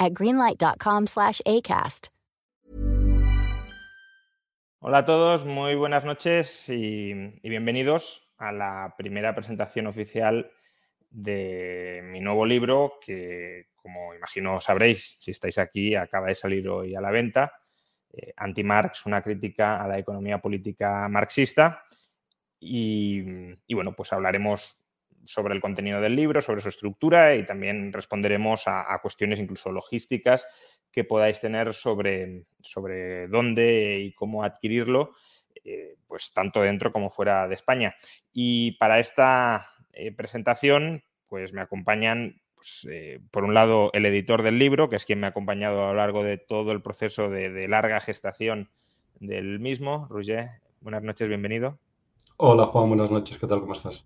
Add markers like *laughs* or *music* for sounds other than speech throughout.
at greenlight.com/acast. Hola a todos, muy buenas noches y, bienvenidos a la primera presentación oficial de mi nuevo libro que, como imagino sabréis, si estáis aquí, acaba de salir hoy a la venta. Eh, Anti-Marx, una crítica a la economía política marxista. Y, bueno, pues hablaremos sobre el contenido del libro, sobre su estructura y también responderemos a, cuestiones incluso logísticas que podáis tener sobre, sobre dónde y cómo adquirirlo, eh, pues tanto dentro como fuera de España. Y para esta eh, presentación, pues me acompañan pues, eh, por un lado, el editor del libro, que es quien me ha acompañado a lo largo de todo el proceso de, de larga gestación del mismo. Roger, buenas noches, bienvenido. Hola Juan, buenas noches, ¿qué tal? ¿Cómo estás?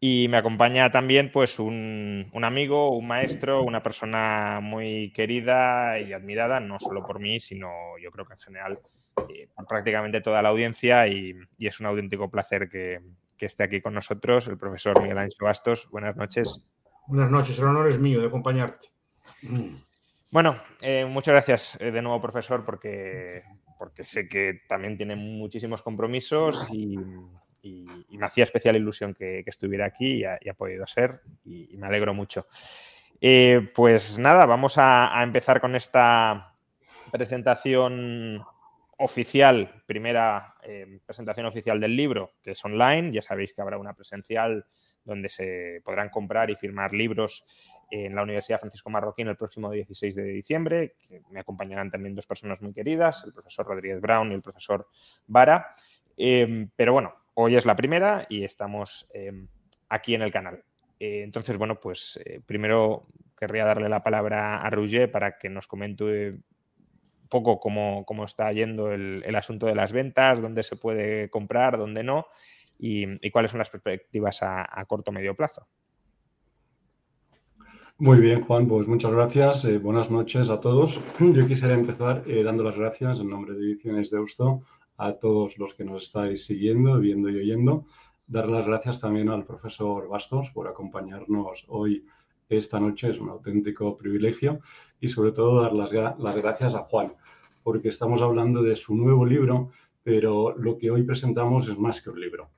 Y me acompaña también pues un, un, amigo, un maestro, una persona muy querida y admirada, no solo por mí, sino yo creo que en general eh, por prácticamente toda la audiencia y, y es un auténtico placer que, que, esté aquí con nosotros, el profesor Miguel Ángel Bastos. Buenas noches. Buenas noches, el honor es mío de acompañarte. Bueno, eh, muchas gracias eh, de nuevo, profesor, porque, porque sé que también tiene muchísimos compromisos y, y, me hacía especial ilusión que, estuviera aquí y ha, podido ser y, me alegro mucho. Eh, pues nada, vamos a, empezar con esta presentación oficial, primera eh, presentación oficial del libro, que es online. Ya sabéis que habrá una presencial donde se podrán comprar y firmar libros en la Universidad Francisco Marroquín el próximo 16 de diciembre. Me acompañarán también dos personas muy queridas, el profesor Rodríguez Brown y el profesor Vara. Eh, pero bueno, hoy es la primera y estamos eh, aquí en el canal. Eh, entonces, bueno, pues eh, primero querría darle la palabra a Rouget para que nos comente un poco cómo, cómo está yendo el, asunto de las ventas, dónde se puede comprar, dónde no y, cuáles son las perspectivas a, corto o medio plazo. Muy bien, Juan, pues muchas gracias. Eh, buenas noches a todos. *clears throat* Yo quisiera empezar dando las gracias en nombre de Ediciones de Deusto a todos los que nos estáis siguiendo, viendo y oyendo. Dar las gracias también al profesor Bastos por acompañarnos hoy, esta noche. Es un auténtico privilegio. Y sobre todo dar las, las gracias a Juan, porque estamos hablando de su nuevo libro, pero lo que hoy presentamos es más que un libro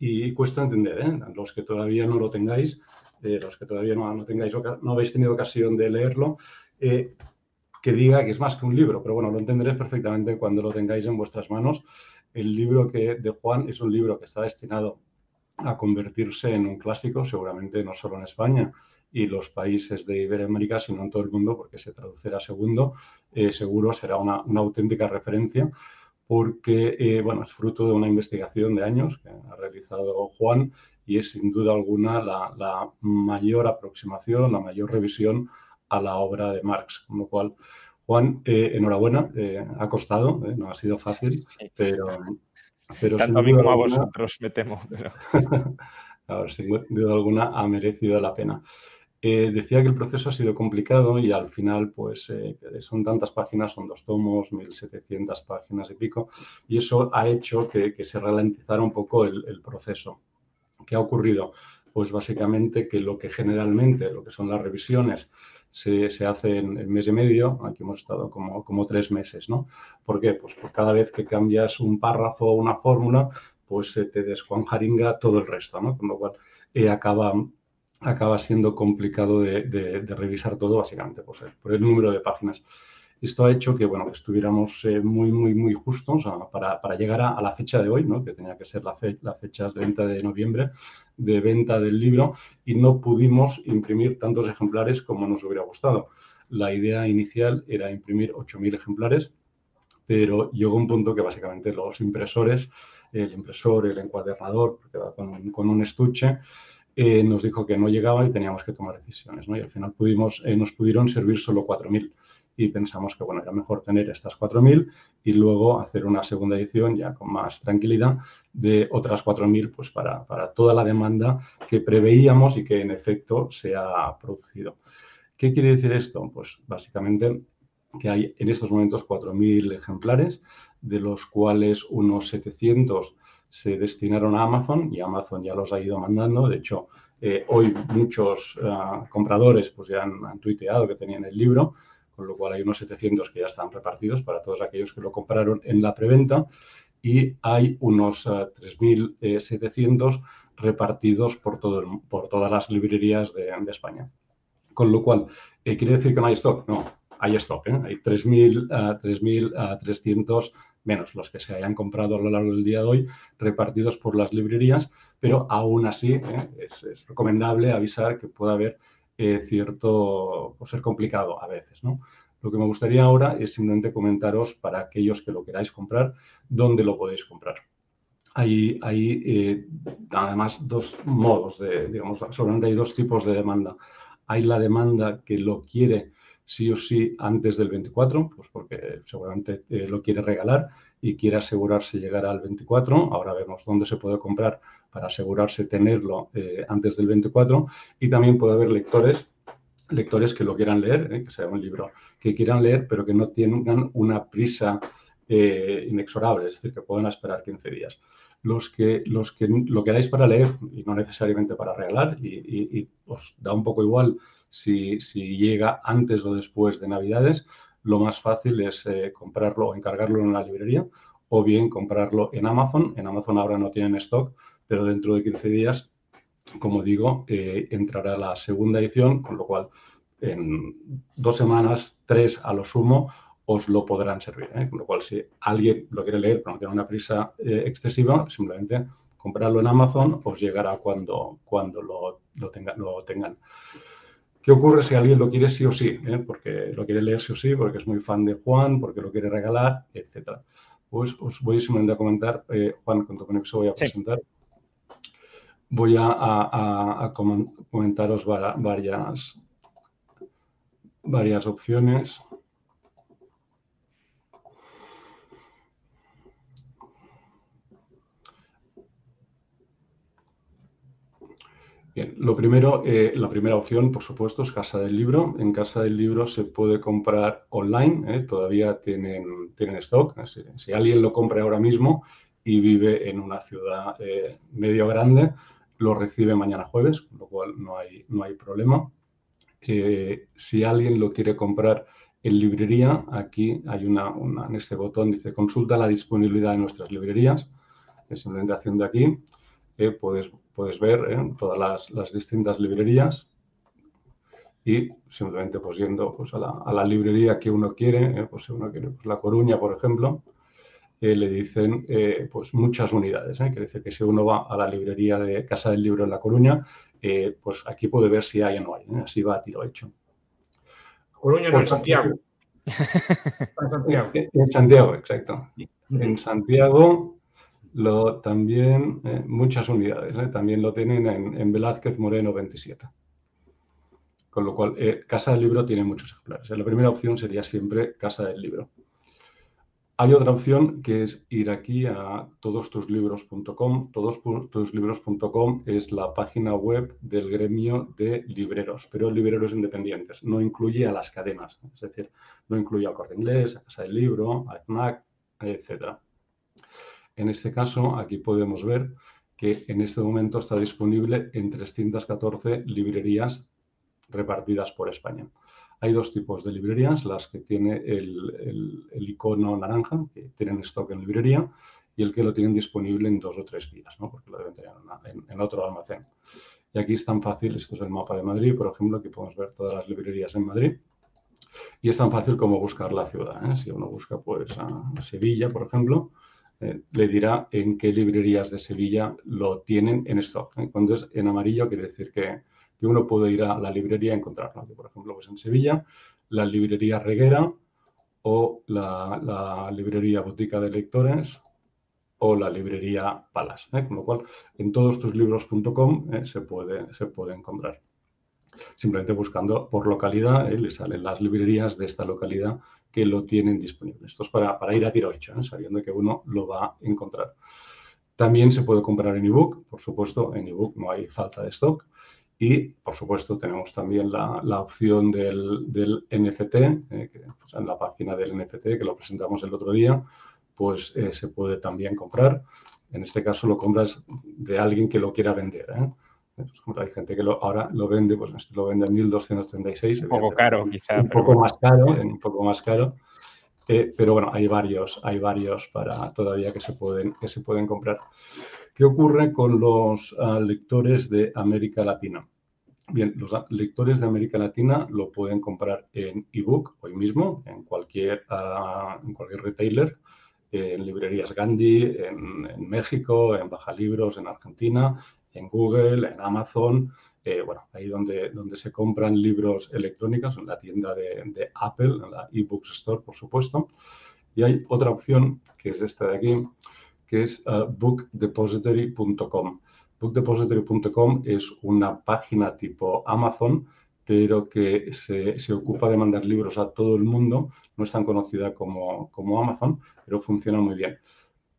y cuesta entender, ¿eh? los que todavía no lo tengáis, eh, los que todavía no, no, tengáis, no habéis tenido ocasión de leerlo, eh, que diga que es más que un libro, pero bueno, lo entenderéis perfectamente cuando lo tengáis en vuestras manos. El libro que, de Juan es un libro que está destinado a convertirse en un clásico, seguramente no solo en España y los países de Iberoamérica, sino en todo el mundo, porque se traducirá segundo, eh, seguro será una, auténtica referencia porque eh, bueno, es fruto de una investigación de años que ha realizado Juan y es sin duda alguna la, mayor aproximación, la mayor revisión a la obra de Marx. Con lo cual, Juan, eh, enhorabuena, eh, ha costado, eh, no ha sido fácil, sí. pero, pero... Tanto a mí como a vosotros, me temo. Pero... *laughs* a ver, sin duda alguna ha merecido la pena. Decía que el proceso ha sido complicado y al final, pues son tantas páginas, son dos tomos, 1700 páginas y pico, y eso ha hecho que, que se ralentizara un poco el, el, proceso. ¿Qué ha ocurrido? Pues básicamente que lo que generalmente, lo que son las revisiones, se, se hace en, en, mes y medio, aquí hemos estado como, como tres meses, ¿no? ¿Por qué? Pues por cada vez que cambias un párrafo o una fórmula, pues se te descuanjaringa todo el resto, ¿no? Con lo cual eh, acaba acaba siendo complicado de, revisar todo, básicamente, pues, por el número de páginas. Esto ha hecho que, bueno, que estuviéramos eh, muy, muy, muy justos a, para, para, llegar a, la fecha de hoy, ¿no? que tenía que ser la, fe, la fecha de 30 de noviembre, de venta del libro, y no pudimos imprimir tantos ejemplares como nos hubiera gustado. La idea inicial era imprimir 8.000 ejemplares, pero llegó un punto que básicamente los impresores, el impresor, el encuadernador, porque va con, con un estuche, eh, nos dijo que no llegaba y teníamos que tomar decisiones. ¿no? Y al final pudimos, eh, nos pudieron servir solo 4.000. y pensamos que bueno, era mejor tener estas 4.000 y luego hacer una segunda edición ya con más tranquilidad de otras 4.000 pues para, para toda la demanda que preveíamos y que en efecto se ha producido. ¿Qué quiere decir esto? Pues básicamente que hay en estos momentos 4.000 ejemplares, de los cuales unos 700 se destinaron a Amazon y Amazon ya los ha ido mandando. De hecho, eh, hoy muchos ah, compradores pues ya han, tuiteado que tenían el libro, con lo cual hay unos 700 que ya están repartidos para todos aquellos que lo compraron en la preventa y hay unos 3.700 ah, repartidos por, todo por todas las librerías de, España. Con lo cual, eh, ¿quiere decir que no hay stock? No, hay stock. ¿eh? Hay 3.300 menos los que se hayan comprado a lo largo del día de hoy, repartidos por las librerías, pero aún así ¿eh? es, recomendable avisar que puede haber eh, cierto, o ser complicado a veces, ¿no? Lo que me gustaría ahora es simplemente comentaros para aquellos que lo queráis comprar, dónde lo podéis comprar. Hay, hay eh, además dos modos de, digamos, solamente hay dos tipos de demanda. Hay la demanda que lo quiere sí o sí antes del 24, pues porque seguramente eh, lo quiere regalar y quiere asegurarse llegar al 24. Ahora vemos dónde se puede comprar para asegurarse tenerlo eh, antes del 24. Y también puede haber lectores lectores que lo quieran leer, eh, que sea un libro que quieran leer, pero que no tengan una prisa inexorable, es decir, que puedan esperar 15 días. Los que, los que lo queráis para leer y no necesariamente para regalar, y os da un poco igual si, llega antes o después de Navidades, lo más fácil es eh, comprarlo o encargarlo en la librería o bien comprarlo en Amazon. En Amazon ahora no tienen stock, pero dentro de 15 días, como digo, eh, entrará la segunda edición, con lo cual en dos semanas, tres a lo sumo, os lo podrán servir. ¿eh? Con lo cual, si alguien lo quiere leer pero no tiene una prisa excesiva, simplemente comprarlo en Amazon os llegará cuando, cuando lo, lo tengan. ¿Qué ocurre si alguien lo quiere sí o sí? Eh? Porque lo quiere leer sí o sí, porque es muy fan de Juan, porque lo quiere regalar, etcétera. Pues os voy simplemente a comentar, eh, Juan, con tu permiso voy a presentar. Voy a, comentaros varias, varias opciones. Bien, lo primero, eh, la primera opción, por supuesto, es Casa del Libro. En Casa del Libro se puede comprar online, eh, todavía tienen, tienen stock. Si, alguien lo compra ahora mismo y vive en una ciudad eh, medio grande, lo recibe mañana jueves, con lo cual no hay, no hay problema. si alguien lo quiere comprar en librería, aquí hay una, en este botón dice consulta la disponibilidad de nuestras librerías. simplemente haciendo aquí, puedes puedes ver en todas las, distintas librerías y simplemente pues yendo pues, a, la, librería que uno quiere, eh, pues si uno quiere pues, La Coruña, por ejemplo, eh, le dicen eh, pues muchas unidades. Quiere decir que si uno va a la librería de Casa del Libro en La Coruña, pues aquí puede ver si hay o no hay. Así va a tiro hecho. Coruña no, en Santiago. *laughs* en Santiago. En Santiago, exacto. En Santiago lo, también eh, muchas unidades, eh, también lo tienen en, Velázquez Moreno 27. Con lo cual, eh, Casa del Libro tiene muchos ejemplares. La primera opción sería siempre Casa del Libro. Hay otra opción que es ir aquí a todostuslibros.com. Todostuslibros.com es la página web del gremio de libreros, pero libreros independientes. No incluye a las cadenas, es decir, no incluye al Corte Inglés, a Casa del Libro, a FNAC, etcétera. En este caso, aquí podemos ver que en este momento está disponible en 314 librerías repartidas por España. Hay dos tipos de librerías, las que tiene el, icono naranja, que tienen stock en librería, y el que lo tienen disponible en dos o tres días, porque lo deben tener en, otro almacén. Y aquí es tan fácil, esto es el mapa de Madrid, por ejemplo, aquí podemos ver todas las librerías en Madrid. Y es tan fácil como buscar la ciudad. ¿eh? Si uno busca pues a Sevilla, por ejemplo, eh, le dirá en qué librerías de Sevilla lo tienen en stock. ¿eh? Cuando es en amarillo quiere decir que, uno puede ir a la librería y encontrarlo. Por ejemplo, pues en Sevilla, la librería Reguera o la, librería Botica de Lectores o la librería Palas. ¿eh? Con lo cual, en todos tus libros.com se, puede, se puede encontrar. simplemente buscando por localidad, ¿eh? le salen las librerías de esta localidad que lo tienen disponible. Esto es para, para ir a tiro hecho, ¿eh? sabiendo que uno lo va a encontrar. También se puede comprar en ebook, por supuesto, en ebook no hay falta de stock. Y, por supuesto, tenemos también la, la opción del, del NFT, eh, que, pues, en la página del NFT que lo presentamos el otro día, pues eh, se puede también comprar. En este caso lo compras de alguien que lo quiera vender. ¿eh? hay gente que lo, ahora lo vende, pues este lo vende en 1.236. Un poco caro, quizá. Un poco más caro, un poco más caro. Pero bueno, hay varios, hay varios para todavía que se pueden, que se pueden comprar. ¿Qué ocurre con los uh, lectores de América Latina? Bien, los lectores de América Latina lo pueden comprar en ebook hoy mismo, en cualquier, uh, en cualquier retailer, en librerías Gandhi, en, en México, en Baja Libros, en Argentina, en Google, en Amazon, eh, bueno, ahí donde, donde se compran libros electrónicos, en la tienda de, Apple, en la eBooks Store, por supuesto. Y hay otra opción, que es esta de aquí, que es uh, bookdepository.com. Bookdepository.com es una página tipo Amazon, pero que se, se, ocupa de mandar libros a todo el mundo. No es tan conocida como, como Amazon, pero funciona muy bien.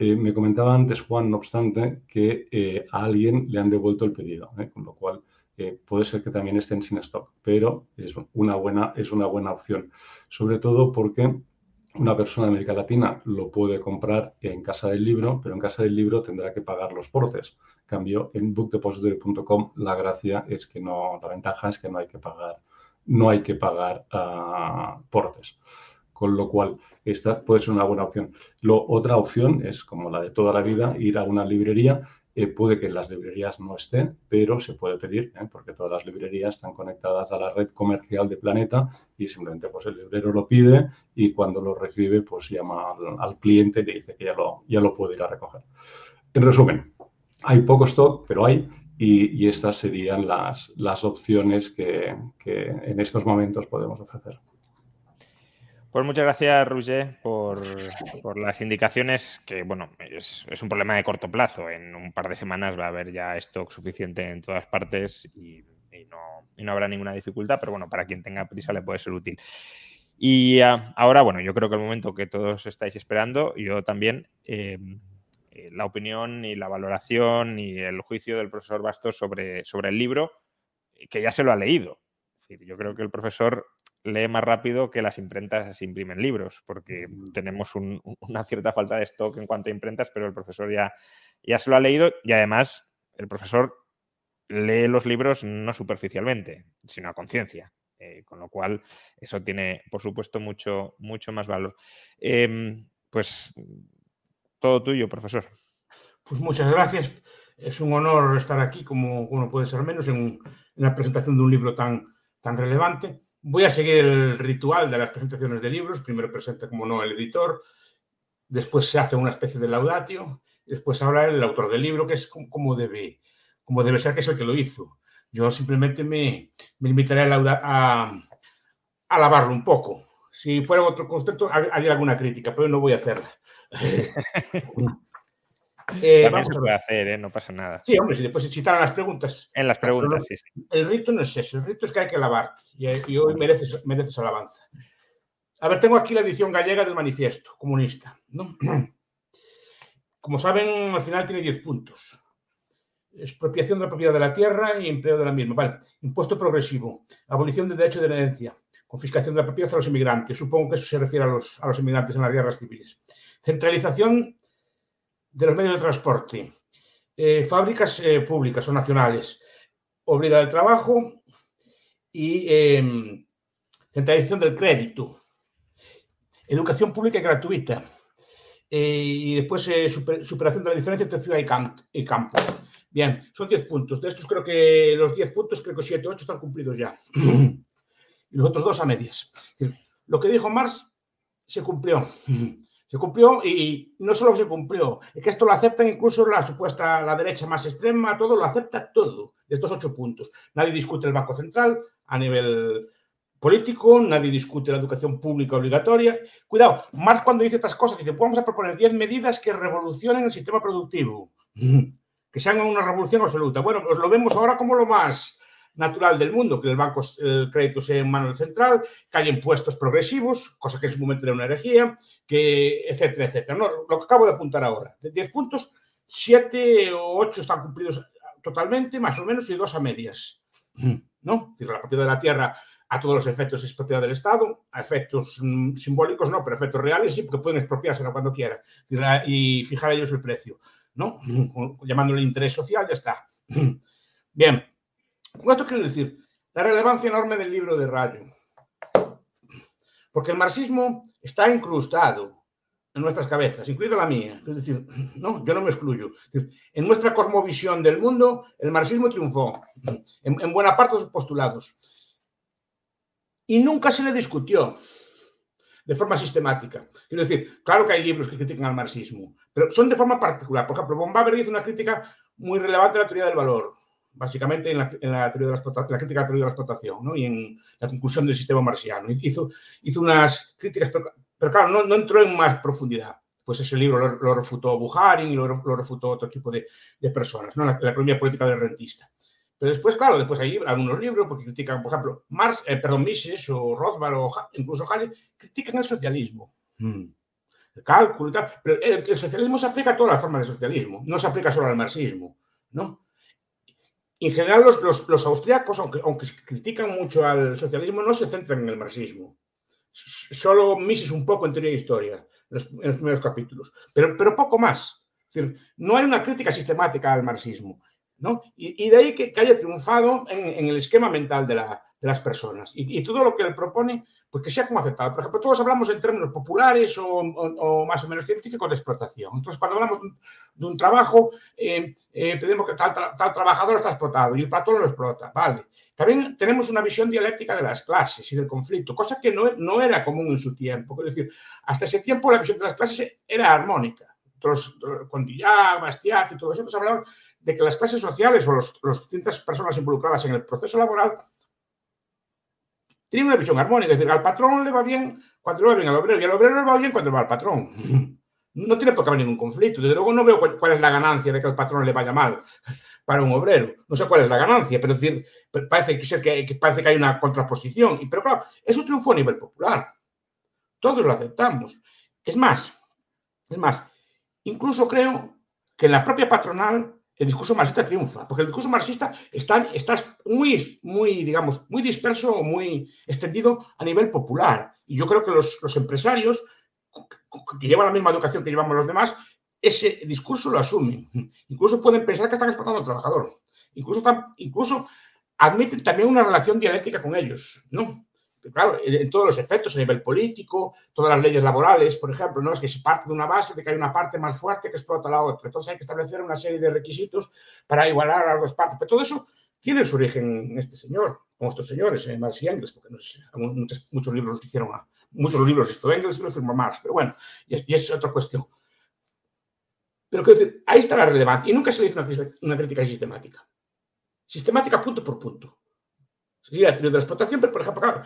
Eh, me comentaba antes, Juan, no obstante, que eh, a alguien le han devuelto el pedido, ¿eh? con lo cual puede ser que también estén sin stock, pero es una, buena, es una buena opción, sobre todo porque una persona de América Latina lo puede comprar en casa del libro, pero en casa del libro tendrá que pagar los portes. En cambio, en bookdepository.com la gracia es que no, la ventaja es que no hay que pagar, no hay que pagar uh, portes con lo cual esta puede ser una buena opción. Lo, otra opción es, como la de toda la vida, ir a una librería. Eh, puede que en las librerías no estén, pero se puede pedir, ¿eh? porque todas las librerías están conectadas a la red comercial de Planeta y simplemente pues, el librero lo pide y cuando lo recibe pues llama al, cliente y le dice que ya lo, ya lo puede ir a recoger. En resumen, hay poco stock, pero hay, y, estas serían las, las opciones que, en estos momentos podemos ofrecer. Pues muchas gracias, Roger, por, las indicaciones que, bueno, es, un problema de corto plazo. En un par de semanas va a haber ya stock suficiente en todas partes y, no, habrá ninguna dificultad, pero bueno, para quien tenga prisa le puede ser útil. Y uh, ahora, bueno, yo creo que el momento que todos estáis esperando, yo también, eh, la opinión y la valoración y el juicio del profesor Bastos sobre, el libro, que ya se lo ha leído. Yo creo que el profesor lee más rápido que las imprentas se imprimen libros, porque tenemos un, una cierta falta de stock en cuanto a imprentas, pero el profesor ya, ya se lo ha leído y además el profesor lee los libros no superficialmente, sino a conciencia. Eh, con lo cual, eso tiene, por supuesto, mucho, mucho más valor. Eh, pues todo tuyo, profesor. Pues muchas gracias. Es un honor estar aquí, como uno puede ser menos, en, en la presentación de un libro tan, tan relevante. Voy a seguir el ritual de las presentaciones de libros. Primero presenta, como no, el editor, después se hace una especie de laudatio, después habla el autor del libro, que es como debe, como debe ser, que es el que lo hizo. Yo simplemente me, me limitaré a, lauda, a, a un poco. Si fuera otro concepto, haría alguna crítica, pero no voy a hacerla. *laughs* Eh, También se puede hacer, ¿eh? no pasa nada. Sí, hombre, si después se citan las preguntas. En las preguntas, sí, sí, El rito no es eso, el rito es que hay que alabar y, y hoy mereces, mereces alabanza. A ver, tengo aquí la edición gallega del manifiesto comunista. ¿no? *clears throat* Como saben, al final tiene 10 puntos. Expropiación de la propiedad de la tierra y empleo de la misma. Vale. Impuesto progresivo. Abolición del derecho de herencia. Confiscación de la propiedad a los inmigrantes. Supongo que eso se refiere a los, a los inmigrantes en las guerras civiles. Centralización de los medios de transporte, eh, fábricas eh, públicas o nacionales, obliga del trabajo y eh, centralización del crédito, educación pública y gratuita, eh, y después super, superación de la diferencia entre ciudad y, camp y campo. Bien, son 10 puntos. De estos creo que los 10 puntos, creo que 7 o 8 están cumplidos ya. *clears throat* y los otros dos a medias. Lo que dijo Marx se cumplió. *clears throat* Se cumplió y no solo se cumplió, es que esto lo aceptan incluso la supuesta, la derecha más extrema, todo lo acepta todo, de estos ocho puntos. Nadie discute el Banco Central a nivel político, nadie discute la educación pública obligatoria. Cuidado, Marx cuando dice estas cosas dice, pues vamos a proponer 10 medidas que revolucionen el sistema productivo, *laughs* que sean una revolución absoluta. Bueno, pues lo vemos ahora como lo más, natural del mundo, que el banco, el crédito sea en mano del central, que haya impuestos progresivos, cosa que en su momento era una herejía, que etcétera, etcétera. No, lo que acabo de apuntar ahora. De 10 puntos, 7 o 8 están cumplidos totalmente, más o menos, y dos a medias. *clears throat* ¿No? Es la propiedad de la tierra a todos los efectos es propiedad del Estado, a efectos mm, simbólicos no, pero efectos reales sí, porque pueden expropiársela cuando quieran y fijar a ellos el precio, ¿no? *clears throat* Llamándole interés social, ya está. *clears throat* Bien, con esto quiero decir la relevancia enorme del libro de Rayo. Porque el marxismo está incrustado en nuestras cabezas, incluida la mía. Es decir, no, yo no me excluyo. en nuestra cosmovisión del mundo, el marxismo triunfó en, en buena parte de sus postulados y nunca se le discutió de forma sistemática. Quiero decir, claro que hay libros que critican al marxismo, pero son de forma particular. Por ejemplo, Bombaber hizo una crítica muy relevante a la teoría del valor, básicamente en la, teoría de la, crítica a la teoría de la explotación ¿no? y en la conclusión del sistema marxiano. Hizo, hizo unas críticas, pero, claro, no, no, entró en más profundidad. Pues ese libro lo, refutó Buharin y lo, refutó otro tipo de, de personas, ¿no? la, la, economía política del rentista. Pero después, claro, después hay algunos libros porque critican, por ejemplo, Marx, eh, perdón, Mises o Rothbard o incluso Hayek, critican el socialismo. Mm. El cálculo y tal. Pero el, socialismo se aplica a todas las formas de socialismo, no se aplica solo al marxismo, ¿no? En general, los, austriacos, aunque, aunque critican mucho al socialismo, no se centran en el marxismo. Solo Mises un poco en teoría e historia, en los, primeros capítulos, pero, poco más. Es decir, no hay una crítica sistemática al marxismo. Y, de ahí que, haya triunfado en, el esquema mental de, las personas. Y, todo lo que él propone, pues que sea como aceptado. Por ejemplo, todos hablamos en términos populares o, más o menos científicos de explotación. Entonces, cuando hablamos de un, trabajo, eh, eh, tenemos que tal, trabajador está explotado y el patrón lo explota. Vale. También tenemos una visión dialéctica de las clases y del conflicto, cosa que no, no era común en su tiempo. Es decir, hasta ese tiempo la visión de las clases era armónica. Entonces, con Dillac, Bastiat y todos ellos hablaban de que las clases sociales o las distintas personas involucradas en el proceso laboral tienen una visión armónica. Es decir, al patrón le va bien cuando le va bien al obrero y al obrero le va bien cuando le va al patrón. *laughs* No tiene por qué haber ningún conflicto. Desde luego no veo cuál, es la ganancia de que al patrón le vaya mal *laughs* para un obrero. No sé cuál es la ganancia, pero decir, parece que, parece que hay una contraposición. Pero claro, eso triunfó a nivel popular. Todos lo aceptamos. Es más, es más, incluso creo que en la propia patronal el discurso marxista triunfa, porque el discurso marxista está, muy, muy, digamos, muy disperso o muy extendido a nivel popular. Y yo creo que los, empresarios que llevan la misma educación que llevamos los demás, ese discurso lo asumen. Incluso pueden pensar que están explotando al trabajador. Incluso, incluso admiten también una relación dialéctica con ellos, ¿no? Claro, en todos los efectos a nivel político, todas las leyes laborales, por ejemplo, ¿no? es que se parte de una base de que hay una parte más fuerte que explota la otra. Entonces hay que establecer una serie de requisitos para igualar a las dos partes. Pero todo eso tiene su origen en este señor, o estos señores, en Marx y Engels, porque muchos, libros los hicieron, muchos libros hizo Engels y los firmó Marx, pero bueno, y es, es otra cuestión. Pero quiero decir, ahí está la relevancia. Y nunca se le hizo una, una crítica sistemática. Sistemática punto por punto. Sería la teoría de la explotación, pero por ejemplo, claro,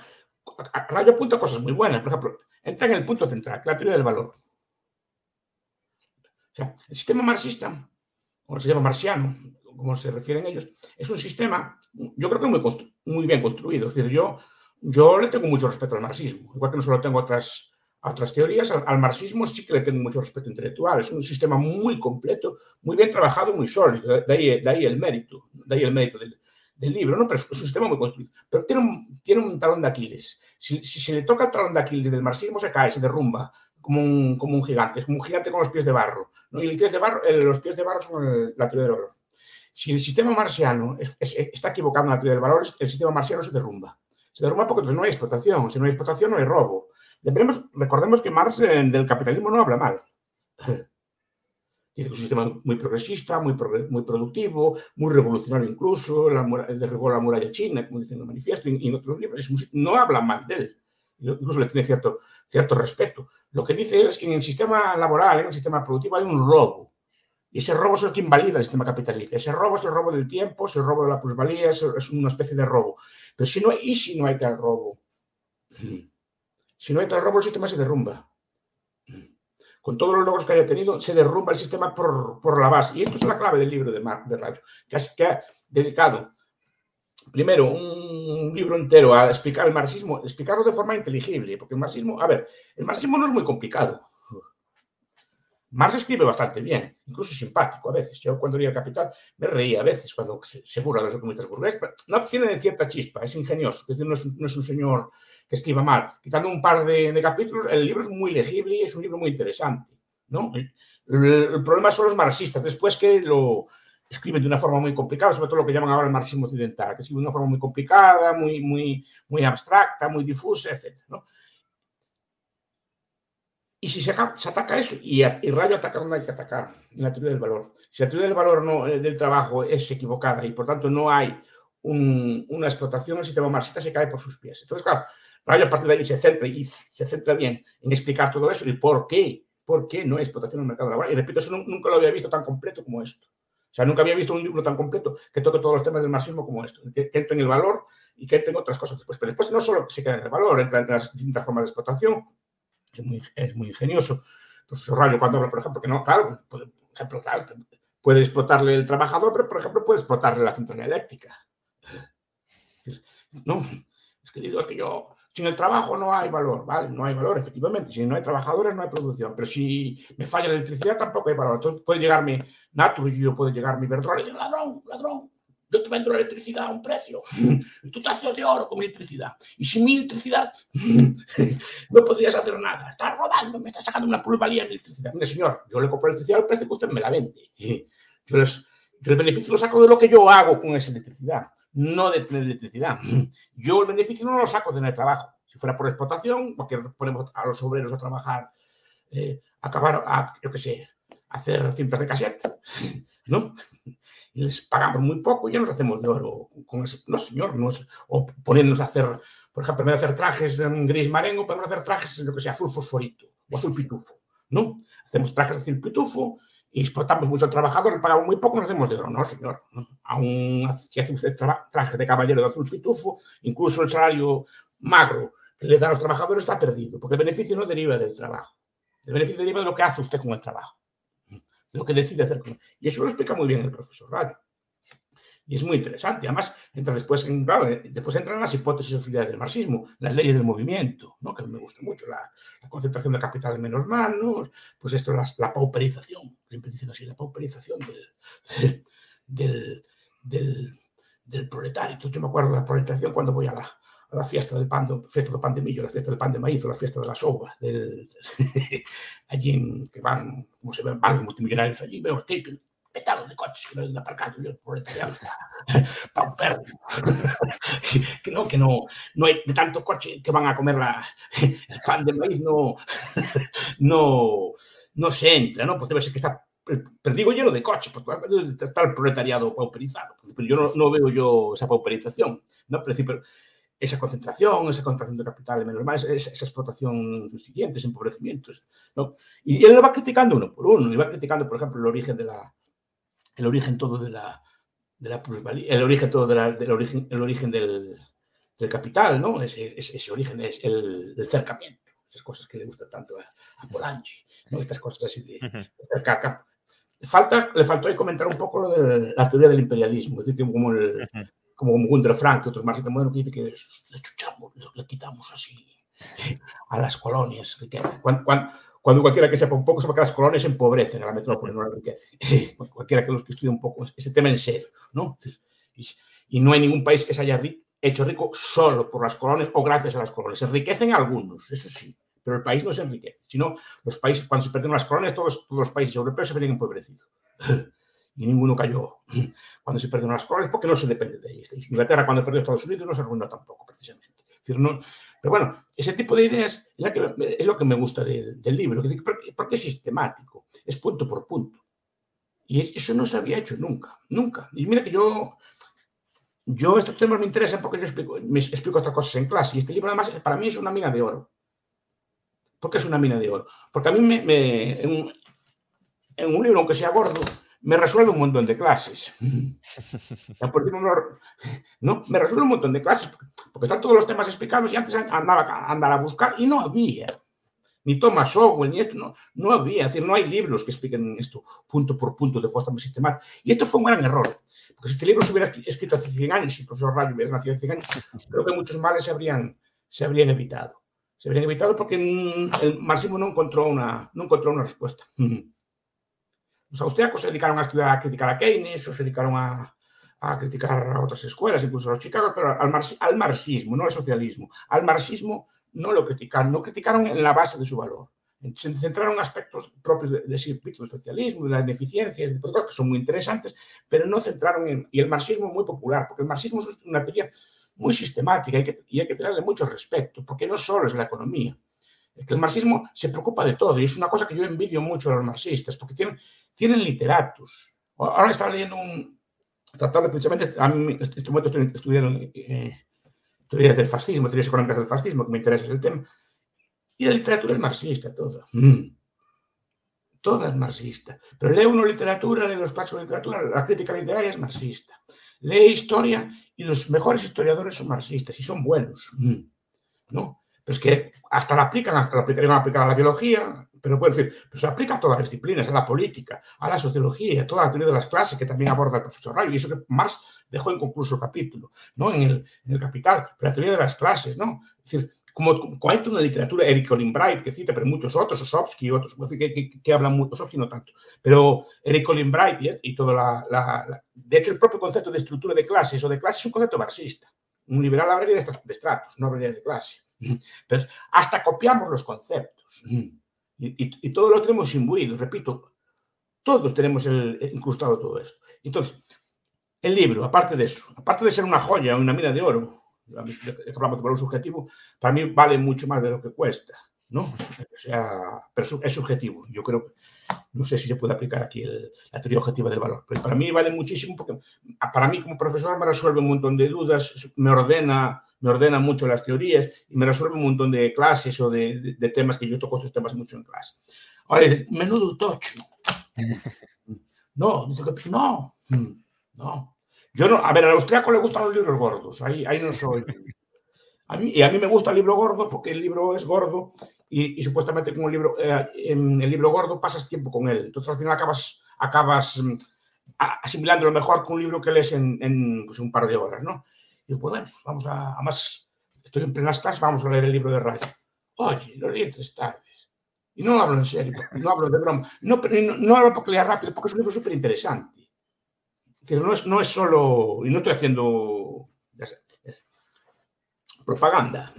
Rayo apunta cosas muy buenas. Por ejemplo, entra en el punto central, la teoría del valor. O sea, el sistema marxista, o se llama marxiano, como se refieren ellos, es un sistema, yo creo que muy, muy bien construido. Es decir, yo, yo le tengo mucho respeto al marxismo, igual que no solo tengo otras, otras teorías, al, al, marxismo sí que le tengo mucho respeto intelectual. Es un sistema muy completo, muy bien trabajado, muy sólido. De ahí, de ahí el mérito, de ahí el mérito del, del libro, ¿no? Pero es un sistema muy construido. Pero tiene un, tiene un talón de Aquiles. Si, si, se le toca el talón de Aquiles del marxismo, se cae, se derrumba como un, como un gigante, es como un gigante con los pies de barro. ¿no? Y pies de barro, los pies de barro son la teoría del valor. Si el sistema marxiano está equivocado en la teoría del valor, el sistema marxiano se derrumba. Se derrumba porque entonces no hay explotación. Si no hay explotación, no hay robo. recordemos que Marx eh, del capitalismo no habla mal. Dice que es un sistema muy progresista, muy, muy productivo, muy revolucionario incluso, la, derribó la muralla china, como dice en el manifiesto, y, en otros libros. no habla mal de él, incluso le tiene cierto, cierto respeto. Lo que dice es que en el sistema laboral, en el sistema productivo, hay un robo. Y ese robo es el que invalida el sistema capitalista. Ese robo es el robo del tiempo, es el robo de la plusvalía, es, es una especie de robo. Pero si no, ¿y si no hay tal robo? *clears throat* Si no hay tal robo, el sistema se derrumba con todos los logros que haya tenido, se derrumba el sistema por, la base. Y esto es la clave del libro de, Mar, de Rayo, que, ha dedicado primero, un libro entero a explicar el marxismo, explicarlo de forma inteligible, porque el marxismo, a ver, el marxismo no es muy complicado. Marx escribe bastante bien, incluso simpático a veces. Yo cuando leía Capital me reía a veces cuando se, burla de los comunistas burgueses, pero no tiene cierta chispa, es ingenioso, es decir, no es, un, señor que escriba mal. Quitando un par de, capítulos, el libro es muy legible y es un libro muy interesante. ¿no? El, problema son los marxistas, después que lo escriben de una forma muy complicada, sobre todo lo que llaman ahora el marxismo occidental, que escriben de una forma muy complicada, muy, muy, muy abstracta, muy difusa, etc. ¿no? Y si se, ataca eso, y, Rayo ataca donde hay que atacar, en la teoría del valor. Si la teoría del valor no, eh, del trabajo es equivocada y por tanto no hay una explotación, el sistema marxista se cae por sus pies. Entonces, claro, Rayo a partir de ahí se centra y se centra bien en explicar todo eso y por qué, por qué no hay explotación en el mercado laboral. Y repito, eso nunca lo había visto tan completo como esto. O sea, nunca había visto un libro tan completo que toque todos los temas del marxismo como esto, que, que entre en el valor y que entre en otras cosas después. Pero después no solo se queda en el valor, entra en las distintas formas de explotación, es muy, ingenioso. El profesor Rayo cuando habla, por ejemplo, que no, claro, puede, puede explotarle el trabajador, pero por ejemplo puede explotarle la central eléctrica. No, es que digo, es que yo, sin el trabajo no hay valor, ¿vale? No hay valor, efectivamente. Si no hay trabajadores, no hay producción. Pero si me falla la electricidad, tampoco hay valor. Entonces puede llegarme Naturgy puede llegar mi Iberdrola y ladrón, ladrón, yo te vendo la electricidad a un precio y tú te haces de oro con mi electricidad. Y sin mi electricidad *laughs* no podrías hacer nada. Estás robando, me estás sacando una plusvalía en electricidad. Mire, señor, yo le compro electricidad al precio que usted me la vende. *laughs* Yo, el beneficio lo saco de lo que yo hago con esa electricidad, no de tener electricidad. *laughs* Yo el beneficio no lo saco de tener trabajo. Si fuera por explotación, porque ponemos a los obreros a trabajar, eh, acabar, a, yo qué sé, hacer cintas de cassette, ¿no? Y les pagamos muy poco ya nos hacemos de oro con. No, señor, no es, o poniéndonos a hacer, por ejemplo, en vez de hacer trajes en gris marengo, podemos hacer trajes lo que sea azul fosforito o azul pitufo, ¿no? Hacemos trajes de azul pitufo y explotamos mucho al trabajador, le pagamos muy poco, nos hacemos de oro. No, señor. Aún si hace usted trajes de caballero de azul pitufo, incluso el salario magro que le dan a los trabajadores está perdido, porque el beneficio no deriva del trabajo. El beneficio deriva de lo que hace usted con el trabajo lo que decide hacer. Y eso lo explica muy bien el profesor Radio. Y es muy interesante. Además, entra después, claro, eh, después entran las hipótesis y utilidades del marxismo, las leyes del movimiento, ¿no? que me gusta mucho, la, concentración de capital en menos manos, pues esto, la, la pauperización, siempre dicen así, la pauperización del, *laughs* del, del, del proletario. Entonces yo me acuerdo de la proletación cuando voy a la, la fiesta del pan, fiesta del pan de millo, la fiesta del pan de maíz o la fiesta de la soba, del, *laughs* allí en, que van, como se ven, van los multimillonarios allí, veo aquí petado de coches que no han aparcado, yo por el *laughs* pauper, *laughs* que no, que no, no hay de tanto coche que van a comer la, el pan de maíz, no, no, no se entra, ¿no? Pues debe ser que está pero digo lleno de coches, porque está el proletariado pauperizado. Pero yo no, no veo yo esa pauperización. ¿no? Pero, esa concentración, esa concentración de capital menos más, esa, explotación siguiente, ese empobrecimiento. ¿no? Y, él lo va criticando uno por uno, y va criticando, por ejemplo, el origen de la, el origen todo de la, de la plusvalía, el origen todo de la, del origen, el origen del, del capital, ¿no? Ese, ese, origen es el, el, cercamiento, esas cosas que le gustan tanto a, a Polanyi, ¿no? Estas cosas así de, de cercar. Le, falta, le faltó ahí comentar un poco lo de la teoría del imperialismo, es decir, que como el, como Gunther Frank y otros marxistas modernos que dice que le chuchamos, le quitamos así a las colonias Cuando, cuando, cualquiera que sepa un poco sabe que las colonias empobrecen a la metrópoli, no la enriquece. *laughs* cualquiera que los que estudie un poco ese tema en serio, ¿no? Y, y, no hay ningún país que se haya hecho rico solo por las colonias o gracias a las colonias. Se enriquecen algunos, eso sí, pero el país no se enriquece. Sino los países, cuando se perdieron las colonias, todos, todos los países europeos se venían empobrecidos *laughs* y ninguno cayó *clears throat* cuando se perdieron las colonias porque no se depende de ellas. Inglaterra cuando perdió Estados Unidos no se arruinó tampoco, precisamente. no, pero bueno, ese tipo de ideas es, lo que me gusta del, libro, porque es sistemático, es punto por punto. Y eso no se había hecho nunca, nunca. Y mira que yo, yo estos temas me interesan porque yo explico, me explico otras cosas en clase. Y este libro además para mí es una mina de oro. ¿Por qué es una mina de oro? Porque a mí me, en, en un libro, aunque sea gordo, me resuelve un montón de clases. *laughs* ¿no? Me resuelve un montón de clases porque están todos los temas explicados y antes andaba a andar a buscar y no había. ni Thomas Sowell, ni esto, no, no había, es decir, no hay libros que expliquen esto punto por punto de forma sistemática. Y esto fue un gran error, porque si este libro se hubiera escrito hace 100 años, si el profesor Rayo hubiera nacido hace 100 años, *laughs* creo que muchos males se habrían, se habrían evitado. Se habrían evitado porque el marxismo no encontró una, no encontró una respuesta. *laughs* Los austriacos se dedicaron a estudiar, a criticar a Keynes, o se dedicaron a, criticar a otras escuelas, incluso a los Chicago, pero al, al, marxismo, no al socialismo. Al marxismo no lo criticaron, no criticaron en la base de su valor. Se centraron en aspectos propios de, de, del socialismo, de las ineficiencias, de cosas que son muy interesantes, pero no centraron en... Y el marxismo es muy popular, porque el marxismo es una teoría muy sistemática y, que, y hay que tenerle mucho respeto, porque no solo es la economía. Es que el marxismo se preocupa de todo y es una cosa que yo envidio mucho a los marxistas, porque tienen, tienen literatos. Ahora estaba leyendo un, tratando precisamente, a mí, en este momento estoy estudiando eh, teorías del fascismo, teorías económicas del fascismo, que me interesa el tema, y la literatura es marxista toda. Mm. Toda es marxista. Pero lee uno literatura, lee los clásicos de literatura, la crítica literaria es marxista. Lee historia y los mejores historiadores son marxistas y son buenos. Mm. ¿No? Pero es que hasta la aplican, hasta la aplicarían a aplicar a la biología, pero puedo decir, pero se aplica a todas las disciplinas, a la política, a la sociología, a toda la teoría de las clases que también aborda el profesor Rayo, y eso que Marx dejó en concluso el capítulo, ¿no? En el, en el Capital, pero la teoría de las clases, ¿no? Es decir, como, como toda una literatura, Eric Olin Bright, que cita, pero muchos otros, Osowski y otros, que, que, que, hablan mucho, Osowski no tanto, pero Eric Olin Bright y, y toda la, la, la, De hecho, el propio concepto de estructura de clases o de clases es un concepto marxista. Un liberal hablaría de, de estratos, no hablaría de clase. Pero hasta copiamos los conceptos. Y, y, y, todo lo tenemos imbuido, repito, todos tenemos el, incrustado todo esto. Entonces, el libro, aparte de eso, aparte de ser una joya, una mina de oro, hablamos de valor subjetivo, para mí vale mucho más de lo que cuesta, ¿no? O sea, pero es subjetivo. Yo creo no sé si se puede aplicar aquí el, la teoría objetiva del valor, pero para mí vale muchísimo porque para mí como profesor me resuelve un montón de dudas, me ordena, me ordena mucho las teorías y me resuelve un montón de clases o de, de, de temas que yo toco estos temas mucho en clase. Ahora, menudo tocho. *laughs* No, dice que no, no. Yo no, a ver, al austriaco le gustan los libros gordos, ahí, ahí no soy. A mí, y a mí me gusta el libro gordo porque el libro es gordo y, y supuestamente con el libro, eh, en el libro gordo pasas tiempo con él. Entonces al final acabas, acabas mm, asimilando lo mejor con un libro que lees en, en pues, un par de horas, ¿no? Digo, pues bueno, vamos a, además, estoy en plenas clases, vamos a leer el libro de Rayo. Oye, lo leí en tres tardes. Y no hablo en serio, no hablo de broma. No, no, no hablo porque lea rápido, porque es un libro súper interesante. No es, no es solo, y no estoy haciendo propaganda.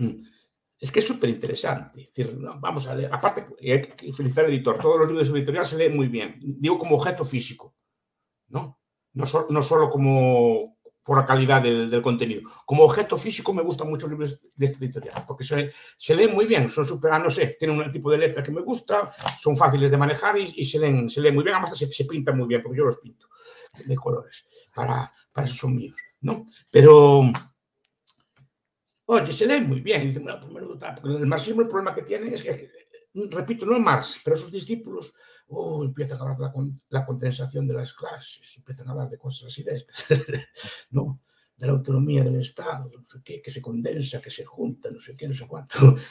Es que es súper interesante. Vamos a leer. Aparte, hay que felicitar al editor. Todos los libros de editorial se leen muy bien. Digo como objeto físico, ¿no? No, so, no solo como por la calidad del, del, contenido. Como objeto físico me gustan mucho los libros de esta editorial, porque se, se leen muy bien, son súper, ah, no sé, tienen un tipo de letra que me gusta, son fáciles de manejar y, y se, leen, se leen muy bien, además se, se pintan muy bien, porque yo los pinto de colores, para, para esos son míos, ¿no? Pero, Oye, se lee muy bien. Y dice, bueno, pues menudo el marxismo el problema que tiene es que, repito, no Marx, pero sus discípulos oh, empiezan a hablar de la, condensación de las clases, empiezan a hablar de cosas así de estas, *laughs* ¿no? De la autonomía del Estado, no sé qué, que se condensa, que se junta, no sé qué, no sé cuánto. *laughs*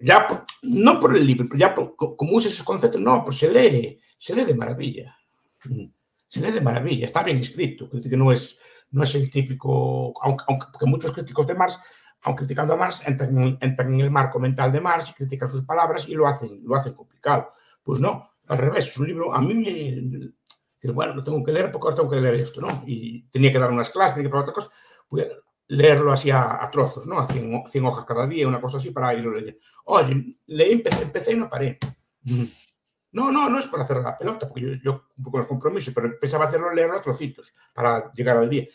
Ya, no por el libro, ya como usa esos conceptos, no, pues se lee, se lee de maravilla. Se lee de maravilla, está bien escrito, que no es no es el típico, aunque, aunque muchos críticos de Marx, aun criticando a Marx, entran en, entran en, el marco mental de Marx y critican sus palabras y lo hacen, lo hacen complicado. Pues no, al revés, es un libro, a mí me... Decir, bueno, lo tengo que leer porque ahora tengo que leer esto, ¿no? Y tenía que dar unas clases, tenía que probar otras cosas, pues leerlo así a, a, trozos, ¿no? A 100, 100, hojas cada día, una cosa así para irlo leyendo. Oye, leí, empecé, empecé y no paré. No, no, no es para hacer la pelota, porque yo, yo un con los compromisos, pero pensaba hacerlo leerlo a trocitos para llegar al día.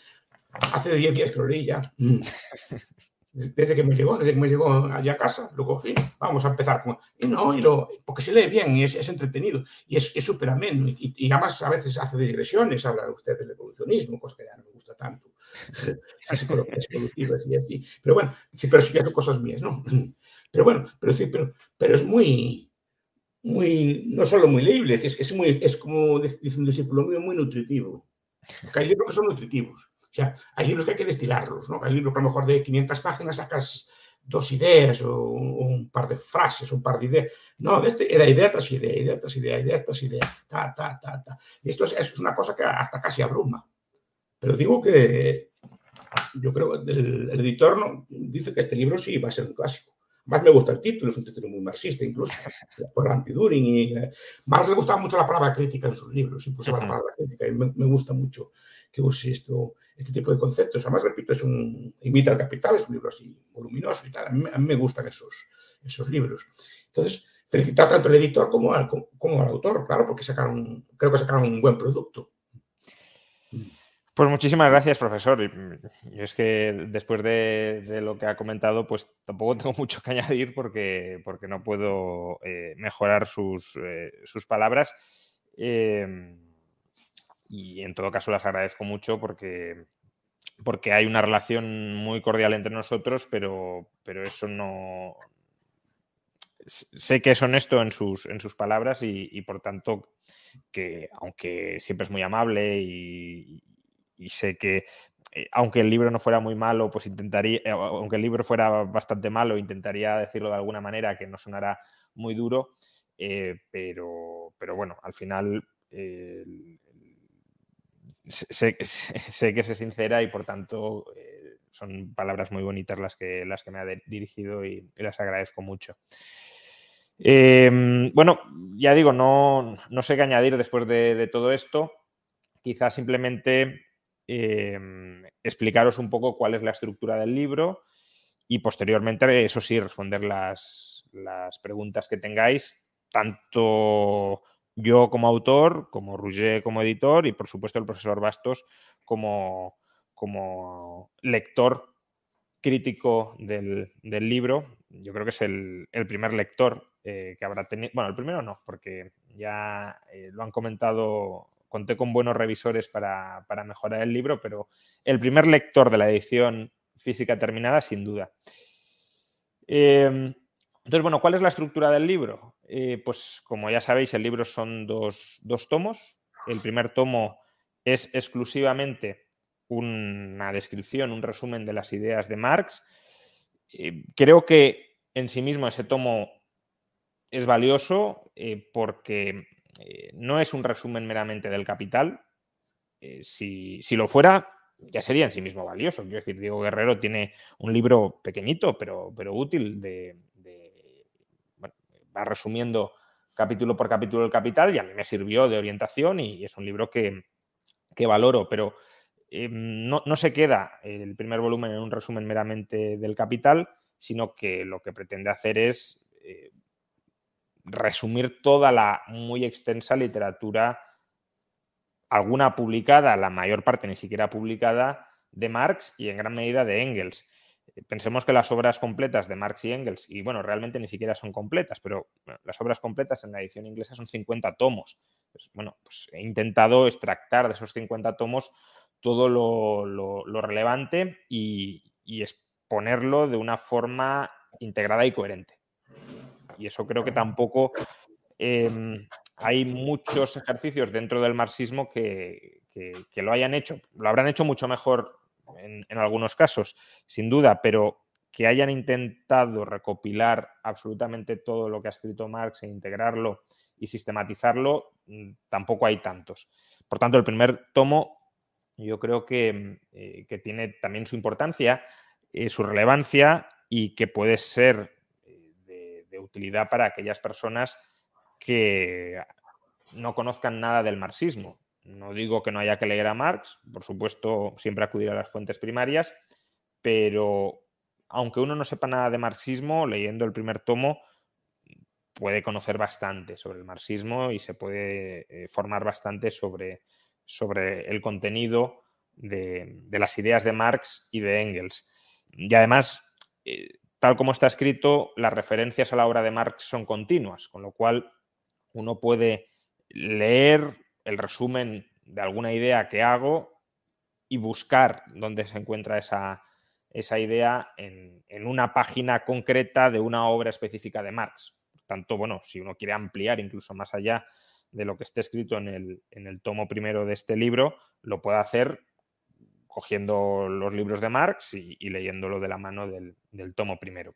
Hace 10 días que lo leí ya. *laughs* Desde que me llegó, desde que me llegó allá a casa, lo cogí. Vamos a empezar con. Y no, y lo, porque se lee bien y es, es entretenido y es súper ameno. Y, y, además a veces hace digresiones, habla usted del evolucionismo, cosa que ya no me gusta tanto. *laughs* Las evolutivas y así. Pero bueno, pero eso ya son cosas mías, ¿no? Pero bueno, pero, sí, pero, pero es muy muy, no solo muy leíble, es, es, muy, es como dice un discípulo mío, muy nutritivo. Porque hay libros que son nutritivos. O sea, hay libros que hay que destilarlos, ¿no? Hay libros que a lo mejor de 500 páginas sacas dos ideas o un, par de frases, un par de ideas. No, este era idea tras idea, idea tras idea, idea tras idea, ta, ta, ta, ta. Y esto es, es una cosa que hasta casi abruma. Pero digo que yo creo que el, editor dice que este libro sí va a ser un clásico. Más me gusta el título, es un título muy marxista, incluso *laughs* por anti-During. Y, eh, más le gustaba mucho la palabra crítica en sus libros, incluso la palabra crítica, y me, me, gusta mucho que use esto, este tipo de conceptos. Además, repito, es un, imita el capital, es un libro así voluminoso y tal. A mí, a mí me gustan esos, esos libros. Entonces, felicitar tanto al editor como al, como al autor, claro, porque sacaron, creo que sacaron un buen producto. Pues muchísimas gracias, profesor. Y es que después de, lo que ha comentado, pues tampoco *laughs* tengo mucho que añadir porque, porque no puedo eh, mejorar sus, eh, sus palabras. Eh, y en todo caso las agradezco mucho porque, porque hay una relación muy cordial entre nosotros, pero, pero eso no... Sé que es honesto en sus, en sus palabras y, y por tanto que aunque siempre es muy amable y, y sé que eh, aunque el libro no fuera muy malo, pues intentaría, eh, aunque el libro fuera bastante malo, intentaría decirlo de alguna manera que no sonara muy duro, eh, pero, pero bueno, al final sé, sé, *laughs* que es sincera y por tanto son palabras muy bonitas las que, las que me ha dirigido y, las agradezco mucho. Em, bueno, ya digo, no, no, sé qué añadir después de, de todo esto. Quizás simplemente Em, explicaros un poco cuál es la estructura del libro y posteriormente, eso sí, responder las, preguntas que tengáis, tanto yo como autor, como Roger como editor y por supuesto el profesor Bastos como, como lector crítico del, libro. Yo creo que es el, primer lector eh, que habrá tenido, bueno, el primero no, porque ya eh, lo han comentado conté con buenos revisores para, mejorar el libro, pero el primer lector de la edición física terminada, sin duda. Em, entonces, bueno, ¿cuál es la estructura del libro? Eh, pues como ya sabéis, el libro son dos, tomos. El primer tomo es exclusivamente una descripción, un resumen de las ideas de Marx. Eh, creo que en sí mismo ese tomo es valioso eh, porque eh, no es un resumen meramente del capital. Eh, si, lo fuera, ya sería en sí mismo valioso. Quiero decir, Diego Guerrero tiene un libro pequeñito, pero, pero útil, de, va resumiendo capítulo por capítulo el capital y a mí me sirvió de orientación y es un libro que, valoro, pero eh, no, no, se queda el primer volumen en un resumen meramente del capital, sino que lo que pretende hacer es resumir toda la muy extensa literatura, alguna publicada, la mayor parte ni siquiera publicada, de Marx y en gran medida de Engels. Pensemos que las obras completas de Marx y Engels, y bueno, realmente ni siquiera son completas, pero las obras completas en la edición inglesa son 50 tomos. Pues, bueno, pues he intentado extractar de esos 50 tomos todo lo, relevante y, y exponerlo de una forma integrada y coherente y eso creo que tampoco em, hay muchos ejercicios dentro del marxismo que, lo hayan hecho. Lo habrán hecho mucho mejor en, algunos casos, sin duda, pero que hayan intentado recopilar absolutamente todo lo que ha escrito Marx e integrarlo y sistematizarlo, mm, tampoco hay tantos. Por tanto, el primer tomo yo creo que, eh, tiene también su importancia, eh, su relevancia y que puede ser utilidad para aquellas personas que no conozcan nada del marxismo. No digo que no haya que leer a Marx, por supuesto, siempre acudir a las fuentes primarias, pero aunque uno no sepa nada de marxismo, leyendo el primer tomo puede conocer bastante sobre el marxismo y se puede eh, formar bastante sobre, sobre el contenido de, las ideas de Marx y de Engels. Y además, eh, tal como está escrito, las referencias a la obra de Marx son continuas, con lo cual uno puede leer el resumen de alguna idea que hago y buscar dónde se encuentra esa, idea en, una página concreta de una obra específica de Marx. Por tanto, bueno, si uno quiere ampliar incluso más allá de lo que esté escrito en el, en el tomo primero de este libro, lo puede hacer cogiendo los libros de Marx y, leyéndolo de la mano del, tomo primero.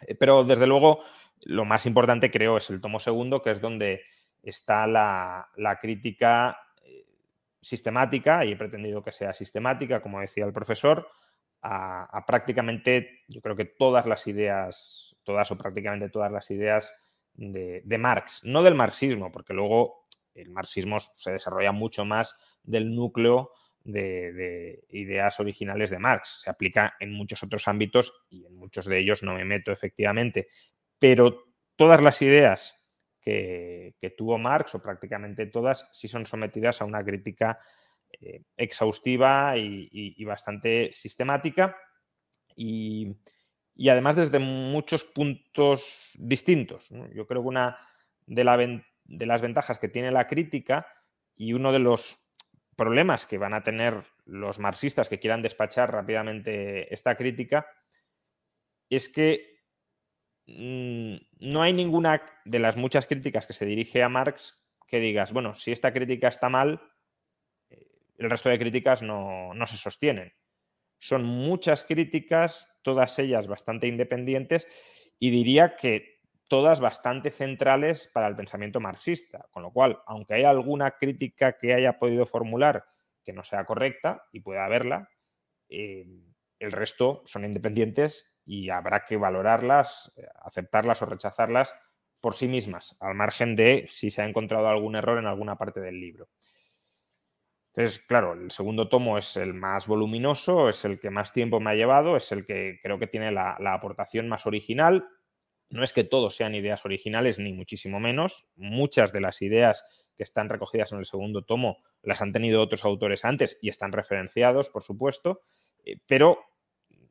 Eh, pero desde luego lo más importante creo es el tomo segundo, que es donde está la, crítica eh, sistemática, y he pretendido que sea sistemática, como decía el profesor, a, prácticamente, yo creo que todas las ideas, todas o prácticamente todas las ideas de, de Marx, no del marxismo, porque luego el marxismo se desarrolla mucho más del núcleo de, ideas originales de Marx. Se aplica en muchos otros ámbitos y en muchos de ellos no me meto efectivamente. Pero todas las ideas que, tuvo Marx, o prácticamente todas, sí son sometidas a una crítica eh, exhaustiva y, bastante sistemática. Y, además desde muchos puntos distintos. Yo creo que una de, de las ventajas que tiene la crítica y uno de los problemas que van a tener los marxistas que quieran despachar rápidamente esta crítica es que mm, no hay ninguna de las muchas críticas que se dirige a Marx que digas, bueno, si esta crítica está mal, eh, el resto de críticas no, no se sostienen. Son muchas críticas, todas ellas bastante independientes, y diría que todas bastante centrales para el pensamiento marxista, con lo cual, aunque hay alguna crítica que haya podido formular que no sea correcta, y pueda haberla, eh, el resto son independientes y habrá que valorarlas, aceptarlas o rechazarlas por sí mismas, al margen de si se ha encontrado algún error en alguna parte del libro. Entonces, claro, el segundo tomo es el más voluminoso, es el que más tiempo me ha llevado, es el que creo que tiene la aportación más original, no es que todos sean ideas originales, ni muchísimo menos. Muchas de las ideas que están recogidas en el segundo tomo las han tenido otros autores antes y están referenciados, por supuesto, eh, pero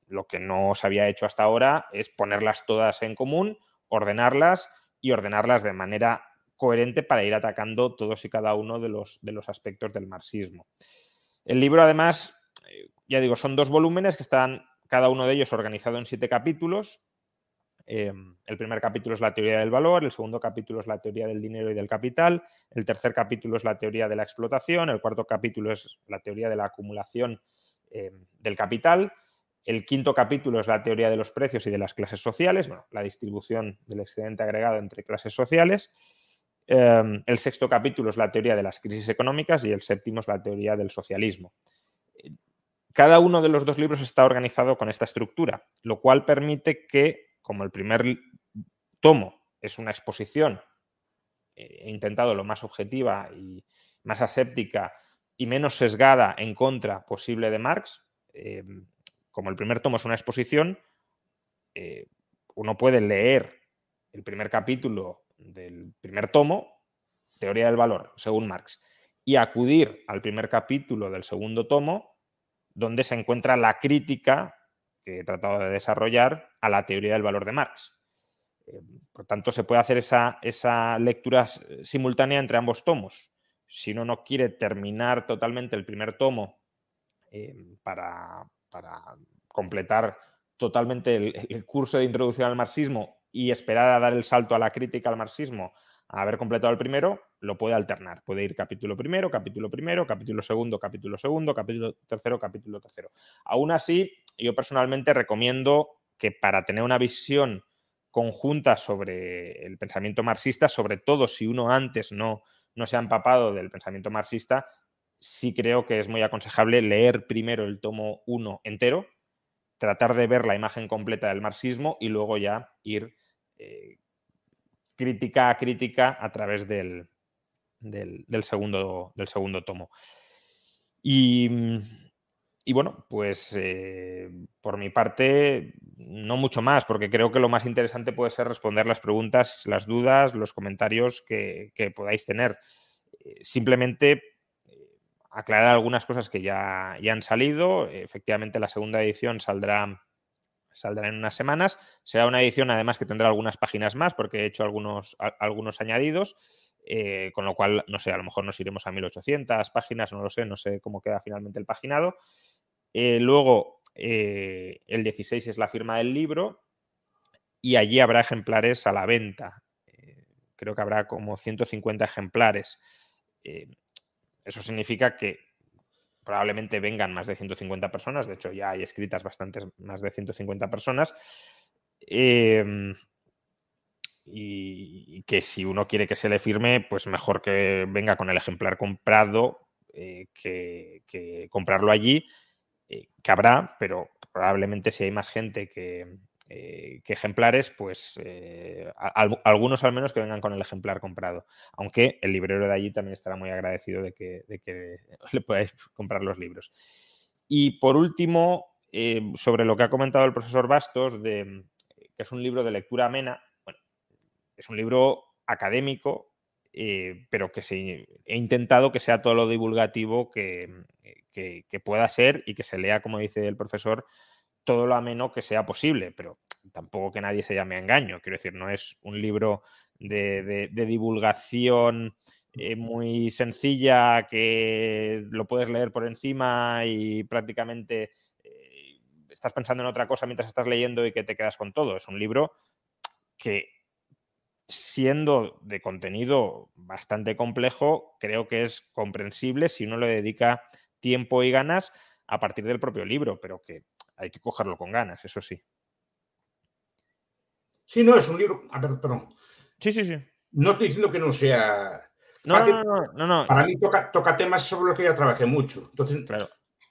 lo que no se había hecho hasta ahora es ponerlas todas en común, ordenarlas y ordenarlas de manera coherente para ir atacando todos y cada uno de los, de los aspectos del marxismo. El libro, además, eh, ya digo, son dos volúmenes que están cada uno de ellos organizado en siete capítulos. Em, el primer capítulo es la teoría del valor, el segundo capítulo es la teoría del dinero y del capital, el tercer capítulo es la teoría de la explotación, el cuarto capítulo es la teoría de la acumulación em, del capital, el quinto capítulo es la teoría de los precios y de las clases sociales, bueno, la distribución del excedente agregado entre clases sociales. Em, el sexto capítulo es la teoría de las crisis económicas y el séptimo es la teoría del socialismo. Cada uno de los dos libros está organizado con esta estructura, lo cual permite que como el primer tomo es una exposición, eh, he intentado lo más objetiva y más aséptica y menos sesgada en contra posible de Marx, eh, como el primer tomo es una exposición, eh, uno puede leer el primer capítulo del primer tomo, Teoría del Valor, según Marx, y acudir al primer capítulo del segundo tomo, donde se encuentra la crítica que he tratado de desarrollar a la teoría del valor de Marx. Eh, por tanto, se puede hacer esa, esa, lectura simultánea entre ambos tomos. Si uno no quiere terminar totalmente el primer tomo eh, para, completar totalmente el, curso de introducción al marxismo y esperar a dar el salto a la crítica al marxismo, haber completado el primero, lo puede alternar. Puede ir capítulo primero, capítulo primero, capítulo segundo, capítulo segundo, capítulo tercero, capítulo tercero. Aún así, yo personalmente recomiendo que para tener una visión conjunta sobre el pensamiento marxista, sobre todo si uno antes no, no se ha empapado del pensamiento marxista, sí creo que es muy aconsejable leer primero el tomo 1 entero, tratar de ver la imagen completa del marxismo y luego ya ir eh, crítica a crítica a través del, del, segundo, del segundo tomo. Y, bueno, pues eh, por mi parte, no mucho más, porque creo que lo más interesante puede ser responder las preguntas, las dudas, los comentarios que, podáis tener. Eh, simplemente eh, aclarar algunas cosas que ya, ya, han salido. Efectivamente, la segunda edición saldrá, saldrá en unas semanas. Será una edición, además, que tendrá algunas páginas más, porque he hecho algunos, algunos añadidos. Eh, con lo cual, no sé, a lo mejor nos iremos a 1800 páginas, no lo sé, no sé cómo queda finalmente el paginado. Eh, luego, eh, el 16 es la firma del libro y allí habrá ejemplares a la venta. creo que habrá como 150 ejemplares. eso significa que probablemente vengan más de 150 personas, de hecho ya hay escritas bastantes, más de 150 personas. Em, y, que si uno quiere que se le firme, pues mejor que venga con el ejemplar comprado eh, que, comprarlo allí, eh, que habrá, pero probablemente si hay más gente que, eh, ejemplares, pues algunos al menos que vengan con el ejemplar comprado. Aunque el librero de allí también estará muy agradecido de que, que *laughs* le podáis comprar los libros. Y por último, sobre lo que ha comentado el profesor Bastos, de, que es un libro de lectura amena, es un libro académico, eh, pero que se, he intentado que sea todo lo divulgativo que, pueda ser y que se lea, como dice el profesor, todo lo ameno que sea posible, pero tampoco que nadie se llame a engaño. Quiero decir, no es un libro de, divulgación eh, muy sencilla que lo puedes leer por encima y prácticamente eh, estás pensando en otra cosa mientras estás leyendo y que te quedas con todo. Es un libro que siendo de contenido bastante complejo, creo que es comprensible si uno le dedica tiempo y ganas a partir del propio libro, pero que hay que cogerlo con ganas, eso sí. Sí, no, es un libro. A ver, perdón. Sí, sí, sí. No estoy diciendo que no sea. No, no, no, no, no, Para mí toca, toca temas sobre los que ya trabajé mucho. Entonces, claro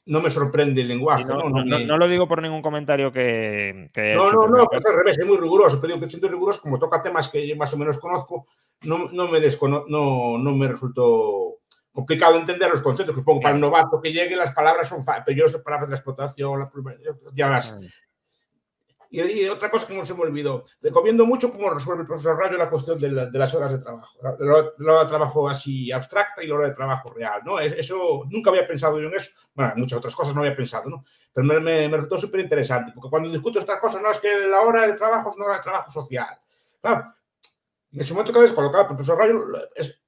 no me sorprende el lenguaje. No, no, lo digo por ningún comentario que. no, no, no, pues al revés, es muy riguroso. Pero digo que siento riguroso, como toca temas que yo más o menos conozco, no, no, me, descono no, no me resultó complicado entender los conceptos. Supongo para el novato que llegue, las palabras son. Pero yo las palabras de la explotación, ya las, y, otra cosa que no se me olvidó, recomiendo mucho cómo resuelve el profesor Rayo la cuestión de, las horas de trabajo, la, hora de trabajo así abstracta y la hora de trabajo real, ¿no? Eso, nunca había pensado yo en eso, bueno, muchas otras cosas no había pensado, ¿no? Pero me, me, resultó súper interesante, porque cuando discuto estas cosas, no, es que la hora de trabajo es una hora de trabajo social. Claro, en ese momento que ha descolocado, el profesor Rayo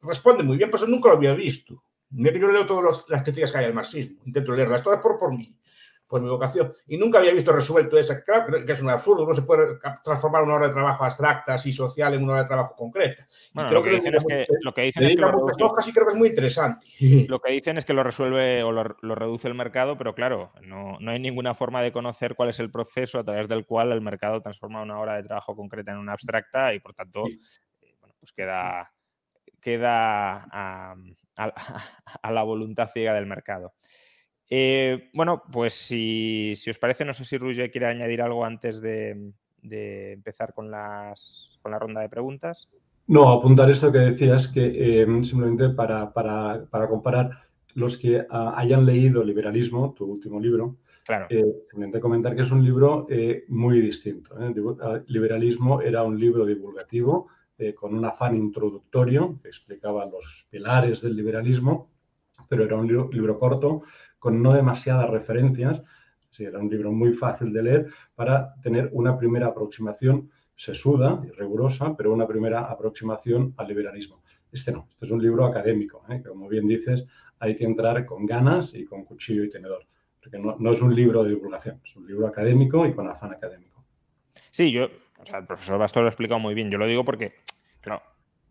responde muy bien, pero eso nunca lo había visto. Mira que yo leo todas las críticas que hay al marxismo, intento leerlas todas por, por mí por mi vocación. Y nunca había visto resuelto esa, que es un absurdo, no se puede transformar una hora de trabajo abstracta y social en una hora de trabajo concreta. Bueno, creo lo que, dicen es que, lo que dicen es que lo resuelve, creo que es muy interesante. *laughs* Lo que dicen es que lo resuelve o lo, reduce el mercado, pero claro, no, no, hay ninguna forma de conocer cuál es el proceso a través del cual el mercado transforma una hora de trabajo concreta en una abstracta y por tanto, pues queda, queda a, *laughs* a la voluntad ciega del mercado. Eh, bueno, pues si, os parece, no sé si Ruge quiere añadir algo antes de, empezar con, las, con la ronda de preguntas. No, apuntar esto que decías, que eh, simplemente para, comparar los que ah, hayan leído Liberalismo, tu último libro, claro. Eh, simplemente comentar que es un libro muy distinto. Ah, liberalismo era un libro divulgativo con un afán introductorio que explicaba los pilares del liberalismo, pero era un libro corto con no demasiadas referencias. Sí, era un libro muy fácil de leer para tener una primera aproximación sesuda y rigurosa, pero una primera aproximación al liberalismo. Este no, este es un libro académico, ¿eh? que como bien dices, hay que entrar con ganas y con cuchillo y tenedor, porque no, no, es un libro de divulgación, es un libro académico y con afán académico. Sí, yo, o sea, el profesor Bastos lo ha explicado muy bien, yo lo digo porque,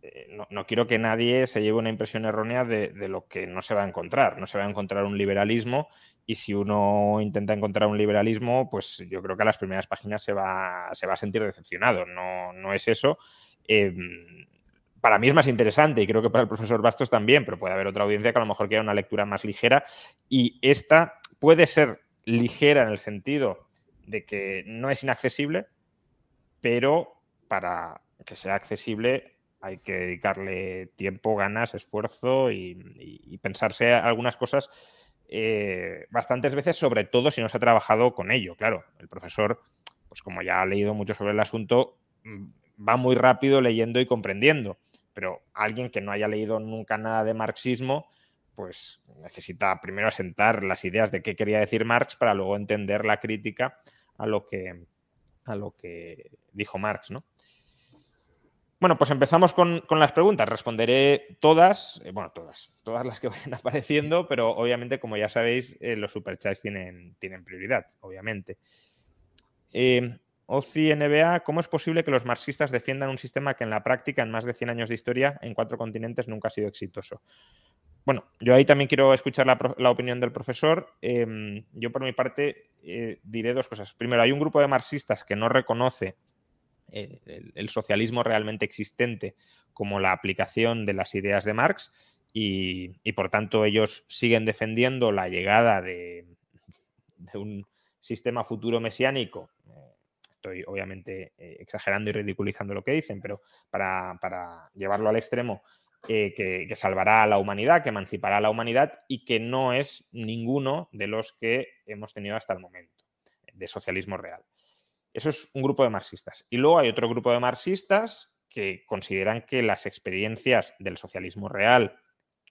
eh, no, quiero que nadie se lleve una impresión errónea de, lo que no se va a encontrar. No se va a encontrar un liberalismo y si uno intenta encontrar un liberalismo, pues yo creo que a las primeras páginas se va, se va a sentir decepcionado. No, no es eso. Em, para mí es más interesante y creo que para el profesor Bastos también, pero puede haber otra audiencia que a lo mejor quiera una lectura más ligera y esta puede ser ligera en el sentido de que no es inaccesible, pero para que sea accesible hay que dedicarle tiempo, ganas, esfuerzo y, pensarse algunas cosas eh, bastantes veces, sobre todo si no se ha trabajado con ello. Claro, el profesor, pues como ya ha leído mucho sobre el asunto, mm, va muy rápido leyendo y comprendiendo, pero alguien que no haya leído nunca nada de marxismo, pues necesita primero asentar las ideas de qué quería decir Marx para luego entender la crítica a lo que, a lo que dijo Marx, ¿no? Bueno, pues empezamos con, las preguntas. Responderé todas, eh, bueno, todas, todas las que *laughs* vayan apareciendo, pero obviamente, como ya sabéis, eh, los superchats tienen, tienen prioridad, obviamente. Eh, OCI NBA, ¿cómo es posible que los marxistas defiendan un sistema que en la práctica, en más de 100 años de historia, en cuatro continentes, nunca ha sido exitoso? bueno, yo ahí también quiero escuchar la, opinión del profesor. Em, yo por mi parte eh, diré dos cosas. Primero, hay un grupo de marxistas que no reconoce eh, el, socialismo realmente existente como la aplicación de las ideas de Marx y, por tanto ellos siguen defendiendo la llegada de, un sistema futuro mesiánico. Eh, estoy obviamente exagerando y ridiculizando lo que dicen, pero para llevarlo al extremo, eh, que, salvará a la humanidad, que emancipará a la humanidad y que no es ninguno de los que hemos tenido hasta el momento de socialismo real. Eso es un grupo de marxistas. Y luego hay otro grupo de marxistas que consideran que las experiencias del socialismo real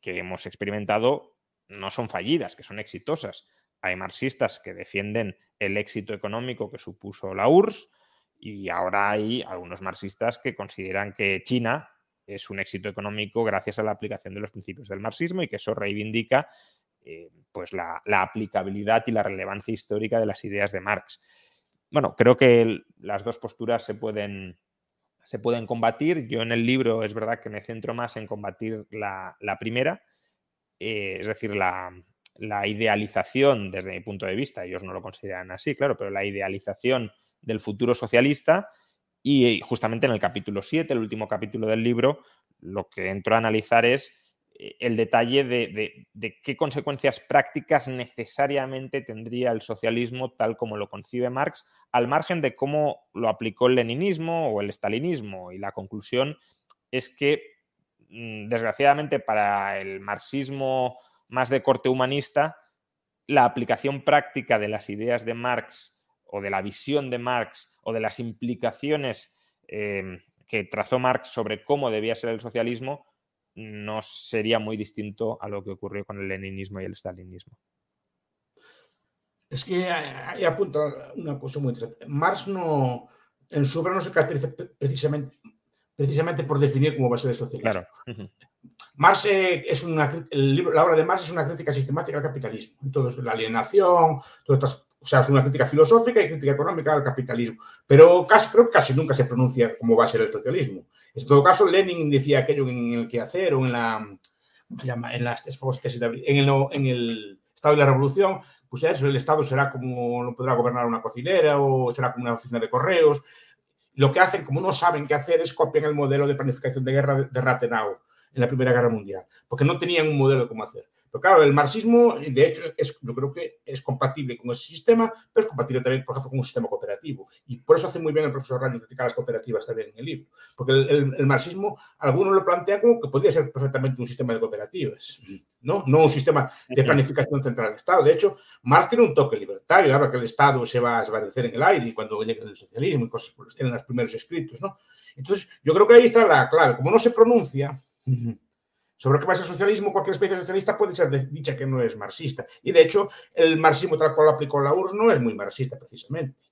que hemos experimentado no son fallidas, que son exitosas. Hay marxistas que defienden el éxito económico que supuso la URSS y ahora hay algunos marxistas que consideran que China es un éxito económico gracias a la aplicación de los principios del marxismo y que eso reivindica eh, pues la, aplicabilidad y la relevancia histórica de las ideas de Marx. Bueno, creo que las dos posturas se pueden, se pueden combatir. Yo en el libro es verdad que me centro más en combatir la, primera, eh, es decir, la, la idealización desde mi punto de vista, ellos no lo consideran así, claro, pero la idealización del futuro socialista y justamente en el capítulo 7, el último capítulo del libro, lo que entro a analizar es eh, el detalle de, qué consecuencias prácticas necesariamente tendría el socialismo tal como lo concibe Marx, al margen de cómo lo aplicó el leninismo o el stalinismo. Y la conclusión es que, mm, desgraciadamente, para el marxismo más de corte humanista, la aplicación práctica de las ideas de Marx o de la visión de Marx o de las implicaciones em, que trazó Marx sobre cómo debía ser el socialismo, no sería muy distinto a lo que ocurrió con el leninismo y el stalinismo. Es que ahí apunta una cosa muy interesante. Marx no, en su obra no se caracteriza precisamente, precisamente por definir cómo va a ser el socialismo. Claro. Marx eh, es una, la obra de Marx es una crítica sistemática al capitalismo. Entonces, la alienación, todas estas o sea, es una crítica filosófica y crítica económica al capitalismo. Pero casi, creo casi nunca se pronuncia cómo va a ser el socialismo. En todo caso, Lenin decía aquello en el quehacer o en la. ¿Cómo se llama? En las tesis de el, en el Estado de la Revolución, pues eso, el Estado será como. No podrá gobernar una cocinera o será como una oficina de correos. Lo que hacen, como no saben qué hacer, es copiar el modelo de planificación de guerra de Rathenau en la Primera Guerra Mundial, porque no tenían un modelo de cómo hacer. Pero claro, el marxismo, de hecho, es, yo creo que es compatible con ese sistema, pero es compatible también, por ejemplo, con un sistema cooperativo. Y por eso hace muy bien el profesor Rayo criticar las cooperativas también en el libro. Porque el, marxismo, algunos lo plantean como que podría ser perfectamente un sistema de cooperativas, ¿no? No un sistema de planificación central del Estado. De hecho, Marx tiene un toque libertario, habla que el Estado se va a desvanecer en el aire y cuando llegue el socialismo y cosas en los primeros escritos, ¿no? Entonces, yo creo que ahí está la clave. Como no se pronuncia, sobre qué pasa el socialismo, cualquier especie socialista puede ser dicha que no es marxista. Y de hecho, el marxismo tal cual lo aplicó la URSS no es muy marxista precisamente.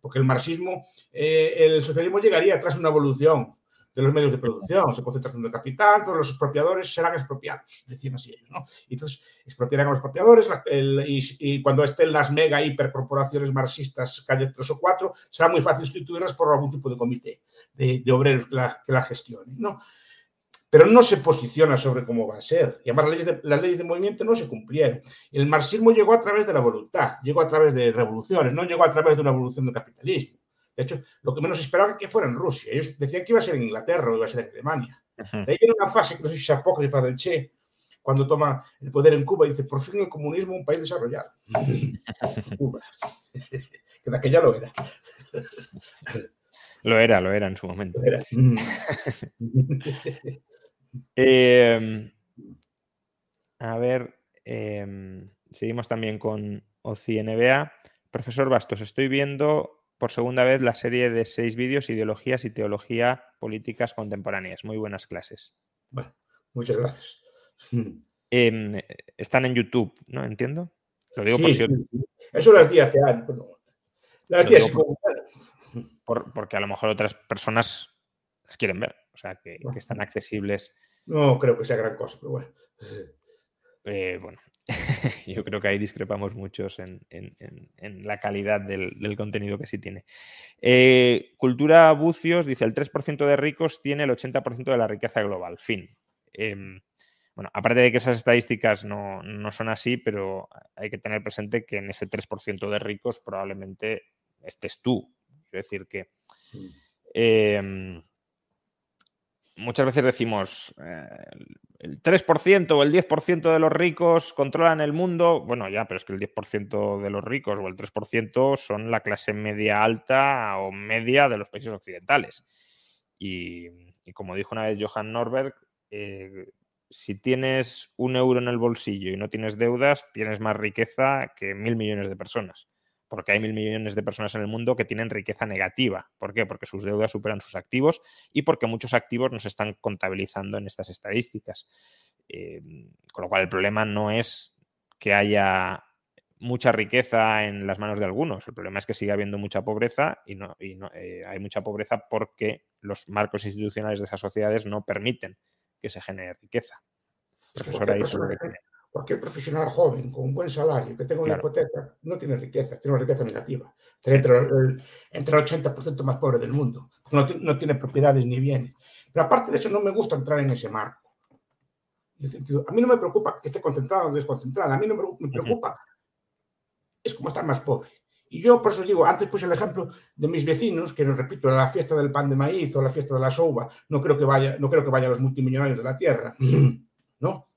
Porque el marxismo, eh, el socialismo llegaría tras una evolución de los medios de producción, se concentración de capital, todos los expropiadores serán expropiados, decían así ellos, ¿no? Y entonces expropiarán a los expropiadores y, cuando estén las mega hipercorporaciones marxistas, calle 3 o 4, será muy fácil sustituirlas por algún tipo de comité de, obreros que la, que la gestionen, ¿no? Pero no se posiciona sobre cómo va a ser. Y además las leyes de, las leyes de movimiento no se cumplieron. El marxismo llegó a través de la voluntad, llegó a través de revoluciones, no llegó a través de una evolución del capitalismo. De hecho, lo que menos esperaban que fuera en Rusia. Ellos decían que iba a ser en Inglaterra o iba a ser en Alemania. De ahí viene una fase que no sé si se apócrifa del Che, cuando toma el poder en Cuba y dice, por fin el comunismo un país desarrollado. *laughs* Cuba. *laughs* que de aquella lo era. Lo era, lo era en su momento. Era. *laughs* Em, a ver, em, seguimos también con OCI NBA. Profesor Bastos, estoy viendo por segunda vez la serie de seis vídeos Ideologías y Teología Políticas Contemporáneas. Muy buenas clases. Bueno, muchas gracias. Em, están en YouTube, ¿no? Entiendo. Lo digo Eso las di hace años. Las di porque a lo mejor otras personas las quieren ver, o sea, que están accesibles no creo que sea gran cosa, pero bueno. Eh, bueno, *laughs* yo creo que ahí discrepamos muchos en, la calidad del, contenido que sí tiene. Eh, Cultura Bucios dice, el 3% de ricos tiene el 80% de la riqueza global. Fin. Em, Bueno, aparte de que esas estadísticas no, son así, pero hay que tener presente que en ese 3% de ricos probablemente estés tú. Quiero decir que mm. Muchas veces decimos eh, el 3% o el 10% de los ricos controlan el mundo. Bueno, ya, pero es que el 10% de los ricos o el 3% son la clase media alta o media de los países occidentales. Y, como dijo una vez Johan Norberg, eh, si tienes un euro en el bolsillo y no tienes deudas, tienes más riqueza que mil millones de personas porque hay mil millones de personas en el mundo que tienen riqueza negativa. ¿Por qué? Porque sus deudas superan sus activos y porque muchos activos no se están contabilizando en estas estadísticas. Eh, con lo cual el problema no es que haya mucha riqueza en las manos de algunos. El problema es que sigue habiendo mucha pobreza y, no, eh, hay mucha pobreza porque los marcos institucionales de esas sociedades no permiten que se genere riqueza. Profesora, ahí Cualquier profesional joven con un buen salario que tenga una hipoteca no tiene riqueza, tiene una riqueza negativa. Entre, el, entre el 80% más pobre del mundo. No, no, tiene propiedades ni bienes. Pero aparte de eso, no me gusta entrar en ese marco. A mí no me preocupa que esté concentrado o desconcentrado. A mí no me, preocupa. Es como estar más pobre. Y yo por eso digo, antes puse el ejemplo de mis vecinos, que repito, la fiesta del pan de maíz o la fiesta de la soba, no creo que vaya, no creo que vayan los multimillonarios de la tierra. *clears throat* ¿No?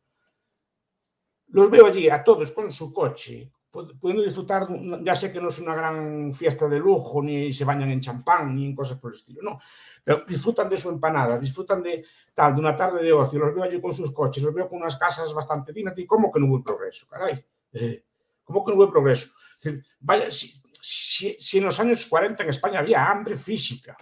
Los veo allí a todos con su coche, pudiendo disfrutar, ya sé que no es una gran fiesta de lujo, ni se bañan en champán, ni en cosas por el estilo, no, pero disfrutan de su empanada, disfrutan de tal, de una tarde de ocio, los veo allí con sus coches, los veo con unas casas bastante dignas, y ¿cómo que no hubo progreso, caray? Eh, ¿Cómo que no hubo progreso? vaya, si, si en los años 40 en España había hambre física,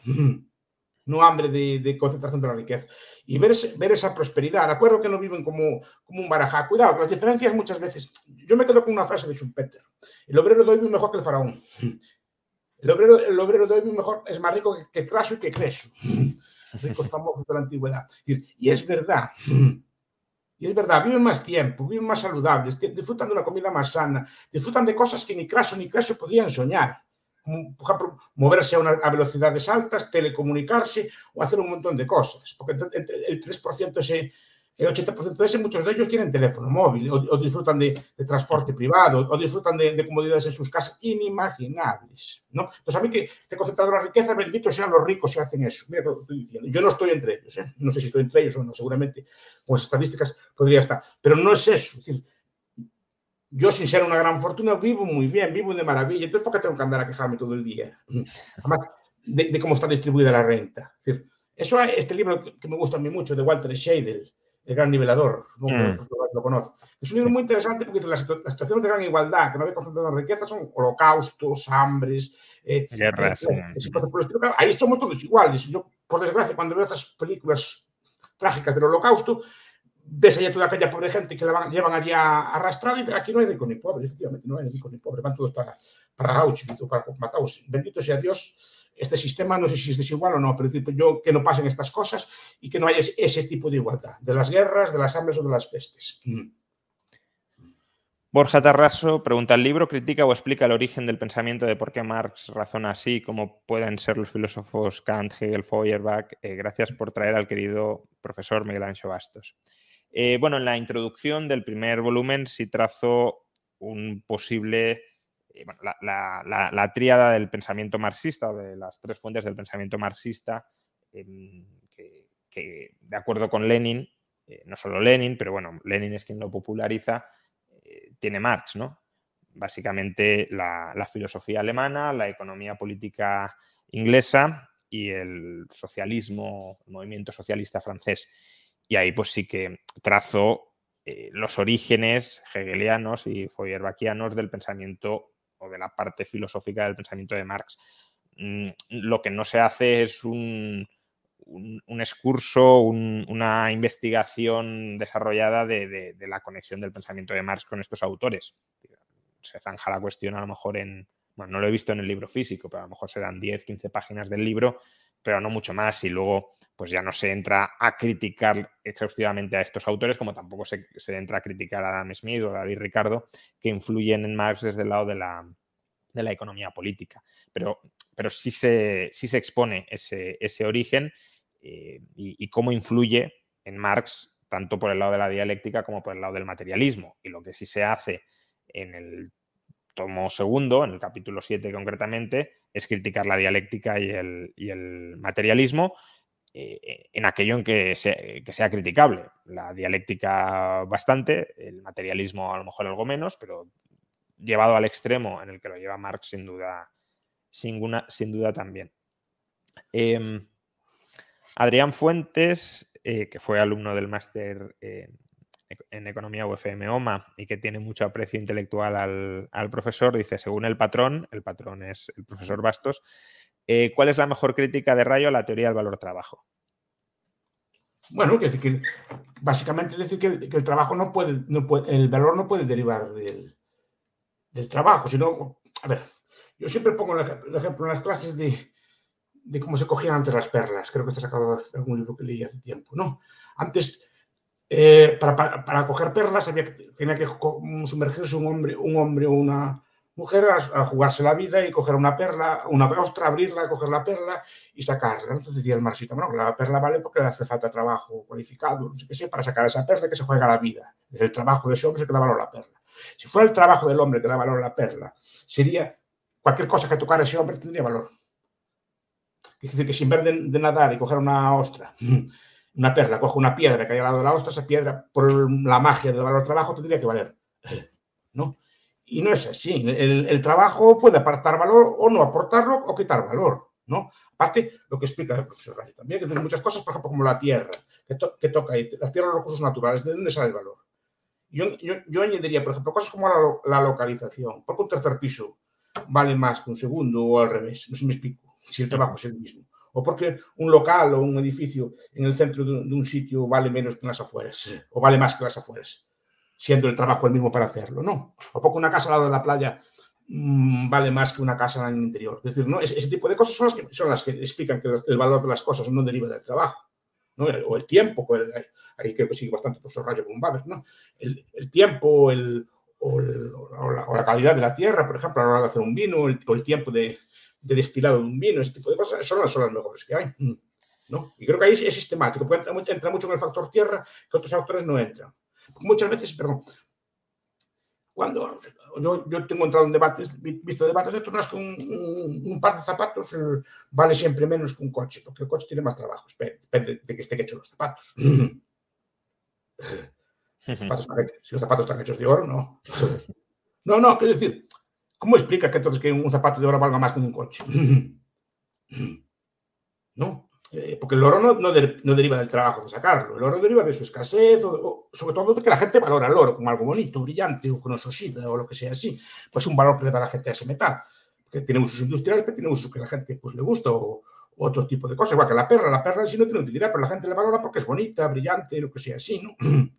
no hambre de, concentración de la riqueza. Y ver, ver esa prosperidad. De acuerdo que no viven como, como un barajá. Cuidado, las diferencias muchas veces. Yo me quedo con una frase de Schumpeter. El obrero de hoy vive mejor que el faraón. *laughs* El obrero, el obrero de hoy vive mejor, es más rico que, Craso y que Creso. *laughs* Ricos famosos de la antigüedad. Y es verdad. Y es verdad, viven más tiempo, viven más saludables, disfrutan de una comida más sana, disfrutan de cosas que ni Craso ni Creso podrían soñar moverse a, velocidades altas, telecomunicarse o hacer un montón de cosas. Porque el 3% ese, el 80% de ese, muchos de ellos tienen teléfono móvil o, disfrutan de, transporte privado o disfrutan de, comodidades en sus casas inimaginables. ¿no? Entonces, a mí que esté concentrado la riqueza, bendito sean los ricos si hacen eso. Mira lo que estoy diciendo. Yo no estoy entre ellos. ¿eh? No sé si estoy entre ellos o no, seguramente con estadísticas podría estar. Pero no es eso. Es decir, yo sin ser una gran fortuna vivo muy bien, vivo de maravilla. Entonces, ¿por qué tengo que andar a quejarme todo el día? Además, de, cómo está distribuida la renta. Es decir, eso este libro que, me gusta a mí mucho, de Walter Scheidel, El gran nivelador, no mm. lo conoce. Es un libro muy interesante porque dice, las, situaciones de gran igualdad, que no había concentrado en riqueza, son holocaustos, hambres, eh, guerras. Eh, eh, ahí somos todos iguales. Yo, por desgracia, cuando veo otras películas trágicas del holocausto, ves allá toda aquella pobre gente que la llevan allí arrastrada y dice, aquí no hay rico ni pobre, efectivamente, no hay rico ni pobre, van todos para, para Auschwitz o para Mataus. Bendito sea Dios, este sistema no sé si es desigual o no, pero yo que no pasen estas cosas y que no haya ese tipo de igualdad, de las guerras, de las hambres o de las pestes. Mm. Borja Tarraso pregunta, ¿el libro critica o explica el origen del pensamiento de por qué Marx razona así, como pueden ser los filósofos Kant, Hegel, Feuerbach? Eh, gracias por traer al querido profesor Miguel Ancho Bastos. Eh, bueno, en la introducción del primer volumen sí trazo un posible, eh, la, tríada del pensamiento marxista de las tres fuentes del pensamiento marxista, em, que, de acuerdo con Lenin, eh, no solo Lenin, pero bueno, Lenin es quien lo populariza, tiene Marx, ¿no? Básicamente la, la filosofía alemana, la economía política inglesa y el socialismo, el movimiento socialista francés. Y ahí pues sí que trazo eh, los orígenes hegelianos y feuerbachianos del pensamiento o de la parte filosófica del pensamiento de Marx. Mm, lo que no se hace es un, un, excurso, una investigación desarrollada de, la conexión del pensamiento de Marx con estos autores. Se zanja la cuestión a lo mejor en, bueno, no lo he visto en el libro físico, pero a lo mejor serán 10, 15 páginas del libro pero no mucho más. Y luego, pues ya no se entra a criticar exhaustivamente a estos autores, como tampoco se, entra a criticar a Adam Smith o a David Ricardo, que influyen en Marx desde el lado de la, economía política. Pero, pero sí, se, se expone ese, origen eh, y, cómo influye en Marx tanto por el lado de la dialéctica como por el lado del materialismo. Y lo que sí se hace en el tomo segundo, en el capítulo 7 concretamente, es criticar la dialéctica y el, materialismo eh, en aquello en que sea, criticable. La dialéctica bastante, el materialismo a lo mejor algo menos, pero llevado al extremo en el que lo lleva Marx sin duda, sin duda también. Em, Adrián Fuentes, eh, que fue alumno del máster en Economía UFM OMA y que tiene mucho aprecio intelectual al, profesor, dice, según el patrón, el patrón es el profesor Bastos, eh, ¿cuál es la mejor crítica de Rayo a la teoría del valor trabajo? Bueno, que, que básicamente decir que el, trabajo no puede, el valor no puede derivar del, trabajo, sino, a ver, yo siempre pongo el ejemplo en las clases de, de cómo se cogían antes las perlas, creo que está sacado de algún libro que leí hace tiempo, ¿no? Antes eh, para, coger perlas había tenía que sumergirse un hombre, un hombre o una mujer a, jugarse la vida y coger una perla, una ostra, abrirla, coger la perla y sacarla. Entonces decía el marxista, bueno, la perla vale porque le hace falta trabajo cualificado, no sé qué sé, para sacar esa perla que se juega la vida. Es el trabajo de ese hombre que da valor a la perla. Si fuera el trabajo del hombre que da valor a la perla, sería cualquier cosa que tocara ese hombre tendría valor. Es decir, que sin ver de nadar y coger una ostra una perla, cojo una piedra que hay al lado de la ostra, esa piedra, por la magia del valor trabajo, tendría que valer. ¿No? Y no es así. El, trabajo puede aportar valor o no aportarlo o quitar valor. ¿no? Aparte, lo que explica el profesor Rayo también, que tiene muchas cosas, por ejemplo, como la tierra, que, toca ahí, la tierra, los recursos naturales, ¿de dónde sale el valor? Yo, añadiría, por ejemplo, cosas como la, localización. porque un tercer piso vale más que un segundo o al revés? No sé si me explico, si el trabajo es el mismo o porque un local o un edificio en el centro de, un sitio vale menos que en las afueras, o vale más que las afueras, siendo el trabajo el mismo para hacerlo, ¿no? O porque una casa al lado de la playa mm, vale más que una casa en el interior. Es decir, ¿no? ese, tipo de cosas son las, que, son las que explican que el valor de las cosas no deriva del trabajo, ¿no? O el tiempo, ahí creo que sigue bastante profesor Rayo con Babel, ¿no? El, tiempo, el, o, la, calidad de la tierra, por ejemplo, a la hora de hacer un vino, o el tiempo de, de destilado de un vino, ese tipo de cosas, son las, son las mejores que hay. Mm, ¿no? Y creo que ahí es, sistemático, porque entra, mucho en el factor tierra que otros autores no entran. muchas veces, perdón, cuando yo, yo, tengo entrado en debates, visto debates de estos, no es que un, par de zapatos eh, vale siempre menos que un coche, porque el coche tiene más trabajo, depende de que estén hechos los zapatos. *laughs* zapatos si los zapatos están hechos de oro, no. *laughs* No, no, quiero decir, ¿Cómo explica que entonces que un zapato de oro valga más que un coche? *laughs* ¿No? Eh, porque el oro no, deriva del trabajo de sacarlo, el oro deriva de su escasez, o, sobre todo de que la gente valora el oro como algo bonito, brillante, o que no oxida, o lo que sea así. Pues un valor que le da la gente a ese metal. Que tiene usos industriales, pero tiene usos que la gente pues, le gusta, o, otro tipo de cosas. Igual que la perra, la perra sí no tiene utilidad, pero la gente la valora porque es bonita, brillante, lo que sea así, ¿no? *clears throat*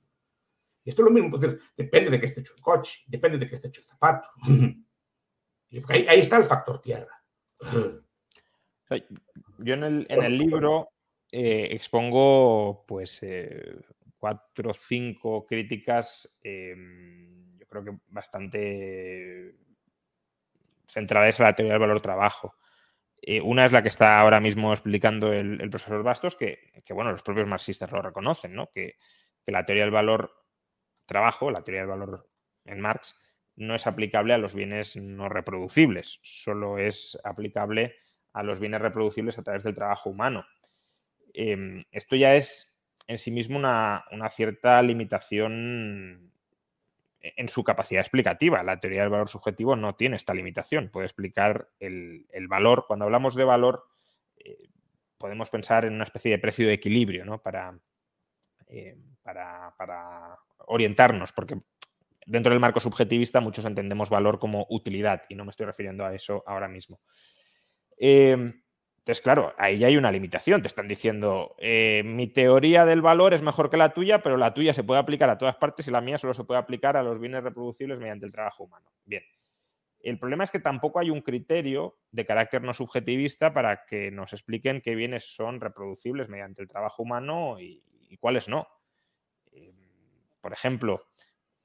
Esto es lo mismo, pues, depende de que esté hecho el coche, depende de que esté hecho el zapato. *clears throat* Ahí, está el factor tierra. Yo en el, libro eh, expongo pues eh, cuatro o cinco críticas, em, yo creo que bastante centradas en la teoría del valor trabajo. Eh, una es la que está ahora mismo explicando el, profesor Bastos, que, bueno, los propios marxistas lo reconocen, ¿no? que, que la teoría del valor trabajo, la teoría del valor en Marx, no es aplicable a los bienes no reproducibles, solo es aplicable a los bienes reproducibles a través del trabajo humano. Em, esto ya es en sí mismo una, cierta limitación en su capacidad explicativa. La teoría del valor subjetivo no tiene esta limitación, puede explicar el, valor. Cuando hablamos de valor, eh, podemos pensar en una especie de precio de equilibrio ¿no? para, eh, para, para orientarnos, porque dentro del marco subjetivista muchos entendemos valor como utilidad y no me estoy refiriendo a eso ahora mismo. Em, entonces, claro, ahí ya hay una limitación. Te están diciendo, eh, mi teoría del valor es mejor que la tuya, pero la tuya se puede aplicar a todas partes y la mía solo se puede aplicar a los bienes reproducibles mediante el trabajo humano. Bien. El problema es que tampoco hay un criterio de carácter no subjetivista para que nos expliquen qué bienes son reproducibles mediante el trabajo humano y, cuáles no. Em, por ejemplo,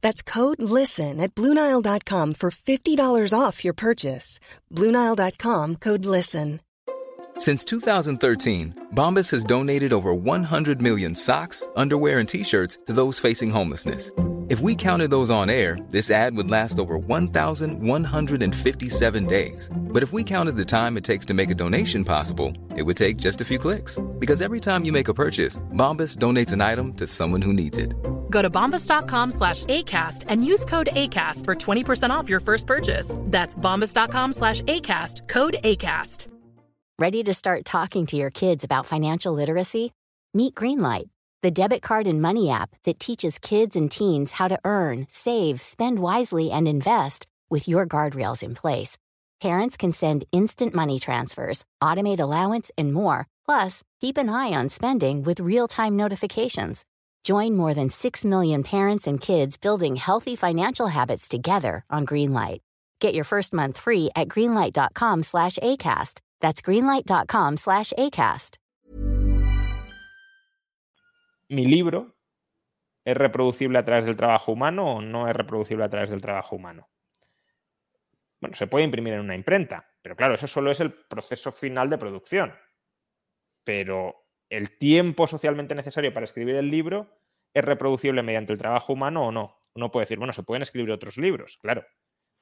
That's code LISTEN at Bluenile.com for $50 off your purchase. Bluenile.com code LISTEN. Since 2013, Bombas has donated over 100 million socks, underwear, and t shirts to those facing homelessness. If we counted those on air, this ad would last over 1,157 days. But if we counted the time it takes to make a donation possible, it would take just a few clicks. Because every time you make a purchase, Bombas donates an item to someone who needs it. Go to bombas.com slash ACAST and use code ACAST for 20% off your first purchase. That's bombas.com slash ACAST, code ACAST. Ready to start talking to your kids about financial literacy? Meet Greenlight, the debit card and money app that teaches kids and teens how to earn, save, spend wisely, and invest with your guardrails in place. Parents can send instant money transfers, automate allowance, and more. Plus, keep an eye on spending with real time notifications. Join more than 6 million parents and kids building healthy financial habits together on Greenlight. Get your first month free at greenlight.com slash ACAST. That's greenlight.com slash ACAST. ¿Mi libro es reproducible a través del trabajo humano o no es reproducible a través del trabajo humano? Bueno, se puede imprimir en una imprenta, pero claro, eso solo es el proceso final de producción. Pero el tiempo socialmente necesario para escribir el libro es reproducible mediante el trabajo humano o no. Uno puede decir, bueno, se pueden escribir otros libros, claro.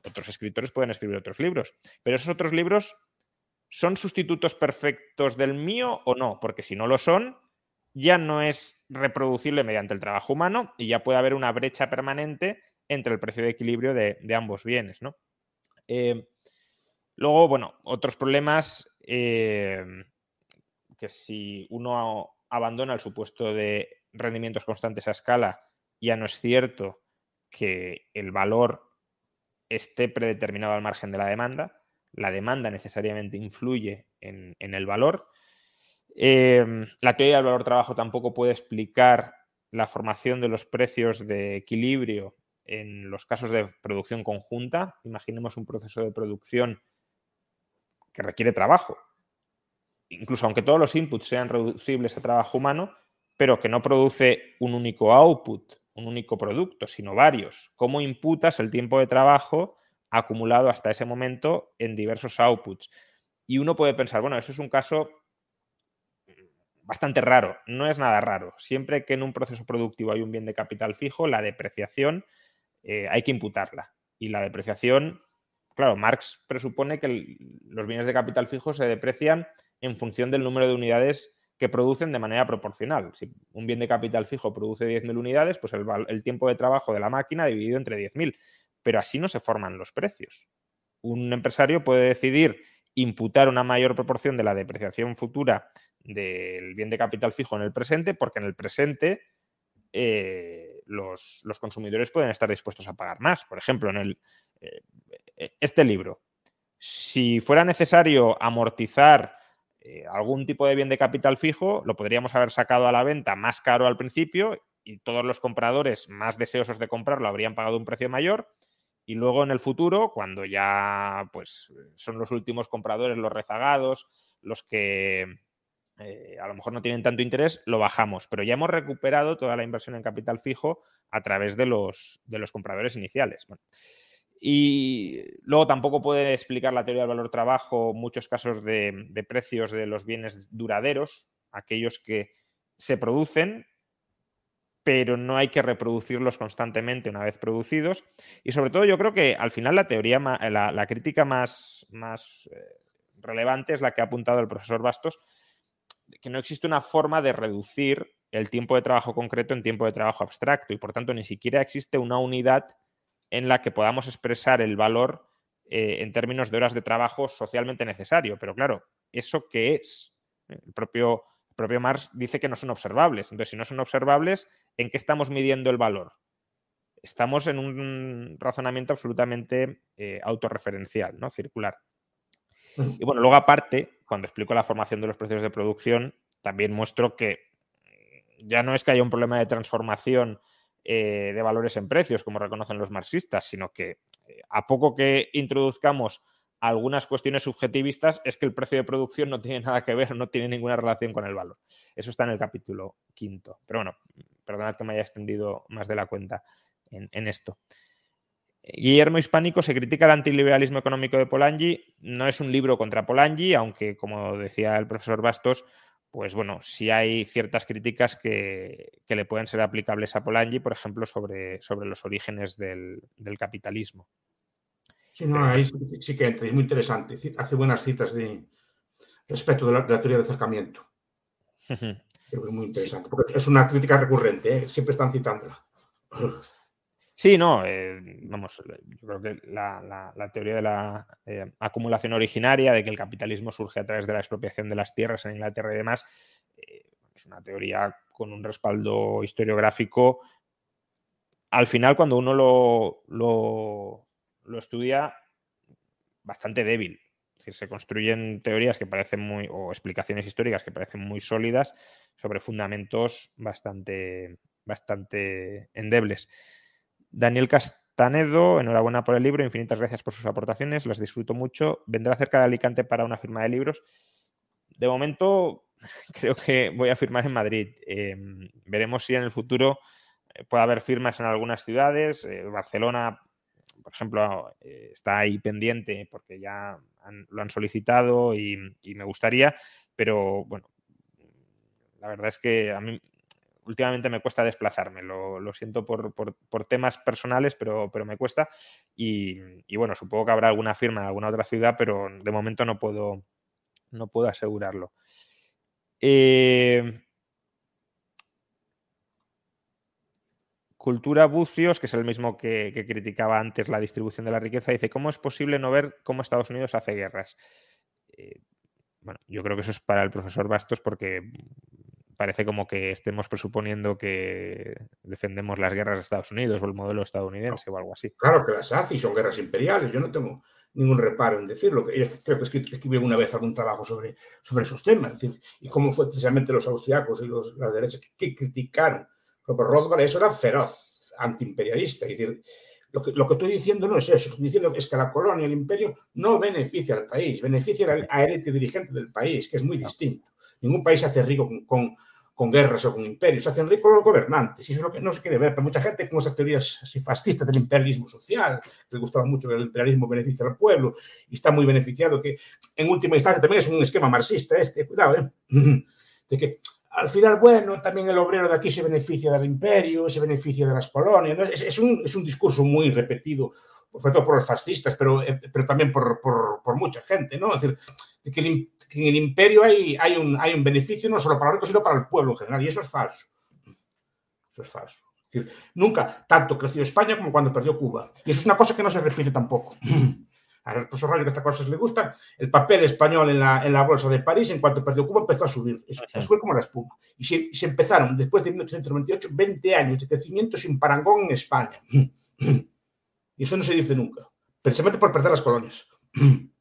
Otros escritores pueden escribir otros libros, pero esos otros libros ¿Son sustitutos perfectos del mío o no? Porque si no lo son, ya no es reproducible mediante el trabajo humano y ya puede haber una brecha permanente entre el precio de equilibrio de, ambos bienes. ¿no? Eh, luego, bueno, otros problemas eh, que si uno abandona el supuesto de rendimientos constantes a escala, ya no es cierto que el valor esté predeterminado al margen de la demanda la demanda necesariamente influye en, el valor. Em, la teoría del valor trabajo tampoco puede explicar la formación de los precios de equilibrio en los casos de producción conjunta. Imaginemos un proceso de producción que requiere trabajo. Incluso aunque todos los inputs sean reducibles a trabajo humano, pero que no produce un único output, un único producto, sino varios. ¿Cómo imputas el tiempo de trabajo acumulado hasta ese momento en diversos outputs. Y uno puede pensar, bueno, eso es un caso bastante raro, no es nada raro. Siempre que en un proceso productivo hay un bien de capital fijo, la depreciación eh, hay que imputarla. Y la depreciación, claro, Marx presupone que los bienes de capital fijo se deprecian en función del número de unidades que producen de manera proporcional. Si un bien de capital fijo produce 10.000 unidades, pues el, tiempo de trabajo de la máquina dividido entre 10.000 pero así no se forman los precios. Un empresario puede decidir imputar una mayor proporción de la depreciación futura del bien de capital fijo en el presente, porque en el presente eh, los, consumidores pueden estar dispuestos a pagar más. Por ejemplo, en el, eh, este libro, si fuera necesario amortizar eh, algún tipo de bien de capital fijo, lo podríamos haber sacado a la venta más caro al principio y todos los compradores más deseosos de comprarlo habrían pagado un precio mayor y luego en el futuro, cuando ya pues, son los últimos compradores, los rezagados, los que eh, a lo mejor no tienen tanto interés, lo bajamos. Pero ya hemos recuperado toda la inversión en capital fijo a través de los, de los compradores iniciales. Y luego tampoco puede explicar la teoría del valor trabajo muchos casos de, precios de los bienes duraderos, aquellos que se producen pero no hay que reproducirlos constantemente una vez producidos. Y sobre todo yo creo que al final la teoría, la, crítica más, más eh, relevante es la que ha apuntado el profesor Bastos, que no existe una forma de reducir el tiempo de trabajo concreto en tiempo de trabajo abstracto y por tanto ni siquiera existe una unidad en la que podamos expresar el valor eh, en términos de horas de trabajo socialmente necesario. Pero claro, ¿eso qué es? El propio el propio Marx dice que no son observables. Entonces, si no son observables, ¿en qué estamos midiendo el valor? Estamos en un razonamiento absolutamente eh, autorreferencial, ¿no? Circular. Y bueno, luego aparte, cuando explico la formación de los precios de producción, también muestro que ya no es que haya un problema de transformación eh, de valores en precios, como reconocen los marxistas, sino que eh, a poco que introduzcamos algunas cuestiones subjetivistas, es que el precio de producción no tiene *laughs* nada que ver, no tiene ninguna relación con el valor. Eso está en el capítulo quinto. Pero bueno, perdonad que me haya extendido más de la cuenta en, esto. Guillermo Hispánico se critica el antiliberalismo económico de Polanyi. No es un libro contra Polanyi, aunque, como decía el profesor Bastos, pues bueno, sí hay ciertas críticas que, le pueden ser aplicables a Polanyi, por ejemplo, sobre, sobre los orígenes del, capitalismo. Sí, no, ahí sí, que entra, es muy interesante. Hace buenas citas de respecto de la, teoría de acercamiento. *laughs* Que es muy interesante, porque es una crítica recurrente, ¿eh? siempre están citándola. *laughs* Sí, no, eh, vamos, yo creo que la, teoría de la eh, acumulación originaria, de que el capitalismo surge a través de la expropiación de las tierras en Inglaterra y demás, eh, es una teoría con un respaldo historiográfico. Al final, cuando uno lo, lo, estudia, bastante débil. Es decir, se construyen teorías que parecen muy, o explicaciones históricas que parecen muy sólidas sobre fundamentos bastante, bastante endebles. Daniel Castanedo, enhorabuena por el libro, infinitas gracias por sus aportaciones, las disfruto mucho. Vendrá cerca de Alicante para una firma de libros. De momento, *laughs* creo que voy a firmar en Madrid. Em, veremos si en el futuro eh, puede haber firmas en algunas ciudades. Eh, Barcelona, por ejemplo, eh, está ahí pendiente porque ya lo han solicitado y, me gustaría, pero bueno, la verdad es que a mí últimamente me cuesta desplazarme. Lo, siento por, temas personales, pero, pero me cuesta. Y, bueno, supongo que habrá alguna firma en alguna otra ciudad, pero de momento no puedo, no puedo asegurarlo. Eh, Cultura Bucios, que es el mismo que, criticaba antes la distribución de la riqueza, dice, ¿cómo es posible no ver cómo Estados Unidos hace guerras? Eh, bueno, yo creo que eso es para el profesor Bastos porque parece como que estemos presuponiendo que defendemos las guerras de Estados Unidos o el modelo estadounidense o algo así. Claro que las hace y son guerras imperiales, yo no tengo ningún reparo en decirlo. Yo creo que escribí una vez algún trabajo sobre, sobre esos temas, y cómo fue precisamente los austriacos y los, las derechas que, criticaron. Pero Rothbard eso era feroz, antiimperialista. Es decir, lo que, lo que, estoy diciendo no es eso, estoy diciendo es que la colonia, el imperio, no beneficia al país, beneficia al, al dirigente del país, que es muy distinto. Ningún país se hace rico con, con, guerras o con imperios, se hacen ricos los gobernantes. Y eso es lo que no se quiere ver. Pero mucha gente con esas teorías así fascistas del imperialismo social, que le gustaba mucho que el imperialismo beneficia al pueblo y está muy beneficiado, que en última instancia también es un esquema marxista este, cuidado, ¿eh? *clears throat* de que al final, bueno, también el obrero de aquí se beneficia del imperio, se beneficia de las colonias. Es, es, un, es, un, discurso muy repetido, sobre todo por los fascistas, pero, eh, pero también por, por, por, mucha gente, ¿no? Es decir, de que el, que en el imperio hay, hay, un, hay un beneficio no solo para los ricos, sino para el pueblo en general. Y eso es falso. Eso es falso. Es decir, nunca tanto creció España como cuando perdió Cuba. Y eso es una cosa que no se repite tampoco. Al profesor Rayo que estas cosas le gustan, el papel español en la, en la bolsa de París, en cuanto perdió Cuba, empezó a subir. Eso, fue como la espuma. Y se, se, empezaron, después de 1898, 20 años de crecimiento sin parangón en España. *clears throat* Y eso no se dice nunca, precisamente por perder las colonias. *clears throat*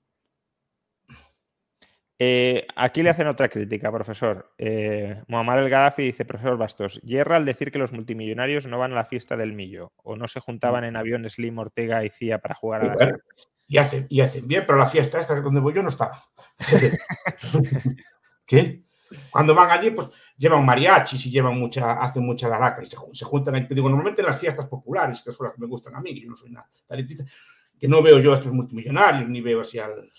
Eh, aquí le hacen otra crítica, profesor. Eh, Muammar el Gaddafi dice, profesor Bastos, hierra al decir que los multimillonarios no van a la fiesta del millo o no se juntaban en aviones Slim, Ortega y Cía para jugar a la y, hacen, y hacen bien, pero la fiesta esta donde voy yo no estaba. *laughs* *laughs* ¿Qué? Cuando van allí, pues llevan mariachis y llevan mucha, hacen mucha daraca y se, juntan. Digo, normalmente en las fiestas populares, que son las que me gustan a mí, yo no soy nada que no veo yo a estos multimillonarios, ni veo así al,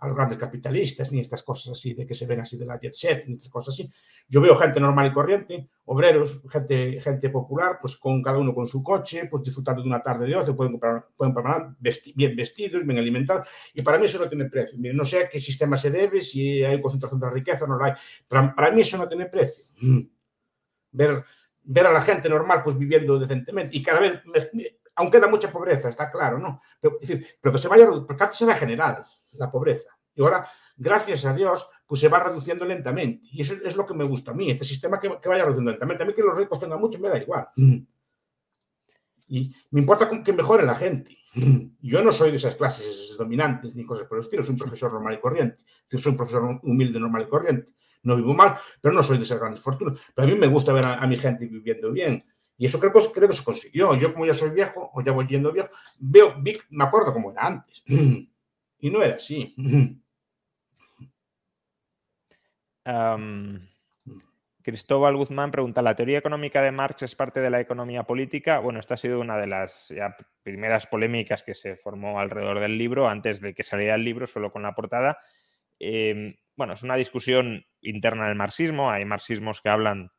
a los grandes capitalistas, ni estas cosas así de que se ven así de la jet set, ni estas cosas así. Yo veo gente normal y corriente, obreros, gente, gente popular, pues con cada uno con su coche, pues disfrutando de una tarde de ocio, pueden comprar, pueden comprar bien vestidos, bien alimentados, y para mí eso no tiene precio. no sé a qué sistema se debe, si hay concentración de la riqueza no la hay, pero para mí eso no tiene precio. Ver, ver a la gente normal pues viviendo decentemente y cada vez, aunque da mucha pobreza, está claro, ¿no? Pero, decir, pero que se vaya, porque antes era general, la pobreza. Y ahora, gracias a Dios, pues se va reduciendo lentamente. Y eso es lo que me gusta a mí, este sistema que, vaya reduciendo lentamente. A mí que los ricos tengan mucho me da igual. Y me importa que mejore la gente. Yo no soy de esas clases dominantes ni cosas por el estilo, soy un profesor normal y corriente. Soy un profesor humilde, normal y corriente. no vivo mal, pero no soy de ser grandes fortunas. Pero a mí me gusta ver a, mi gente viviendo bien. Y eso creo que, creo que se consiguió. Yo, como ya soy viejo, o ya voy yendo viejo, veo, me acuerdo cómo era antes. Y no era así. Cristóbal Guzmán pregunta, ¿la teoría económica de Marx es parte de la economía política? Bueno, esta ha sido una de las primeras polémicas que se formó alrededor del libro, antes de que saliera el libro, solo con la portada. Em, bueno, es una discusión interna del marxismo. Hay marxismos que hablan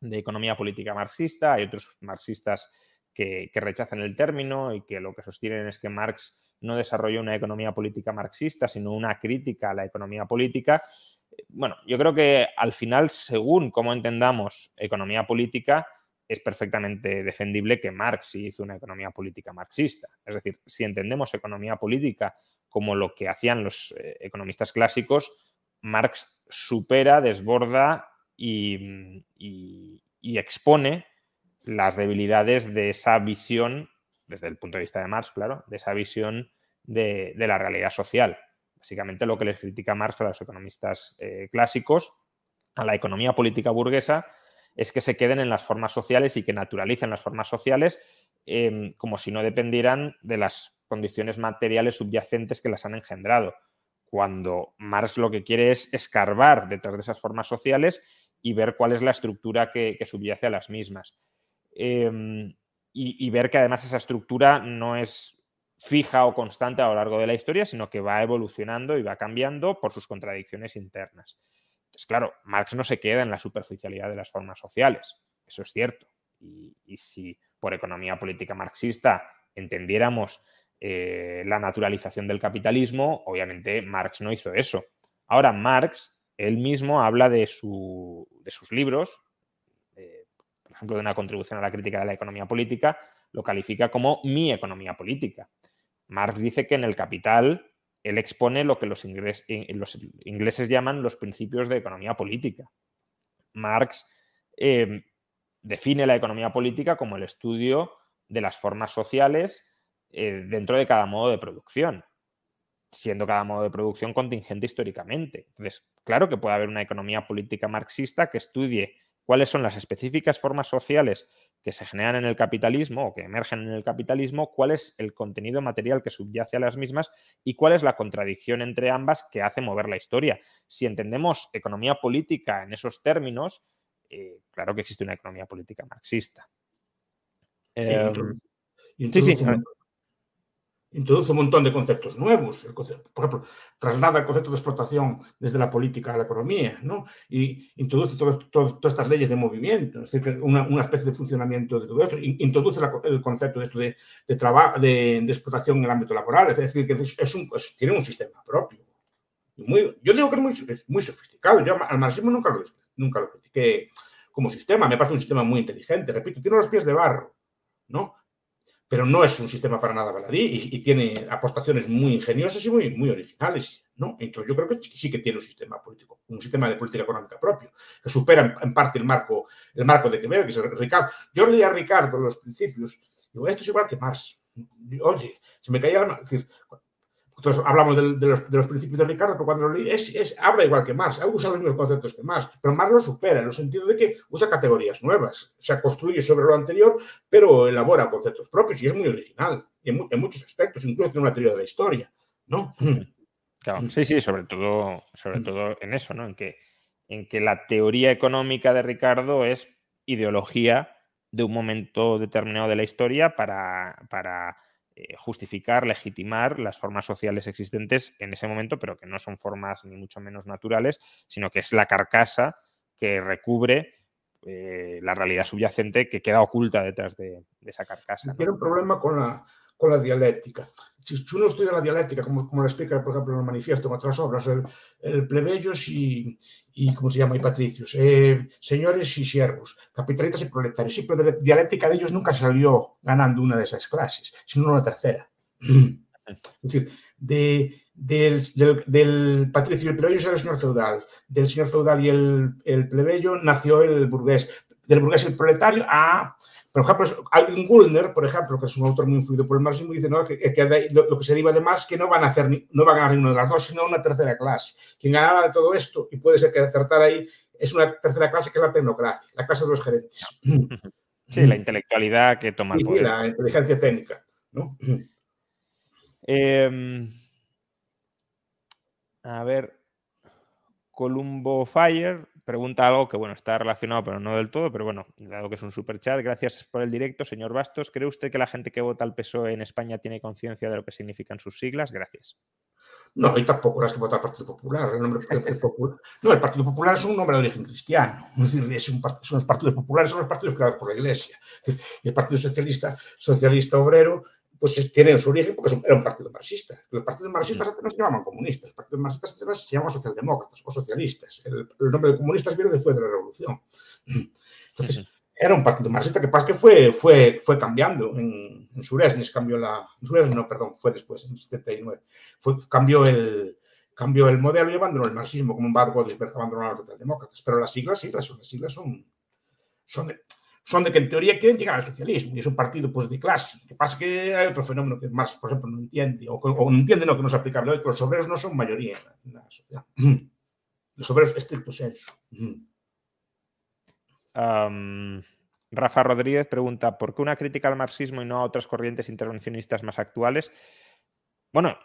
de economía política marxista, hay otros marxistas que, que rechazan el término y que lo que sostienen es que Marx no desarrolló una economía política marxista, sino una crítica a la economía política bueno, yo creo que al final, según cómo entendamos economía política, es perfectamente defendible que Marx hizo una economía política marxista. Es decir, si entendemos economía política como lo que hacían los eh, economistas clásicos, Marx supera, desborda y, expone las debilidades de esa visión, desde el punto de vista de Marx, claro, de esa visión de la realidad social. Básicamente lo que les critica Marx a los economistas eh, clásicos, a la economía política burguesa, es que se queden en las formas sociales y que naturalicen las formas sociales em, como si no dependieran de las condiciones materiales subyacentes que las han engendrado. Cuando Marx lo que quiere es escarbar detrás de esas formas sociales y ver cuál es la estructura que, subyace a las mismas. Em, y, ver que además esa estructura no es fija o constante a lo largo de la historia, sino que va evolucionando y va cambiando por sus contradicciones internas. Entonces, claro, Marx no se queda en la superficialidad de las formas sociales, eso es cierto. Y, si por economía política marxista entendiéramos eh, la naturalización del capitalismo, obviamente Marx no hizo eso. Ahora, Marx, él mismo habla de, sus libros, eh, por ejemplo, de una contribución a la crítica de la economía política, lo califica como mi economía política. Marx dice que en el capital él expone lo que los, ingleses llaman los principios de economía política. Marx em, define la economía política como el estudio de las formas sociales eh, dentro de cada modo de producción, siendo cada modo de producción contingente históricamente. Entonces, claro que puede haber una economía política marxista que estudie cuáles son las específicas formas sociales que se generan en el capitalismo o que emergen en el capitalismo, cuál es el contenido material que subyace a las mismas y cuál es la contradicción entre ambas que hace mover la historia. Si entendemos economía política en esos términos, eh, claro que existe una economía política marxista. sí, sí, introduce un montón de conceptos nuevos. por ejemplo, traslada el concepto de explotación desde la política a la economía, ¿no? Y introduce todas estas leyes de movimiento, es decir, una, una, especie de funcionamiento de todo esto. Introduce el concepto de esto de, de, de, explotación en el ámbito laboral, es decir, que es un, tiene un sistema propio. Muy, yo digo que es muy, muy sofisticado. Yo al marxismo nunca lo, nunca lo critiqué como sistema. Me parece un sistema muy inteligente. Repito, tiene los pies de barro, ¿no? Pero no es un sistema para nada baladí y, tiene aportaciones muy ingeniosas y muy, muy originales. ¿no? Entonces yo creo que sí que tiene un sistema político, un sistema de política económica propio, que supera en, parte el marco, el marco de veo que es Ricardo. Yo leí a Ricardo los principios, digo, esto es igual que Marx. Oye, se me caía la decir, entonces hablamos de, los, principios de Ricardo, pero cuando lo leí, es, habla igual que Marx, usa los mismos conceptos que Marx, pero Marx lo supera en el sentido de que usa categorías nuevas, o sea, construye sobre lo anterior, pero elabora conceptos propios y es muy original en, muchos aspectos, incluso tiene una teoría de la historia, ¿no? sí, sí, sobre todo, sobre todo en eso, ¿no? En que, en que la teoría económica de Ricardo es ideología de un momento determinado de la historia para, para eh, justificar, legitimar las formas sociales existentes en ese momento, pero que no son formas ni mucho menos naturales, sino que es la carcasa que recubre eh, la realidad subyacente que queda oculta detrás de, esa carcasa. Tiene un problema con la, con la dialéctica. Si uno estudia la dialéctica, como, como lo explica, por ejemplo, en el manifiesto, en otras obras, el, el plebeyos y, y, ¿cómo se llama? Y patricios, eh, señores y siervos, capitalistas y proletarios. Sí, pero la dialéctica de ellos nunca salió ganando una de esas clases, sino una tercera. *clears throat* Es decir, de, del, del, del patricio y el plebeyo era el señor feudal, del señor feudal y el, el plebeyo nació el burgués, del burgués el proletario a... Por ejemplo, Alvin Gullner, por ejemplo, que es un autor muy influido por el marxismo, dice ¿no? que, que lo, lo, que se deriva de más que no van a hacer no van a ganar ninguna de las dos, sino una tercera clase. Quien ganaba de todo esto, y puede ser que acertar ahí, es una tercera clase que es la tecnocracia, la clase de los gerentes. Sí, la intelectualidad que toma el poder. Y la inteligencia técnica. ¿no? Eh, a ver, Columbo Fire pregunta algo que, bueno, está relacionado, pero no del todo, pero bueno, dado que es un super chat, gracias por el directo, señor Bastos. ¿Cree usted que la gente que vota al PSOE en España tiene conciencia de lo que significan sus siglas? Gracias. No, y tampoco las que vota el Partido Popular. El nombre, el popular. No, el Partido Popular es un nombre de origen cristiano. Es decir, es un, son los partidos populares, son los partidos creados por la Iglesia. El Partido Socialista, Socialista Obrero, pues tiene su origen porque era un partido marxista. Los partidos marxistas antes no se llamaban comunistas, los partidos marxistas se llamaban socialdemócratas o socialistas. El, el, nombre de comunistas viene después de la revolución. Entonces, era un partido marxista que pasa que fue, fue, fue cambiando. En, en Suresnes cambió la. En Suresnes, no, perdón, fue después, en 79. Fue, cambió el, cambió el modelo y abandonó el marxismo como un barco abandonó a los socialdemócratas. Pero las siglas, sí, las, las siglas son, son son de que en teoría quieren llegar al socialismo y es un partido pues de clase. Que pasa que hay otro fenómeno que más, por ejemplo, no entiende o, no entiende no, que no es aplicable hoy, que los obreros no son mayoría en la, sociedad. *clears throat* Los obreros estricto senso. Rafa Rodríguez pregunta, ¿por qué una crítica al marxismo y no a otras corrientes intervencionistas más actuales? Bueno,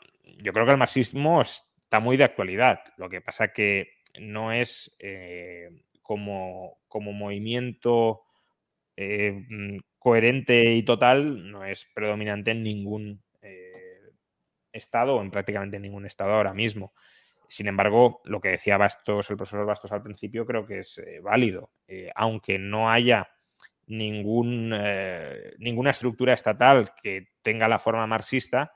yo creo que el marxismo está muy de actualidad. Lo que pasa que no es eh, como, como movimiento eh, coherente y total, no es predominante en ningún eh, estado o en prácticamente ningún estado ahora mismo. Sin embargo, lo que decía Bastos, el profesor Bastos al principio, creo que es eh, válido. Aunque no haya ningún, ninguna estructura estatal que tenga la forma marxista,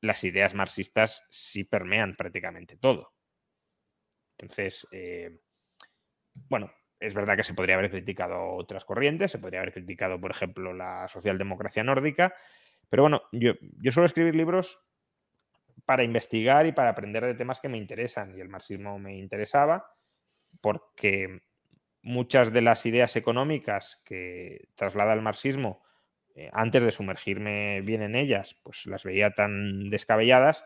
las ideas marxistas sí permean prácticamente todo. Entonces, bueno, es verdad que se podría haber criticado otras corrientes, se podría haber criticado, por ejemplo, la socialdemocracia nórdica, pero bueno, yo, yo suelo escribir libros para investigar y para aprender de temas que me interesan. Y el marxismo me interesaba porque muchas de las ideas económicas que traslada el marxismo, eh, antes de sumergirme bien en ellas, pues las veía tan descabelladas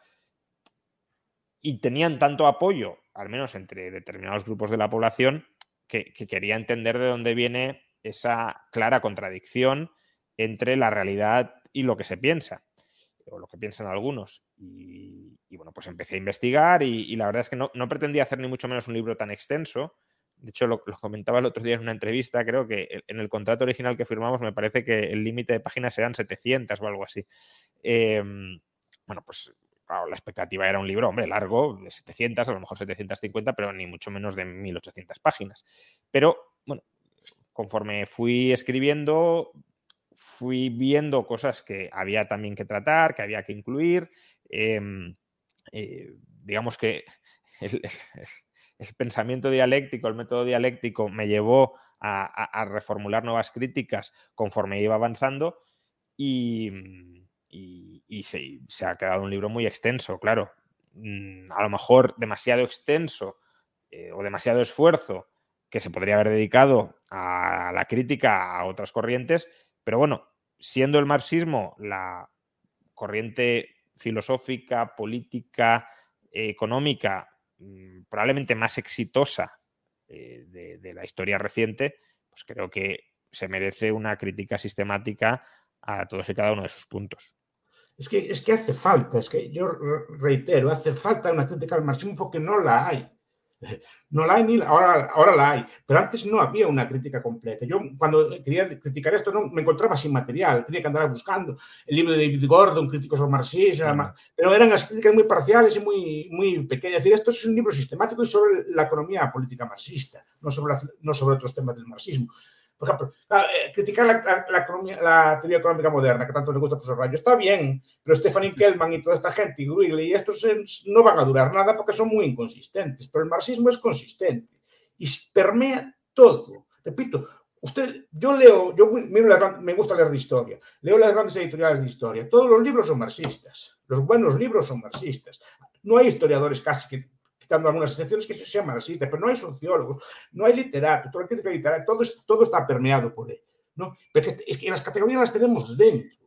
y tenían tanto apoyo, al menos entre determinados grupos de la población, que, que quería entender de dónde viene esa clara contradicción entre la realidad y lo que se piensa o lo que piensan algunos. Y, bueno, pues empecé a investigar y, la verdad es que no, pretendía hacer ni mucho menos un libro tan extenso. De hecho, lo, comentaba el otro día en una entrevista, creo que en el contrato original que firmamos me parece que el límite de páginas eran 700 o algo así. Eh, bueno, pues claro, la expectativa era un libro, hombre, largo, de 700, a lo mejor 750, pero ni mucho menos de 1800 páginas. Pero bueno, conforme fui escribiendo, fui viendo cosas que había también que tratar, que había que incluir. Eh, eh, digamos que el, el, *laughs* el, pensamiento dialéctico, el método dialéctico me llevó a, a, a reformular nuevas críticas conforme iba avanzando y, y, se, ha quedado un libro muy extenso, claro. Mm, a lo mejor demasiado extenso eh, o demasiado esfuerzo que se podría haber dedicado a la crítica a otras corrientes, pero bueno, siendo el marxismo la corriente filosófica, política, económica, mmm, probablemente más exitosa eh, de, la historia reciente, pues creo que se merece una crítica sistemática a todos y cada uno de sus puntos. Es que, es que hace falta, es que yo reitero, hace falta una crítica al marxismo porque no la hay. *laughs* No la hay ni ahora, ahora la hay, pero antes no había una crítica completa. Yo cuando quería criticar esto no me encontraba sin material, tenía que andar buscando el libro de David Gordon, críticos al marxismo, -huh. pero eran las críticas muy parciales y muy, muy pequeñas. Es decir, esto es un libro sistemático y sobre la economía política marxista, no sobre, la, no sobre otros temas del marxismo. Por ejemplo, eh, criticar la, la, la, economía, la, teoría económica moderna, que tanto le gusta al profesor Rayo, está bien, pero Stephanie Kellman y toda esta gente, y Wrigley, y estos no van a durar nada porque son muy inconsistentes. Pero el marxismo es consistente y permea todo. Repito, usted, yo leo, yo me gusta leer de historia, leo las grandes editoriales de historia, todos los libros son marxistas, los buenos libros son marxistas. No hay historiadores casi que, quitando algunas excepciones, que sean marxistas, pero no hay sociólogos, no hay literatos, toda la todo, todo está permeado por él. ¿no? Pero es que las categorías las tenemos dentro.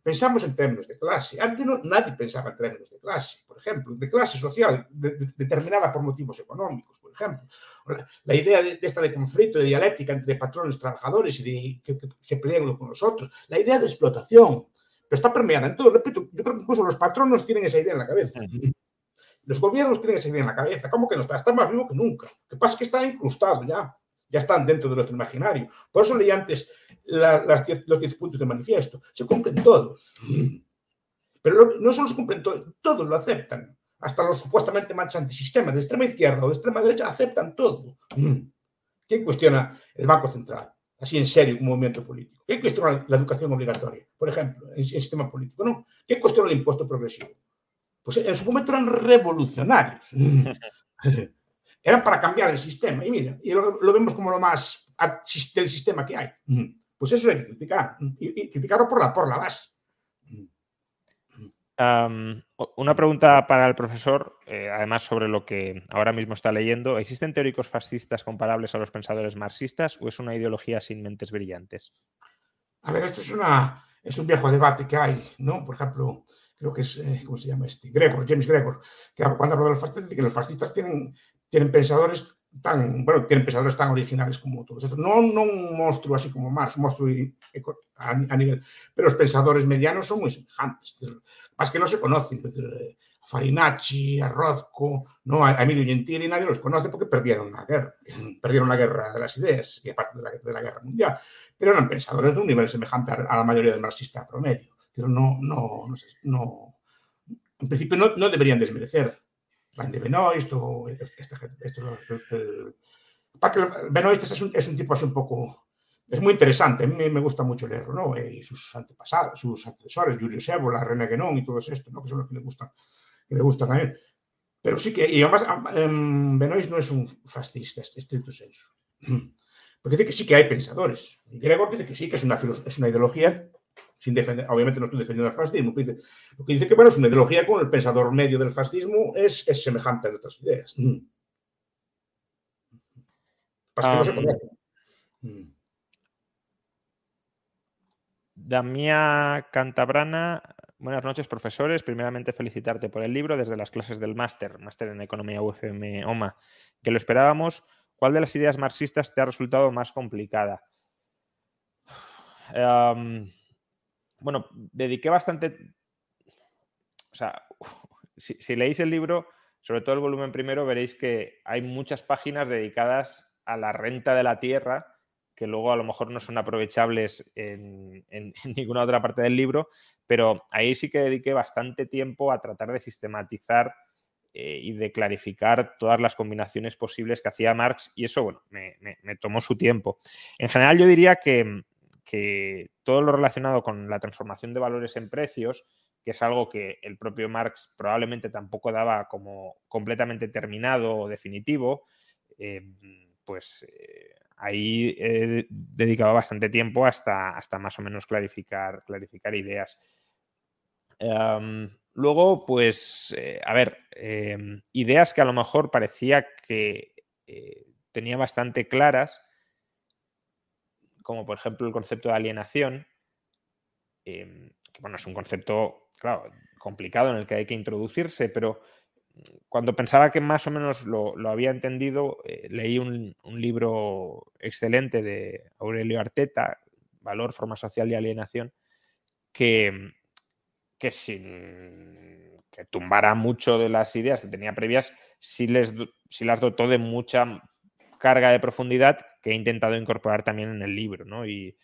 Pensamos en términos de clase. Antes no, nadie pensaba en términos de clase, por ejemplo, de clase social determinada por motivos económicos, por ejemplo. La, idea de, esta de conflicto, de dialéctica entre patrones trabajadores y de que, se peleen unos con los otros. La idea de explotación, pero está permeada en todo. Repito, yo creo que incluso los patronos tienen esa idea en la cabeza. Los gobiernos tienen esa idea en la cabeza. ¿Cómo que no está? Está más vivo que nunca. Lo que pasa es que está incrustado ya ya están dentro de nuestro imaginario. Por eso leí antes los 10 puntos de manifiesto. Se cumplen todos. Pero no solo se cumplen todos, todos lo aceptan. Hasta los supuestamente más antisistema, de extrema izquierda o de extrema derecha, aceptan todo. ¿Quién cuestiona el Banco Central? Así en serio, como movimiento político. ¿Quién cuestiona la educación obligatoria? Por ejemplo, en el sistema político. ¿no? ¿Quién cuestiona el impuesto progresivo? Pues en su momento eran revolucionarios. *laughs* Eran para cambiar el sistema. Y mira, y lo, vemos como lo más del sistema que hay. Pues eso hay que criticar. Y, criticarlo por la, por la base. una pregunta para el profesor, eh, además sobre lo que ahora mismo está leyendo. ¿Existen teóricos fascistas comparables a los pensadores marxistas o es una ideología sin mentes brillantes? A ver, esto es, una, es un viejo debate que hay, ¿no? Por ejemplo, creo que es, eh, ¿cómo se llama este? Gregor, James Gregor, que cuando habla de los fascistas dice que los fascistas tienen tienen pensadores tan, bueno, tienen pensadores tan originales como todos estos. No, no un monstruo así como Marx, un monstruo a, nivel, pero los pensadores medianos son muy semejantes. más que no se conocen. Es decir, a Farinacci, a Rozco, ¿no? a Emilio Gentili, nadie los conoce porque perdieron la guerra, *clears throat* perdieron la guerra de las ideas y aparte de la, de la guerra mundial. Pero eran pensadores de un nivel semejante a, la mayoría del marxista promedio. Pero no, no, no, no, en principio no, no deberían desmerecer de Benoist o este, este, Benoist es un, es un tipo así un poco es muy interesante, a mí me gusta mucho leerlo, ¿no? Y sus antepasados, sus antecesores, Julio Sebola, René Guénon y todo esto, ¿no? Que son los que le gustan, que le gustan a él. Pero sí que, y además, em, Benoist no es un fascista, estricto senso. *clears throat* Porque dice que sí que hay pensadores. Y Gregor dice que sí, que es una, es una ideología sin defender, obviamente no estoy defendiendo el fascismo, lo que dice que bueno, es una ideología con el pensador medio del fascismo es, es semejante a otras ideas. Mm. Pasa que no se. Mm. Damia Cantabrana, buenas noches, profesores. Primeramente, felicitarte por el libro desde las clases del máster, máster en Economía UFM OMA, que lo esperábamos. ¿Cuál de las ideas marxistas te ha resultado más complicada? Bueno, dediqué bastante, o sea, *laughs* si, leéis el libro, sobre todo el volumen primero, veréis que hay muchas páginas dedicadas a la renta de la tierra que luego a lo mejor no son aprovechables *laughs* en, ninguna otra parte del libro, pero ahí sí que dediqué bastante tiempo a tratar de sistematizar eh, y de clarificar todas las combinaciones posibles que hacía Marx y eso, bueno, me, me tomó su tiempo. En general yo diría que, que todo lo relacionado con la transformación de valores en precios, que es algo que el propio Marx probablemente tampoco daba como completamente terminado o definitivo, eh, pues eh, ahí he dedicado bastante tiempo hasta, hasta más o menos clarificar, clarificar ideas. Em, luego, pues, eh, a ver, em, ideas que a lo mejor parecía que tenía bastante claras, como por ejemplo el concepto de alienación, em, que bueno, es un concepto, claro, complicado en el que hay que introducirse, pero cuando pensaba que más o menos lo, había entendido, eh, leí un, libro excelente de Aurelio Arteta, Valor, Forma Social y Alienación, que, que sin que tumbara mucho de las ideas que tenía previas, sí, les, sí las dotó de mucha carga de profundidad he intentado incorporar también en el libro, ¿no? Y,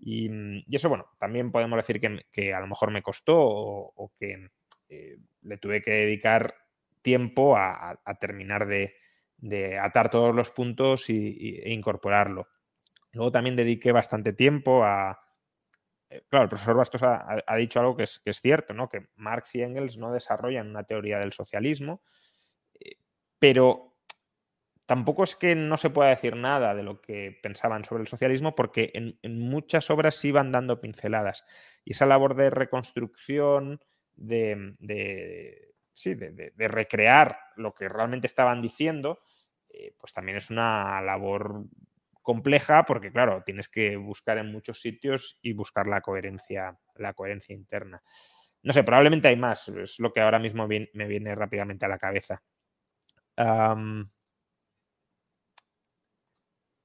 mm, eso, bueno, también podemos decir que, a lo mejor me costó o, que eh, le tuve que dedicar tiempo a, terminar de, atar todos los puntos y, e incorporarlo. Luego también dediqué bastante tiempo a... Eh, claro, el profesor Bastos ha, dicho algo que es, que es, cierto, ¿no? Que Marx y Engels no desarrollan una teoría del socialismo, eh, pero tampoco es que no se pueda decir nada de lo que pensaban sobre el socialismo, porque en, muchas obras sí iban dando pinceladas. Y esa labor de reconstrucción, de, sí, de, recrear lo que realmente estaban diciendo, eh, pues también es una labor compleja porque, claro, tienes que buscar en muchos sitios y buscar la coherencia, la coherencia interna. No sé, probablemente hay más, es lo que ahora mismo me viene rápidamente a la cabeza.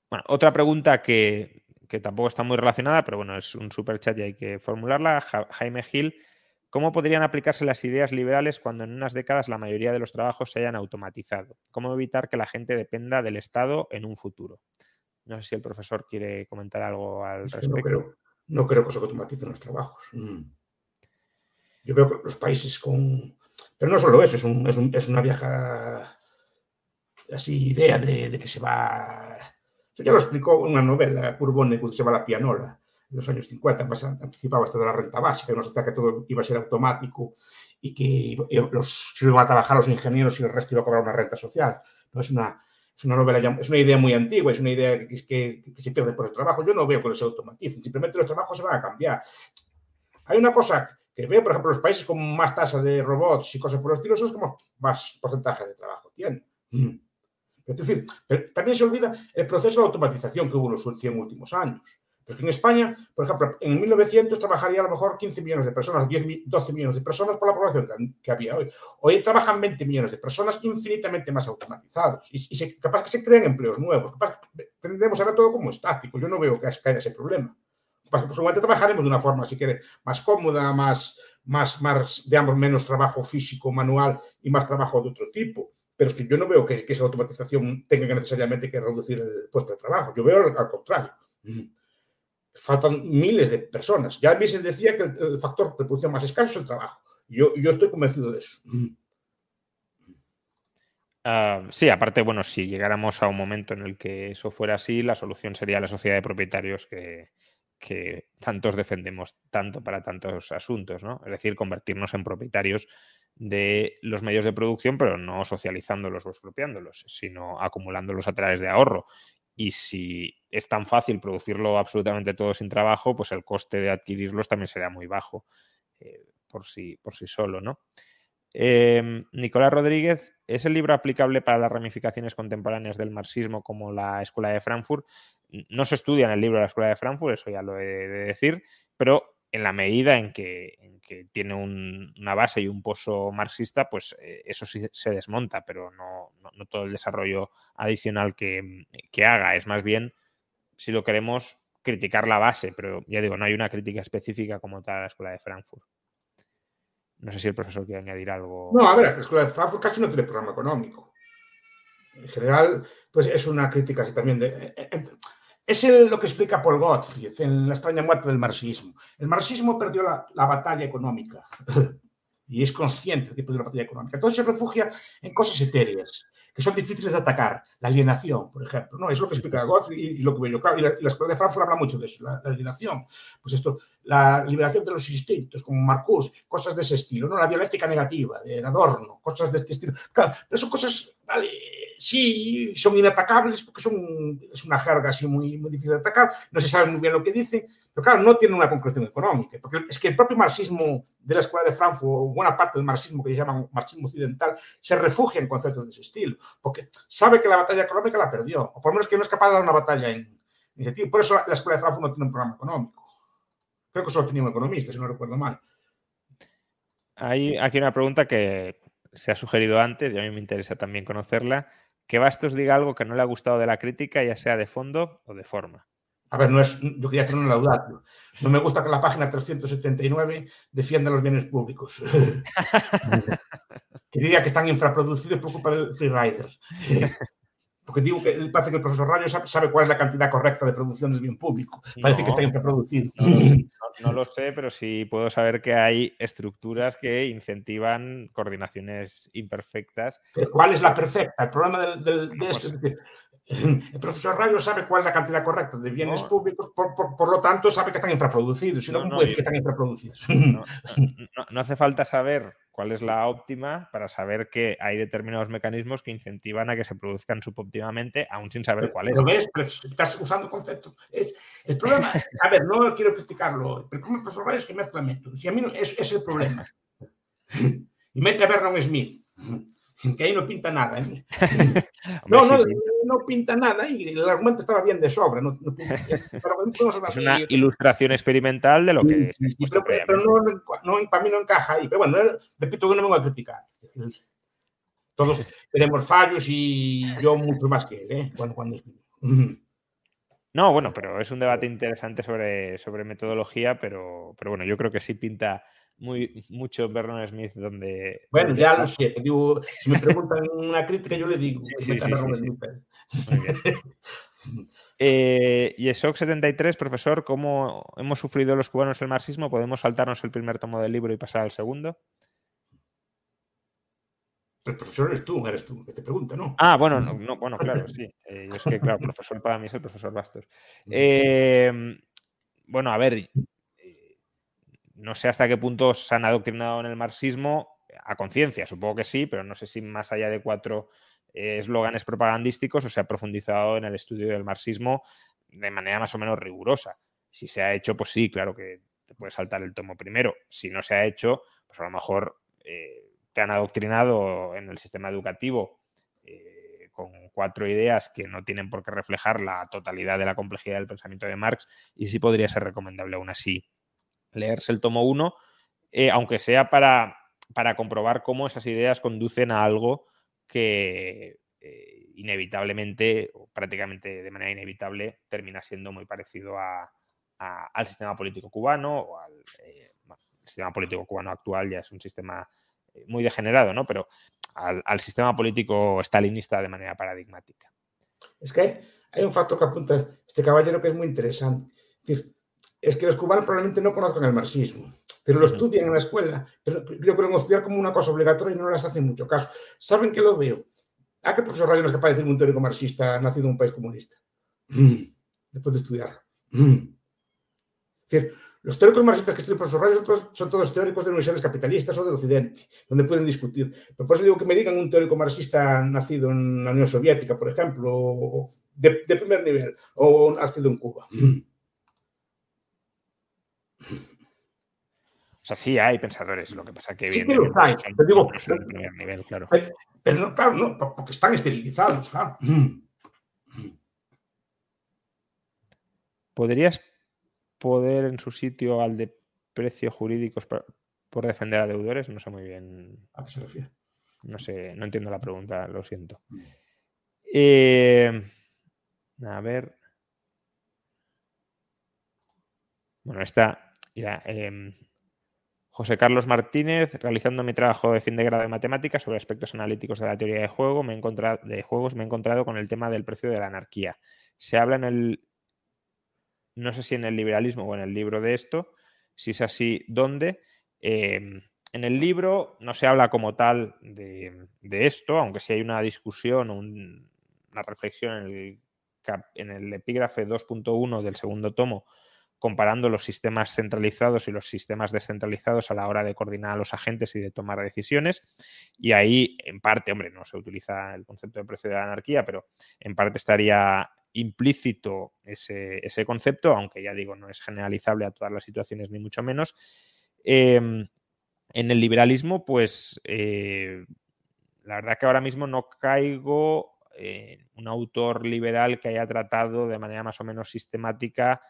Bueno, otra pregunta que, tampoco está muy relacionada, pero bueno, es un super chat y hay que formularla. Jaime Gil, ¿cómo podrían aplicarse las ideas liberales cuando en unas décadas la mayoría de los trabajos se hayan automatizado? ¿Cómo evitar que la gente dependa del Estado en un futuro? No sé si el profesor quiere comentar algo al respecto. No creo, no creo que se automaticen los trabajos. Mm. Yo veo que los países con... Pero no solo eso, es, una vieja así idea de que se va ya lo explicó una novela, Curbone, que se llama La Pianola, en los años 50, más anticipaba hasta de la renta básica, nos decía que todo iba a ser automático y que los, se iban a trabajar los ingenieros y el resto iba a cobrar una renta social. No, es, una, es una novela, es una idea muy antigua, es una idea que, que, que, se pierde por el trabajo. Yo no veo que se automaticen, simplemente los trabajos se van a cambiar. Hay una cosa que veo, por ejemplo, los países con más tasa de robots y cosas por el estilo, son los que más porcentaje de trabajo tienen. Es decir, también se olvida el proceso de automatización que hubo en los 100 últimos años. Porque en España, por ejemplo, en 1900 trabajaría a lo mejor 15 millones de personas, 10, 12 millones de personas por la población que había hoy. Hoy trabajan 20 millones de personas infinitamente más automatizados y, y capaz que se crean empleos nuevos. Capaz que tendemos a ver todo como estático. Yo no veo que haya ese problema. Capaz que trabajaremos de una forma, si quiere, más cómoda, más, más, más, digamos, menos trabajo físico, manual y más trabajo de otro tipo pero es que yo no veo que, esa automatización tenga necesariamente que reducir el puesto de trabajo. Yo veo al, contrario. Faltan miles de personas. Ya se decía que el, factor de producción más escaso es el trabajo. Yo, yo estoy convencido de eso. Ah, sí, aparte, bueno, si llegáramos a un momento en el que eso fuera así, la solución sería la sociedad de propietarios que, que tantos defendemos tanto para tantos asuntos, ¿no? Es decir, convertirnos en propietarios de los medios de producción, pero no socializándolos o expropiándolos, sino acumulándolos a través de ahorro. Y si es tan fácil producirlo absolutamente todo sin trabajo, pues el coste de adquirirlos también será muy bajo eh, por, sí, por sí solo, ¿no? Em, Nicolás Rodríguez, ¿es el libro aplicable para las ramificaciones contemporáneas del marxismo como la Escuela de Frankfurt? No se estudia en el libro de la Escuela de Frankfurt, eso ya lo he de decir, pero en la medida en que, tiene una base y un pozo marxista, pues eh, eso sí se desmonta, pero no, todo el desarrollo adicional que, haga. Es más bien, si lo queremos, criticar la base, pero ya digo, no hay una crítica específica como tal a la Escuela de Frankfurt. No sé si el profesor quiere añadir algo. No, a ver, la Escuela de Frankfurt casi no tiene programa económico. En general, pues es una crítica así también de... Es lo que explica Paul Gottfried en La extraña muerte del marxismo. El marxismo perdió la, batalla económica *laughs* y es consciente de que perdió la batalla económica. Entonces se refugia en cosas etéreas que son difíciles de atacar. La alienación, por ejemplo. ¿no? Es lo que explica Gottfried y, lo que veo yo. Claro, y la, escuela de Frankfurt habla mucho de eso, la, alienación. Pues esto, la liberación de los instintos, como Marcuse, cosas de ese estilo. ¿no? La dialéctica negativa, de Adorno, cosas de este estilo. Claro, pero son cosas... Vale, sí son inatacables porque son, es una jerga así muy, muy difícil de atacar, no se sabe muy bien lo que dicen, pero claro, no tiene una concreción económica, porque es que el propio marxismo de la Escuela de Frankfurt, o buena parte del marxismo que llaman marxismo occidental, se refugia en conceptos de ese estilo, porque sabe que la batalla económica la perdió, o por lo menos que no es capaz de dar una batalla en iniciativa. Por eso la Escuela de Frankfurt no tiene un programa económico. Creo que solo tenía un economista, si no recuerdo mal. Hay aquí una pregunta que se ha sugerido antes y a mí me interesa también conocerla que Bastos diga algo que no le ha gustado de la crítica, ya sea de fondo o de forma. A ver, no es, yo quería hacer un laudato. No me gusta que la página 379 defienda los bienes públicos. *laughs* que diga que están infraproducidos por culpa del freerider. Porque digo que parece que el profesor Rayo sabe, cuál es la cantidad correcta de producción del bien público. Parece que está infraproducido. No, lo sé, pero sí puedo saber que hay estructuras que incentivan coordinaciones imperfectas. ¿Cuál es la perfecta? El problema del, de esto es que *laughs* el profesor Rayo sabe cuál es la cantidad correcta de bienes públicos, por, lo tanto sabe que están infraproducidos. Si no, puede decir que están infraproducidos? no *laughs* hace falta saber cuál es la óptima para saber que hay determinados mecanismos que incentivan a que se produzcan subóptimamente, aún sin saber cuál es. ¿Lo ves? Pero estás usando conceptos. Es, el problema, a ver, no quiero criticarlo, pero el problema profesor es que mezcla métodos. Y a mí no, es, es el problema. *laughs* y mete a Vernon Smith que ahí no pinta nada. ¿eh? *laughs* no, no, no pinta nada y el argumento estaba bien de sobra. No, no pinta, *laughs* es una ilustración experimental de lo que sí, es. Pero, pero no, no, para mí no encaja ahí. Pero bueno, repito que no me voy a criticar. Todos *laughs* tenemos fallos y yo mucho más que él, ¿eh? cuando, cuando No, bueno, pero es un debate interesante sobre, sobre metodología, pero, pero bueno, yo creo que sí pinta muy, mucho Vernon Smith donde... Bueno, ya lo sé. Digo, si me preguntan una crítica, yo le digo. Sí, sí, sí, *laughs* eh, y ESOC 73, profesor, ¿cómo hemos sufrido los cubanos el marxismo? ¿Podemos saltarnos el primer tomo del libro y pasar al segundo? El profesor eres tú, eres tú, que te pregunta, ¿no? Ah, bueno, no, bueno, claro, sí. Eh, es que, claro, profesor para mí es el profesor Bastos. Eh, bueno, a ver, no sé hasta qué punto se han adoctrinado en el marxismo a conciencia, supongo que sí, pero no sé si más allá de cuatro eh, eslóganes propagandísticos o se ha profundizado en el estudio del marxismo de manera más o menos rigurosa. Si se ha hecho, pues sí, claro que te puedes saltar el tomo primero. Si no se ha hecho, pues a lo mejor eh, te han adoctrinado en el sistema educativo eh, con cuatro ideas que no tienen por qué reflejar la totalidad de la complejidad del pensamiento de Marx y sí podría ser recomendable aún así leerse el tomo 1, eh, aunque sea para, para, comprobar cómo esas ideas conducen a algo que eh, inevitablemente, o prácticamente de manera inevitable, termina siendo muy parecido al sistema político cubano o al eh, sistema político cubano actual, ya es un sistema muy degenerado, ¿no? Pero al, sistema político stalinista de manera paradigmática. Es que hay un factor que apunta este caballero que es muy interesante. Es decir, es que los cubanos probablemente no conozcan el marxismo, pero lo estudian en la escuela, pero creo que lo estudian como una cosa obligatoria y no les hacen mucho caso. ¿Saben que lo veo? ¿A qué profesor Radio no es capaz de decir un teórico marxista nacido en un país comunista? Mm, después de estudiar. Mm. Es decir, los teóricos marxistas que estudian profesor Radio son todos, teóricos de universidades capitalistas o del Occidente, donde pueden discutir. Pero por eso digo que me digan un teórico marxista nacido en la Unión Soviética, por ejemplo, de, de primer nivel, o nacido en Cuba. Mm. O sea, sí hay pensadores, lo que pasa que. Sí que los hay, te digo, pero, primer nivel, claro. Pero, no, claro, no, porque están esterilizados, claro. ¿Podrías poder en su sitio al de precios jurídicos por, defender a deudores? No sé muy bien. ¿A qué se refiere? No sé, no entiendo la pregunta, lo siento. Mm. Eh, a ver. Bueno, esta Em, José Carlos Martínez, realizando mi trabajo de fin de grado de matemáticas sobre aspectos analíticos de la teoría de, juego, me he encontrado, de juegos, me he encontrado con el tema del precio de la anarquía. Se habla en el, no sé si en el liberalismo o en el libro de esto, si es así, ¿dónde? Em, en el libro no se habla como tal de, esto, aunque sí hay una discusión, una reflexión en el, en el epígrafe 2.1 del segundo tomo comparando los sistemas centralizados y los sistemas descentralizados a la hora de coordinar a los agentes y de tomar decisiones. Y ahí, en parte, hombre, no se utiliza el concepto de precio de la anarquía, pero en parte estaría implícito ese, concepto, aunque ya digo, no es generalizable a todas las situaciones, ni mucho menos. Em, en el liberalismo, pues eh, la verdad que ahora mismo no caigo en un autor liberal que haya tratado de manera más o menos sistemática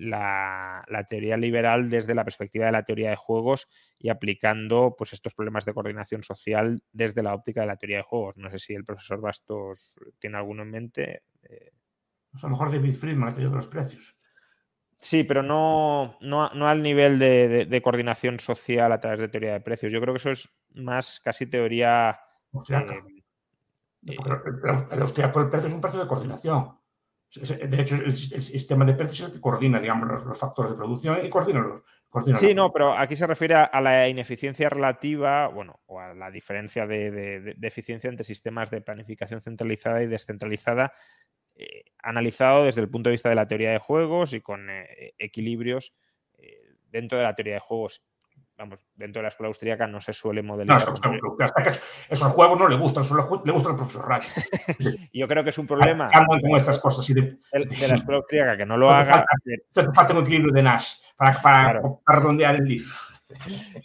la, teoría liberal desde la perspectiva de la teoría de juegos y aplicando pues, estos problemas de coordinación social desde la óptica de la teoría de juegos. No sé si el profesor Bastos tiene alguno en mente. Eh. Pues a lo mejor David Friedman, teoría de los precios. Sí, pero no, no, al nivel de, coordinación social a través de teoría de precios. Yo creo que eso es más casi teoría. Eh, el, austriaco, el precio es un precio de coordinación. De hecho, el, sistema de precios es el que coordina, digamos, los, factores de producción y coordina los. sí, no, pero aquí se refiere a la ineficiencia relativa, bueno, o a la diferencia de, eficiencia entre sistemas de planificación centralizada y descentralizada, eh, analizado desde el punto de vista de la teoría de juegos y con eh, equilibrios eh, dentro de la teoría de juegos. Vamos, dentro de la escuela austríaca no se suele modelar. No, esos juegos no le gustan, solo le gustan al profesor Rack. *laughs* Yo creo que es un problema. con estas cosas. de, de, la escuela austríaca que no lo *laughs* haga. Se falta un equilibrio de Nash para, para, redondear el libro.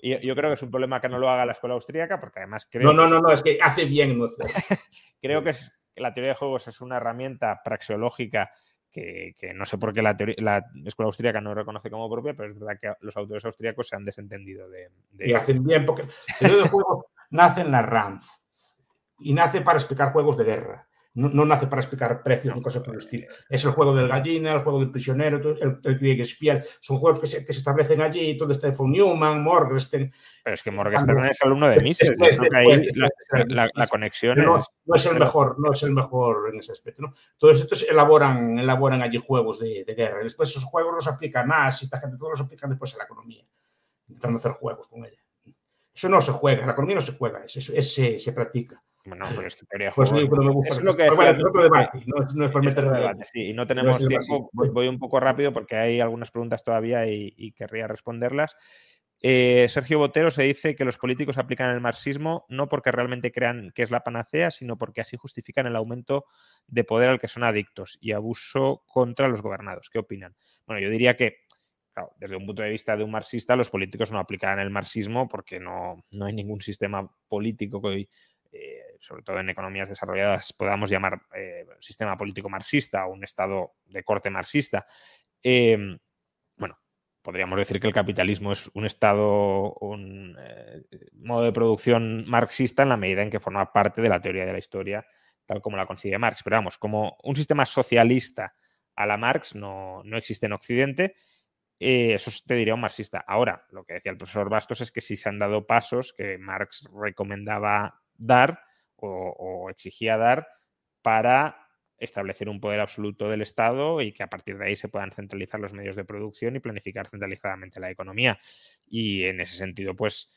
Yo, yo, creo que es un problema que no lo haga la escuela austríaca, porque además creo. No, no, no, no es que hace bien. No *laughs* creo que es, la teoría de juegos es una herramienta praxeológica que, no sé por qué la, la, escuela austríaca no reconoce como propia, pero es verdad que los autores austríacos se han desentendido de... Y hacen bien, porque el de juegos nace en la y nace para explicar juegos de guerra no, nace para explicar precios ni cosas por el estilo. Es el juego del gallina, el juego del prisionero, el, el Kriegspiel. Son juegos que se, que se, establecen allí, todo este von Newman, Morgenstern. Pero es que Morgenstern es alumno de Mises. la, la, conexión no, es, no es el mejor, no es el mejor en ese aspecto. ¿no? Todos estos elaboran, elaboran allí juegos de, de guerra. Después esos juegos los aplican más y esta gente todos los aplican después a la economía, intentando hacer juegos con ella. Eso no se juega, la economía no se juega, eso, se, se practica. Bueno, pero es que teoría pues que no me gusta. Es lo que otro debate, no, no es por meter debate. Sí, y no tenemos tiempo. Voy, un poco rápido porque hay algunas preguntas todavía y, querría responderlas. Eh, Sergio Botero se dice que los políticos aplican el marxismo no porque realmente crean que es la panacea, sino porque así justifican el aumento de poder al que son adictos y abuso contra los gobernados. ¿Qué opinan? Bueno, yo diría que Claro, desde un punto de vista de un marxista, los políticos no aplican el marxismo porque no, no hay ningún sistema político que hoy eh, sobre todo en economías desarrolladas, podamos llamar eh, sistema político marxista o un Estado de corte marxista. Em, bueno, podríamos decir que el capitalismo es un Estado, un eh, modo de producción marxista en la medida en que forma parte de la teoría de la historia, tal como la concibe Marx. Pero vamos, como un sistema socialista a la Marx no, no existe en Occidente. eso te diría un marxista. Ahora, lo que decía el profesor Bastos es que si se han dado pasos que Marx recomendaba dar o, exigía dar para establecer un poder absoluto del Estado y que a partir de ahí se puedan centralizar los medios de producción y planificar centralizadamente la economía. Y en ese sentido, pues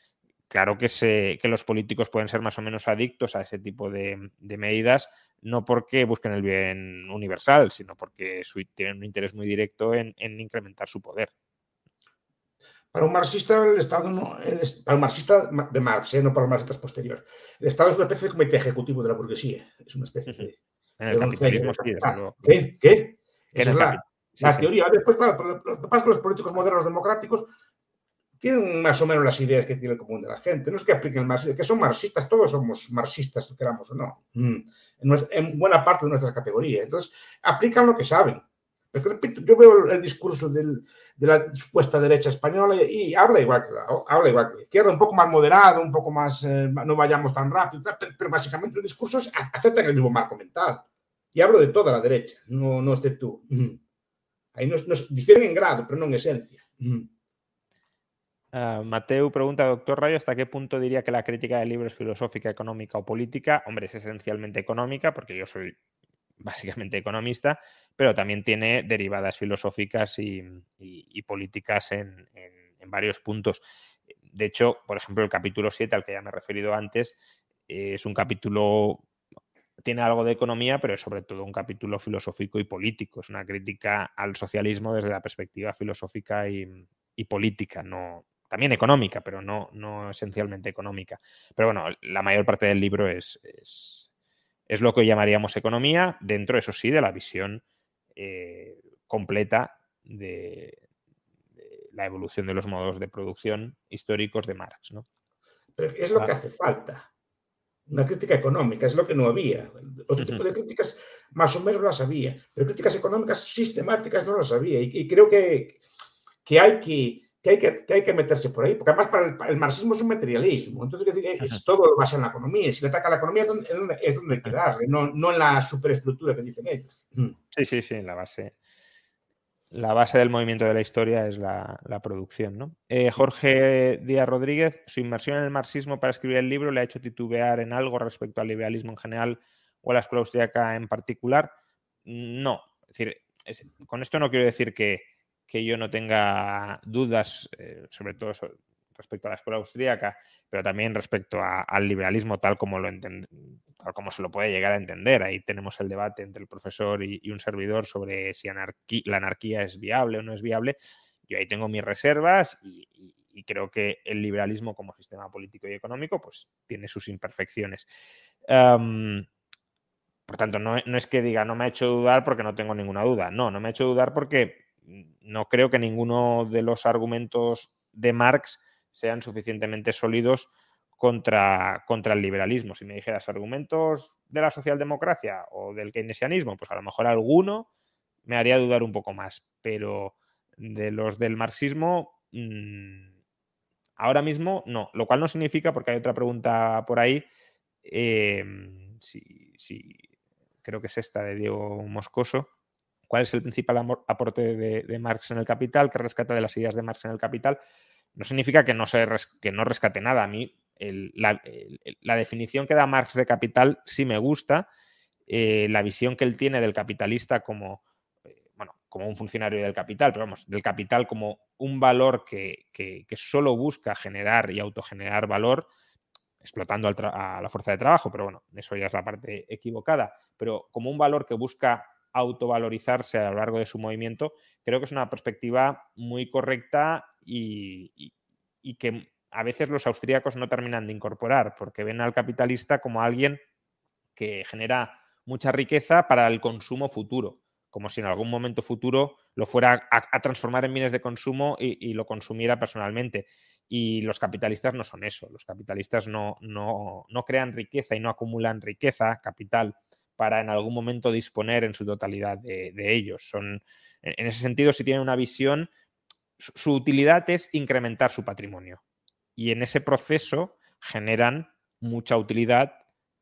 claro que, se, que los políticos pueden ser más o menos adictos a ese tipo de, medidas, no porque busquen el bien universal, sino porque tienen un interés muy directo en incrementar su poder. Para un marxista, el Estado no. para un marxista de Marx, ¿eh? no para los marxistas posteriores. El Estado es una especie de comité ejecutivo de la burguesía. Es una especie de. En el capitalismo, sí, ¿Qué? ¿Qué? Esa es la, la teoría. Después, claro, lo que pasa es que los políticos modernos democráticos tienen más o menos las ideas que tiene el común de la gente. No es que apliquen el marxismo, que son marxistas, todos somos marxistas, queramos o no, mm. en, buena parte de nuestras categorías. Entonces, aplican lo que saben. Pero repito, yo veo el discurso de la supuesta derecha española y, habla, igual que la, habla igual que la izquierda, un poco más moderado, un poco más, eh, no vayamos tan rápido, pero, básicamente el discurso es aceptan el mismo marco mental. Y hablo de toda la derecha, no, no es de tú. *clears throat* Ahí nos, nos, difieren en grado, pero no en esencia. Uh, *clears throat* Mateu pregunta, doctor Rayo, ¿hasta qué punto diría que la crítica del libro es filosófica, económica o política? Hombre, es esencialmente económica, porque yo soy básicamente economista, pero también tiene derivadas filosóficas y, políticas en, varios puntos. De hecho, por ejemplo, el capítulo 7, al que ya me he referido antes, es un capítulo, tiene algo de economía, pero es sobre todo un capítulo filosófico y político. Es una crítica al socialismo desde la perspectiva filosófica y, política, no, también económica, pero no, no esencialmente económica. Pero bueno, la mayor parte del libro es lo que llamaríamos economía, dentro, eso sí, de la visión eh, completa de, la evolución de los modos de producción históricos de Marx. ¿no? Pero es lo que ah. hace falta. Una crítica económica, es lo que no había. Otro tipo de críticas más o menos las había, pero críticas económicas sistemáticas no las había. Y, creo que, que hay que que hay que, hay que meterse por ahí, porque además para el, marxismo es un materialismo, entonces es, todo lo basa en la economía, y si le ataca la economía es donde, es donde hay que darle, no, no, en la superestructura que dicen ellos. Mm. Sí, sí, sí, la base. La base del movimiento de la historia es la, la producción. ¿no? Eh, Jorge Díaz Rodríguez, su inmersión en el marxismo para escribir el libro le ha hecho titubear en algo respecto al liberalismo en general o a la escuela austríaca en particular. No, es decir, con esto no quiero decir que, que yo no tenga dudas, eh, sobre todo respecto a la escuela austríaca, pero también respecto al liberalismo tal como, lo tal como se lo puede llegar a entender. Ahí tenemos el debate entre el profesor y, un servidor sobre si la anarquía es viable o no es viable. Yo ahí tengo mis reservas y, creo que el liberalismo como sistema político y económico pues tiene sus imperfecciones. Por tanto, no, no, es que diga no me ha hecho dudar porque no tengo ninguna duda. No, no me ha hecho dudar porque no creo que ninguno de los argumentos de Marx sean suficientemente sólidos contra, contra el liberalismo. Si me dijeras argumentos de la socialdemocracia o del keynesianismo, pues a lo mejor alguno me haría dudar un poco más, pero de los del marxismo, mmm, ahora mismo no, lo cual no significa, porque hay otra pregunta por ahí, eh, si, si, creo que es esta de Diego Moscoso, ¿cuál es el principal aporte de, Marx en el capital? ¿Qué rescata de las ideas de Marx en el capital? No significa que no, se que no rescate nada. A mí la, definición que da Marx de capital sí me gusta. Eh, la visión que él tiene del capitalista como, eh, bueno, como un funcionario del capital, pero vamos, del capital como un valor que, que, solo busca generar y autogenerar valor, explotando a la fuerza de trabajo, pero bueno, eso ya es la parte equivocada, pero como un valor que busca autovalorizarse a lo largo de su movimiento, creo que es una perspectiva muy correcta y, que a veces los austríacos no terminan de incorporar, porque ven al capitalista como alguien que genera mucha riqueza para el consumo futuro, como si en algún momento futuro lo fuera a, a transformar en bienes de consumo y, y, lo consumiera personalmente. Y los capitalistas no son eso, los capitalistas no, no, no crean riqueza y no acumulan riqueza, capital, para en algún momento disponer en su totalidad de, ellos. Son, en ese sentido, si tienen una visión, su, su utilidad es incrementar su patrimonio y en ese proceso generan mucha utilidad,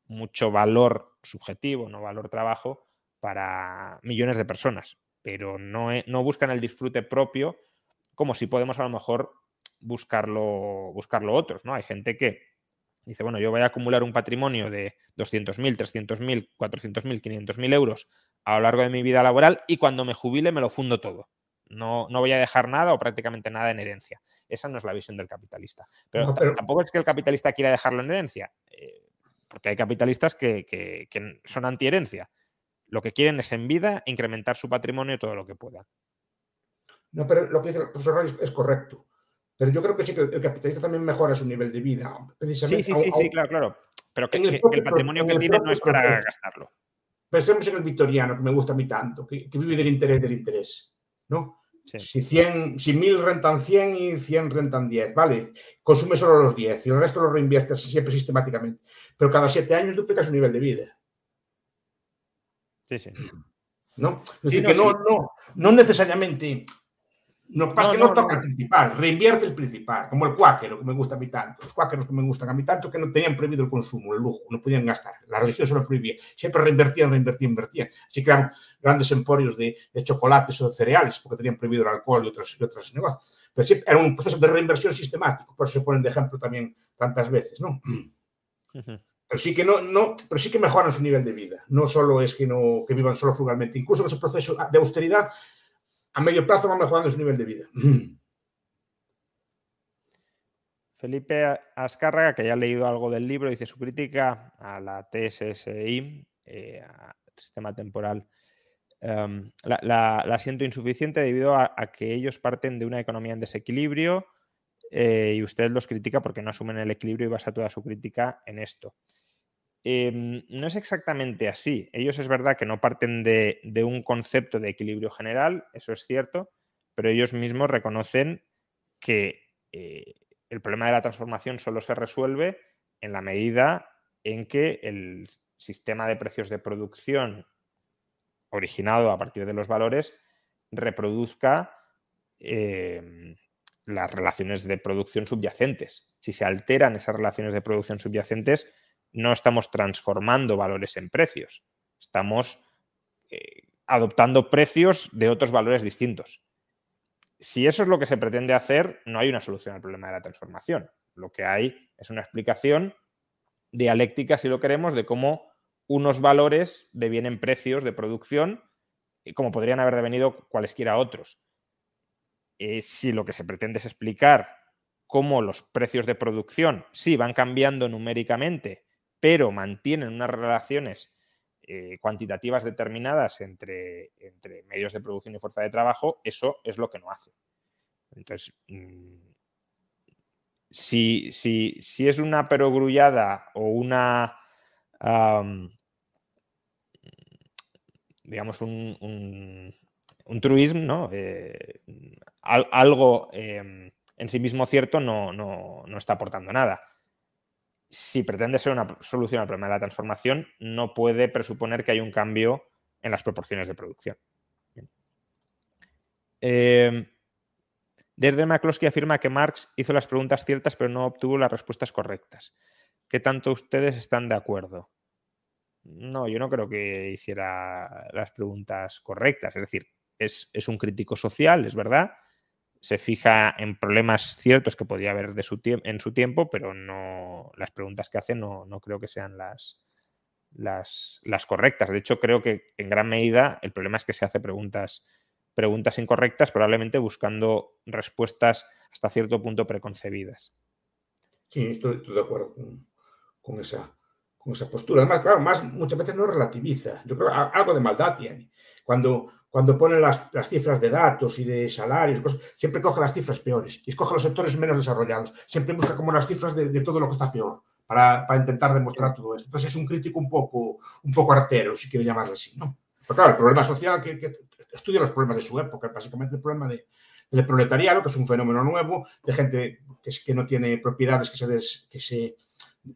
mucho valor subjetivo, no valor trabajo para millones de personas, pero no, no buscan el disfrute propio como si podemos a lo mejor buscarlo, buscarlo otros, ¿no? Hay gente que dice, bueno, yo voy a acumular un patrimonio de 200.000, 300.000, 400.000, 500.000 euros a lo largo de mi vida laboral y cuando me jubile me lo fundo todo. No, no, voy a dejar nada o prácticamente nada en herencia. Esa no es la visión del capitalista. Pero, no, pero... tampoco es que el capitalista quiera dejarlo en herencia, eh, porque hay capitalistas que, que, que son antiherencia. Lo que quieren es en vida incrementar su patrimonio todo lo que puedan. No, pero lo que dice el profesor es correcto. Pero yo creo que sí que el capitalista también mejora su nivel de vida. Precisamente, sí, sí, sí, sí, claro, claro. Pero que, el, que el, patrimonio que tiene no es para proceso. gastarlo. Pensemos en el victoriano, que me gusta a mí tanto, que, que vive del interés del interés. ¿no? Sí. Si, 100, si 1000 rentan 100 y 100 rentan 10, vale, consume solo los 10 y el resto lo reinviertes siempre sistemáticamente. Pero cada 7 años duplica su nivel de vida. Sí, sí. ¿No? Es decir, sí, no, que no, no, no necesariamente no pasa no, que no, no toca el principal, reinvierte el principal, como el cuáquero, que me gusta a mí tanto. Los cuáqueros que me gustan a mí tanto que no tenían prohibido el consumo, el lujo, no podían gastar. La religión se lo prohibía. Siempre reinvertían, reinvertían, invertían. Así que eran grandes emporios de, de, chocolates o de cereales, porque tenían prohibido el alcohol y otros, y otros negocios. Pero siempre era un proceso de reinversión sistemático, por eso se ponen de ejemplo también tantas veces, ¿no? Uh -huh. Pero sí que no, no, pero sí que mejoran su nivel de vida. No solo es que no que vivan solo frugalmente, incluso en ese proceso de austeridad a medio plazo va mejorando su nivel de vida. Felipe Azcárraga, que ya ha leído algo del libro, dice su crítica a la TSSI, eh, al sistema temporal, um, la, siento insuficiente debido a, a, que ellos parten de una economía en desequilibrio eh, y usted los critica porque no asumen el equilibrio y basa toda su crítica en esto. Eh, no es exactamente así. Ellos es verdad que no parten de, un concepto de equilibrio general, eso es cierto, pero ellos mismos reconocen que eh, el problema de la transformación solo se resuelve en la medida en que el sistema de precios de producción originado a partir de los valores reproduzca eh, las relaciones de producción subyacentes. Si se alteran esas relaciones de producción subyacentes, no estamos transformando valores en precios, estamos eh, adoptando precios de otros valores distintos. Si eso es lo que se pretende hacer, no hay una solución al problema de la transformación. Lo que hay es una explicación dialéctica, si lo queremos, de cómo unos valores devienen precios de producción, como podrían haber devenido cualesquiera otros. Eh, si lo que se pretende es explicar cómo los precios de producción sí van cambiando numéricamente pero mantienen unas relaciones eh, cuantitativas determinadas entre, medios de producción y fuerza de trabajo, eso es lo que no hace. Entonces, mmm, si, es una perogrullada o una, digamos, un, truismo, ¿no? Eh, algo em, en sí mismo cierto no, está aportando nada. Si pretende ser una solución al problema de la transformación, no puede presuponer que hay un cambio en las proporciones de producción. Eh, desde McCloskey afirma que Marx hizo las preguntas ciertas pero no obtuvo las respuestas correctas. ¿Qué tanto ustedes están de acuerdo? No, yo no creo que hiciera las preguntas correctas. Es decir, es, un crítico social, es verdad. Se fija en problemas ciertos que podía haber en su tiempo, pero no las preguntas que hace no, no creo que sean las, las, las, correctas. De hecho, creo que en gran medida el problema es que se hace preguntas preguntas incorrectas, probablemente buscando respuestas hasta cierto punto preconcebidas. Sí, estoy, de acuerdo con, esa, con esa postura. Además, claro, más, muchas veces no relativiza. Yo creo que algo de maldad tiene. Cuando, cuando pone las, cifras de datos y de salarios, siempre coge las cifras peores y escoge los sectores menos desarrollados. Siempre busca como las cifras de, todo lo que está peor para, intentar demostrar todo eso. Entonces es un crítico un poco, un poco artero, si quiero llamarlo así. ¿no? Pero claro, el problema social que, estudia los problemas de su época, básicamente el problema de, del proletariado, que es un fenómeno nuevo, de gente que, que no tiene propiedades, que se, que se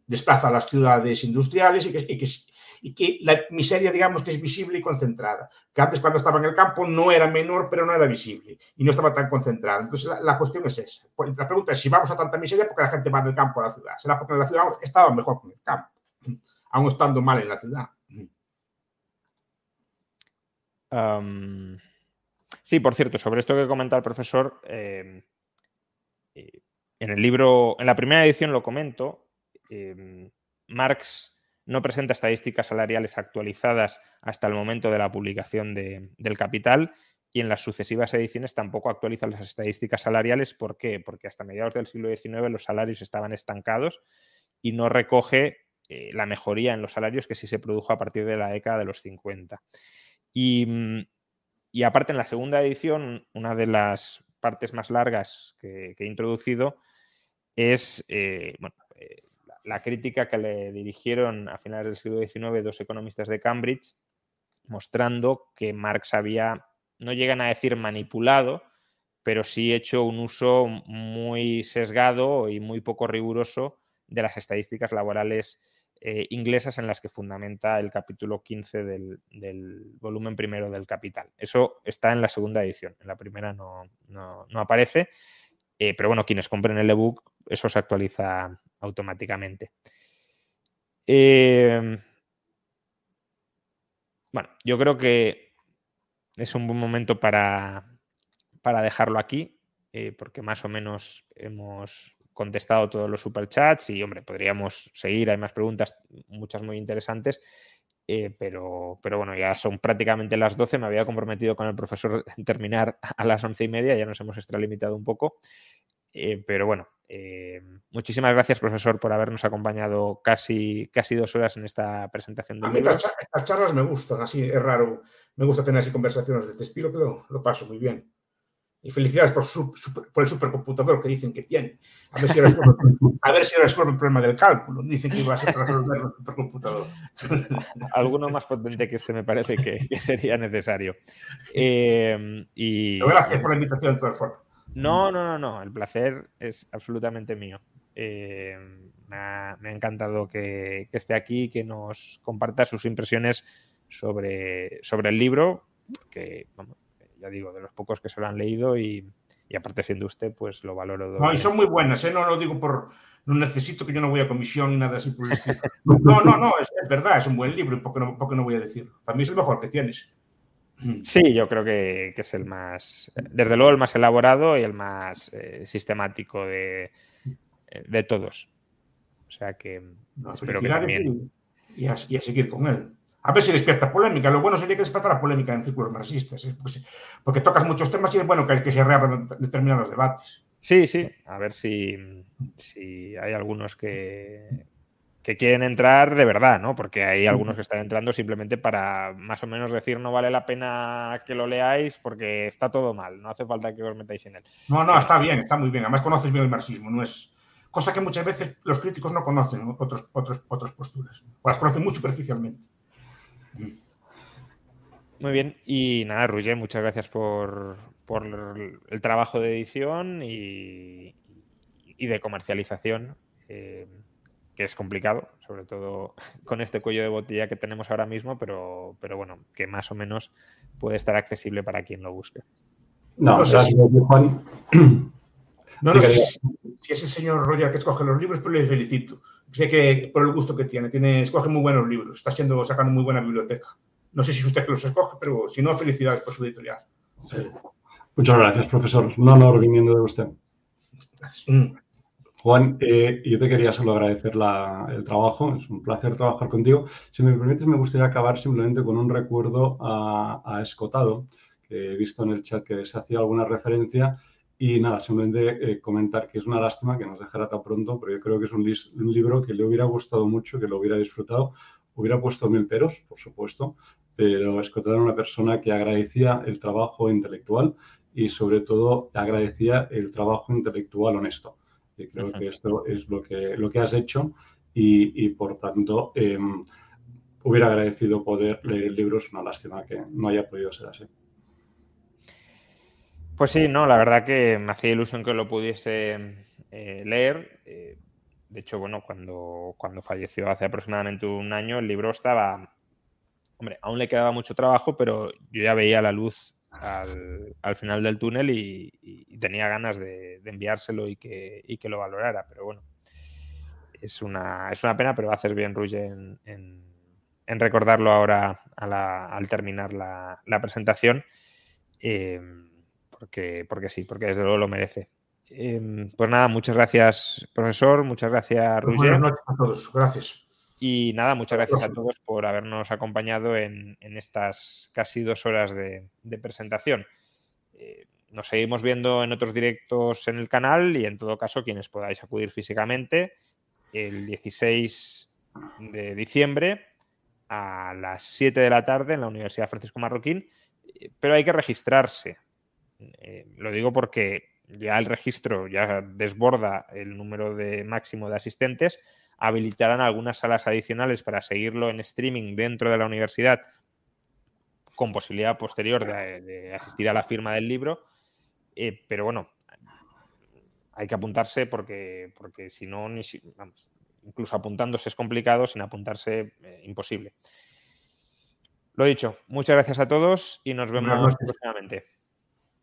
desplaza a las ciudades industriales y que, y que, y que, la miseria, digamos, que es visible y concentrada. Que antes cuando estaba en el campo no era menor, pero no era visible y no estaba tan concentrada. Entonces la, cuestión es esa. La pregunta es si vamos a tanta miseria porque la gente va del campo a la ciudad. ¿Será porque en la ciudad estaba mejor en el campo, *clears throat* aún estando mal en la ciudad? sí, por cierto, sobre esto que comenta el profesor, em, eh, en el libro, en la primera edición lo comento, em, Marx no presenta estadísticas salariales actualizadas hasta el momento de la publicación del Capital y en las sucesivas ediciones tampoco actualiza las estadísticas salariales. ¿Por qué? Porque hasta mediados del siglo XIX los salarios estaban estancados y no recoge eh, la mejoría en los salarios que sí se produjo a partir de la década de los 50. Mm, y, aparte, en la segunda edición, una de las partes más largas que, he introducido es eh, eh, la crítica que le dirigieron a finales del siglo XIX dos economistas de Cambridge, mostrando que Marx había, no llegan a decir manipulado, pero sí hecho un uso muy sesgado y muy poco riguroso de las estadísticas laborales eh, inglesas en las que fundamenta el capítulo 15 del, volumen primero del Capital. Eso está en la segunda edición, en la primera no, aparece, eh, pero bueno, quienes compren el ebook, eso se actualiza automáticamente. Em, bueno, yo creo que es un buen momento para, para dejarlo aquí, eh, porque más o menos hemos contestado todos los superchats y, hombre, podríamos seguir, hay más preguntas, muchas muy interesantes, eh, pero, pero bueno, ya son prácticamente las 12, me había comprometido con el profesor en terminar *laughs* a las once y media, ya nos hemos extralimitado un poco, eh, pero bueno, eh, muchísimas gracias, profesor, por habernos acompañado casi, casi dos horas en esta presentación del A mí Estas, charlas me gustan, así es raro, me gusta tener así conversaciones de este estilo, que lo paso muy bien. Y felicidades por, por el supercomputador que dicen que tiene. A ver, si resuelve, a ver si resuelve el problema del cálculo. Dicen que iba a ser resolver el supercomputador. *laughs* Alguno más potente que este me parece que, sería necesario. Eh, y... Gracias por la invitación, de todas formas. No, no, no, no. El placer es absolutamente mío. Eh, me, ha, encantado que, que, esté aquí, que nos comparta sus impresiones sobre, sobre el libro, que vamos, ya digo, de los pocos que se lo han leído y, aparte siendo usted, pues lo valoro. No, y son muy buenas, ¿eh? no lo digo por, no necesito que yo no voy a comisión ni nada así por el estilo. No, no, no, es, verdad, es un buen libro y qué no, no voy a decirlo. Para mí es el mejor que tienes. Sí, yo creo que, es el más, desde luego el más elaborado y el más eh, sistemático de, de, todos. O sea que espero que también. y a seguir con él. A ver si despierta polémica. Lo bueno sería que despierta la polémica en círculos marxistas, ¿eh? porque, tocas muchos temas y es bueno que, que se reabran determinados debates. Sí, sí. A ver si, si hay algunos que, que quieren entrar de verdad, ¿no? Porque hay algunos que están entrando simplemente para más o menos decir no vale la pena que lo leáis porque está todo mal, no hace falta que os metáis en él. No, no, está bien, está muy bien. Además conoces bien el marxismo, no es cosa que muchas veces los críticos no conocen otros, otros, otras posturas, o las conocen muy superficialmente. Muy bien, y nada, Ruger, muchas gracias por, por el trabajo de edición y, y de comercialización, eh, que es complicado, sobre todo *laughs* con este cuello de botella que tenemos ahora mismo, pero, pero bueno, que más o menos puede estar accesible para quien lo busque. No, No, sé Juan. No, no Sí, sé que- si, es el señor Roger que escoge los libros, pero le felicito. Sé que por el gusto que tiene, tiene escoge muy buenos libros, está siendo, sacando muy buena biblioteca. No sé si es usted que los escoge, pero si no, felicidades por su editorial. Muchas gracias, profesor. Un honor viniendo de usted. Gracias. Mm. Juan, eh, yo te quería solo agradecer la- el trabajo, es un placer trabajar contigo. Si me permites, me gustaría acabar simplemente con un recuerdo a, a Escotado, que he visto en el chat que se hacía alguna referencia. Y nada, simplemente eh, comentar que es una lástima que nos dejara tan pronto, pero yo creo que es un, libro que le hubiera gustado mucho, que lo hubiera disfrutado. Hubiera puesto mil peros, por supuesto, pero Escotado era una persona que agradecía el trabajo intelectual y sobre todo agradecía el trabajo intelectual honesto. Y creo que esto es lo que, lo que has hecho y, y, por tanto eh, hubiera agradecido poder leer el libro. Es una lástima que no haya podido ser así. Pues sí, no, la verdad que me hacía ilusión que lo pudiese eh, leer. Eh, de hecho, bueno, cuando, cuando falleció hace aproximadamente un año, el libro estaba. Hombre, aún le quedaba mucho trabajo, pero yo ya veía la luz al, al final del túnel y, tenía ganas de, de enviárselo y que, y que lo valorara. Pero bueno, es una, es una pena, pero haces bien, Ruye, en, en- en recordarlo ahora a la- al terminar la, la presentación. eh, porque, porque sí, porque desde luego lo merece. Eh, pues nada, muchas gracias, profesor, muchas gracias, Roger. Buenas noches a todos. Gracias. Y nada, muchas gracias a todos por habernos acompañado en, en estas casi dos horas de, de presentación. Eh, nos seguimos viendo en otros directos en el canal y en todo caso quienes podáis acudir físicamente el 16 de diciembre a las 7 de la tarde en la Universidad Francisco Marroquín, eh, pero hay que registrarse. Eh, lo digo porque ya el registro ya desborda el número de máximo de asistentes, habilitarán algunas salas adicionales para seguirlo en streaming dentro de la universidad con posibilidad posterior de, de asistir a la firma del libro, eh, pero bueno, hay que apuntarse porque, porque si no, ni si- vamos, incluso apuntándose es complicado, sin apuntarse eh, imposible. Lo dicho, muchas gracias a todos y nos vemos próximamente.